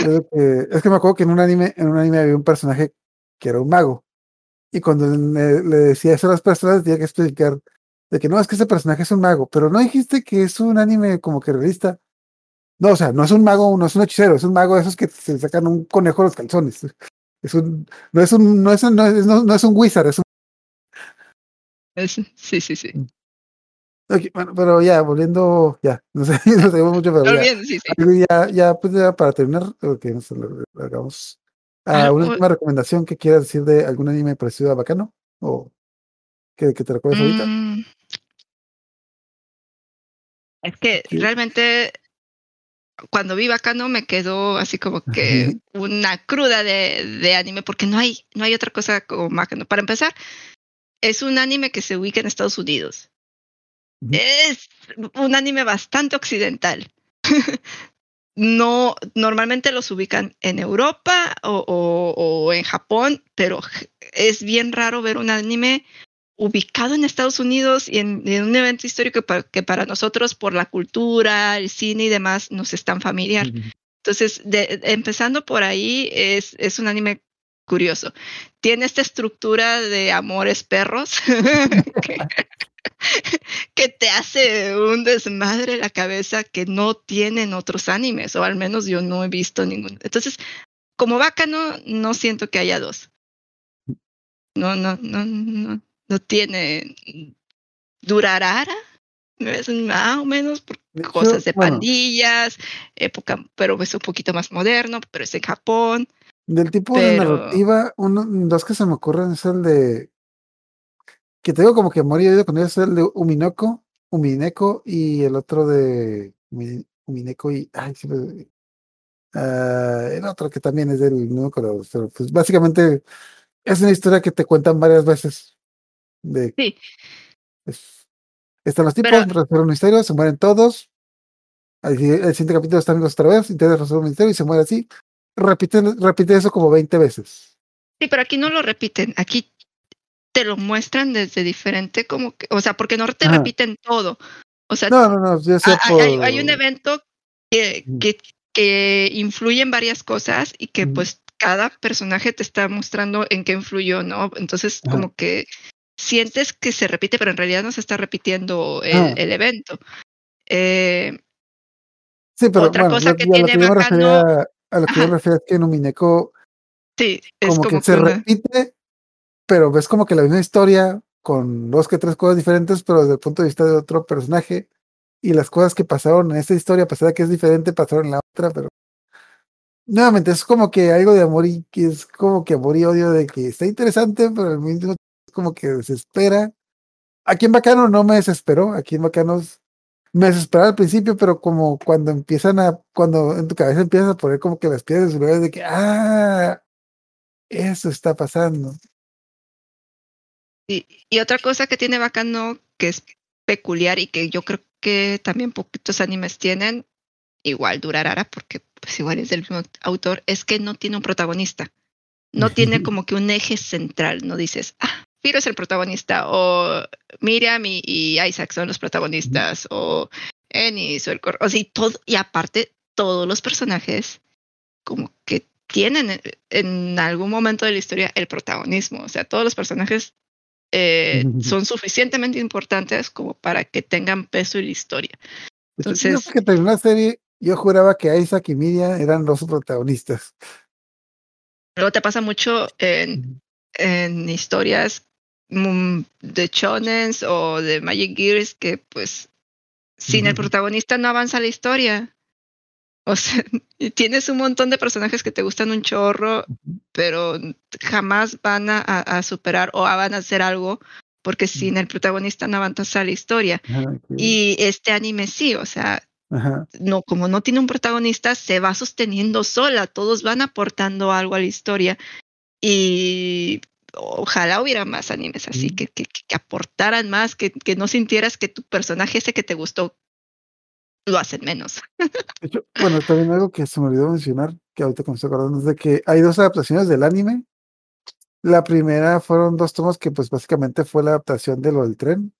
Es, que, es que me acuerdo que en un anime, en un anime había un personaje que era un mago. Y cuando le, le decía eso a las personas, tenía que explicar de que no, es que ese personaje es un mago, pero no dijiste que es un anime como que realista. No, o sea, no es un mago, no es un hechicero, es un mago de esos que se sacan un conejo de los calzones. Es un, no es un, no es un, no es, no- no es un wizard, es un Es- sí, sí, sí. Ok, bueno, pero ya, volviendo, ya, no sé, no sabemos mucho, pero ya, olviden, sí, sí. ya, ya, pues ya para terminar, porque no sé, lo, lo hagamos. Ah, Ah, una última recomendación que quieras decir de algún anime parecido a Bacano, o que, que te recuerdes ahorita. Mm. Es que Sí. realmente cuando vi Bacano me quedó así como que una cruda de, de anime porque no hay, no hay otra cosa como Bacano. Para empezar, es un anime que se ubica en Estados Unidos. Es un anime bastante occidental. no, normalmente los ubican en Europa o, o- o en Japón, pero es bien raro ver un anime ubicado en Estados Unidos y en, en un evento histórico que para nosotros, por la cultura, el cine y demás, nos es tan familiar. Entonces, de- empezando por ahí, es, es un anime curioso. Tiene esta estructura de amores perros que, que te hace un desmadre la cabeza que no tienen otros animes, o al menos yo no he visto ninguno. Entonces, como Bacano, no siento que haya dos. No, no, no, no, no tiene Durarara, más o menos por De cosas de pandillas, época, pero es un poquito más moderno, pero es en Japón. del tipo de pero- narrativa, uno, dos que se me ocurren es el de, que te digo como que oído con ellos, es el de Uminoko, Umineko y el otro de Umi- Umineko y, ay, sí, ah, el otro que también es del, acuerdo, pero pues básicamente es una historia que te cuentan varias veces. De, Sí. es- están los tipos, Pero- resuelven un misterio, se mueren todos. Al el siguiente capítulo están amigos otra vez, intentan resolver un misterio y se muere así. Repite, repite eso como 20 veces. Sí, pero aquí no lo repiten, aquí te lo muestran desde diferente, como que, o sea, porque no te Ajá. repiten todo. O sea, No, no, no, yo sé hay, hay- hay por- un evento que, que que influyen varias cosas y que pues cada personaje te está mostrando en qué influyó, ¿no? Entonces Ajá. como que sientes que se repite, pero en realidad no se está repitiendo el, Ah. el evento. Eh, Sí, pero Otra bueno, cosa lo- que y a lo tiene bacano- a lo que yo me refería es que en Umineko sí, es como, como que se una- repite, pero ves como que la misma historia con dos que tres cosas diferentes, pero desde el punto de vista de otro personaje. Y las cosas que pasaron en esta historia, a pesar de que es diferente, pasaron en la otra, pero nuevamente es como que algo de amor y que es como que amor y odio de que está interesante, pero al mismo tiempo es como que desespera. Aquí en Bacano no me desesperó, aquí en Bacanos me desesperaba al principio, pero como cuando empiezan a, cuando en tu cabeza empiezas a poner como que las piezas de su lugar de que, ah, eso está pasando. Y, y otra cosa que tiene Bacano que es peculiar y que yo creo que también poquitos animes tienen, igual Durarara, porque pues igual es del mismo autor, es que no tiene un protagonista. No tiene como que un eje central, no dices, ah, Piro es el protagonista, o Miriam y, y Isaac son los protagonistas, o Ennis, o el o sea, y todo, y aparte, todos los personajes como que tienen en, en algún momento de la historia el protagonismo. O sea, todos los personajes eh, son suficientemente importantes como para que tengan peso en la historia. Hecho, Entonces- yo que terminó la serie, yo juraba que Isaac y Miriam eran los protagonistas. Luego te pasa mucho en, en historias mm, de shonens o de Magic Gears que pues sin el protagonista no avanza la historia. O sea, tienes un montón de personajes que te gustan un chorro, pero jamás van a, superar o van a hacer algo porque sin el protagonista no avanza la historia. Ajá, que- Y este anime sí, o sea, ajá, no, como no tiene un protagonista, se va sosteniendo sola, todos van aportando algo a la historia. Y ojalá hubiera más animes así, Mm. que, que, que aportaran más, que, que no sintieras que tu personaje ese que te gustó lo hacen menos. De hecho, bueno, también algo que se me olvidó mencionar, que ahorita que me estoy acordando, es de que hay dos adaptaciones del anime. La primera fueron dos tomos que pues básicamente fue la adaptación de lo del tren.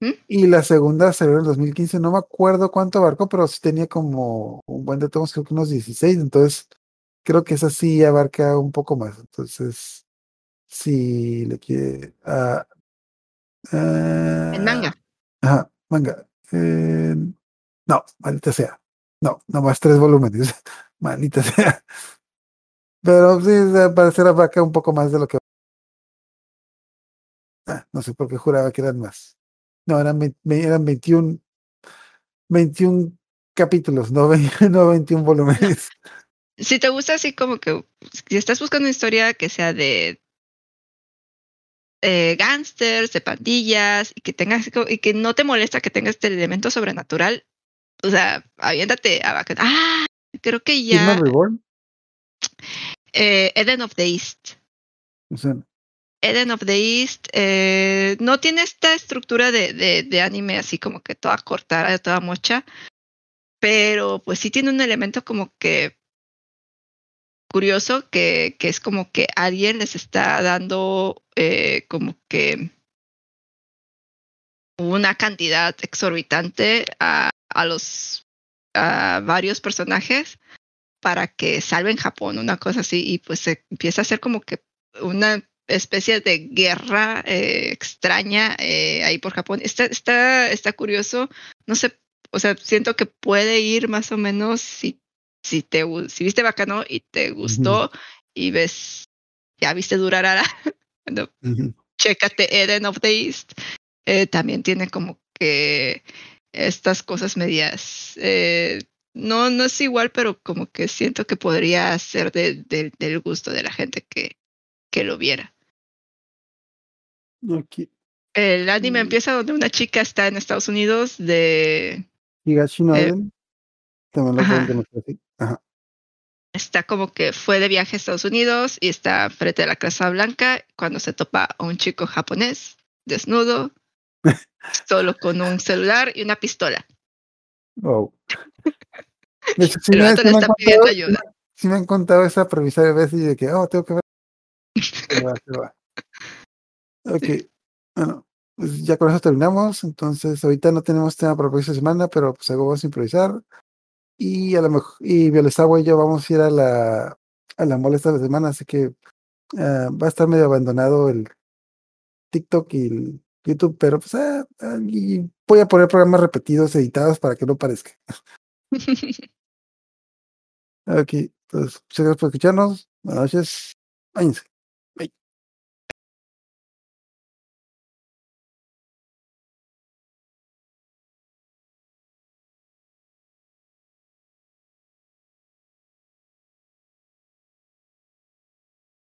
¿Mm? Y la segunda salió en el 2015, no me acuerdo cuánto abarcó, pero sí tenía como un buen de tomos, creo que unos 16, entonces creo que esa sí abarca un poco más. Entonces, si le quiere... ah, ah, En manga. Ajá, manga. Eh, no, maldita sea. No, nomás tres volúmenes. maldita sea. Pero sí, al parecer abarca un poco más de lo que. Ah, no sé por qué juraba que eran más. No, eran, eran 21, 21 capítulos, no, ve- no 21 volúmenes. Si te gusta así como que, si estás buscando una historia que sea de eh, gángsters, de pandillas, y que tengas y que no te molesta que tenga este elemento sobrenatural, o sea, aviéntate a Bacan. Ah, creo que ya Reborn. eh, Eden of the East. o sea, Eden of the East eh, no tiene esta estructura de, de, de anime así como que toda cortada, toda mocha, pero pues sí tiene un elemento como que curioso que, que es como que alguien les está dando eh, como que una cantidad exorbitante a, a los a varios personajes para que salven Japón, una cosa así, y pues se empieza a hacer como que una especie de guerra eh, extraña eh, ahí por Japón. Está, está, está curioso, no sé, o sea, siento que puede ir más o menos si, si te si viste bacano y te gustó y ves, ya viste Durarara, bueno, ujú. chécate Eden of the East. Eh, también tiene como que estas cosas medias. eh, no, no es igual, pero como que siento que podría ser de, de- del gusto de la gente que, que lo viera. Aquí, El anime Mm. empieza donde una chica está en Estados Unidos de Eh. Ajá. está como que fue de viaje a Estados Unidos y está frente a la Casa Blanca cuando se topa a un chico japonés desnudo, solo con un celular y una pistola. Wow. De hecho, sí El me, han contado, ayuda. sí me han contado esa premisa de veces y de que, oh, tengo que ver. Se va, se va. Ok, bueno, pues ya con eso terminamos. Entonces, ahorita no tenemos tema para la próxima semana, pero pues algo vamos a improvisar. y a lo mejor, y Violesagua y yo vamos a ir a la, a la mole esta semana, así que ah, va a estar medio abandonado el TikTok y el YouTube, pero pues ah, ah, y voy a poner programas repetidos, editados para que no parezca. Ok, pues muchas gracias por escucharnos. Buenas noches. Váyanse.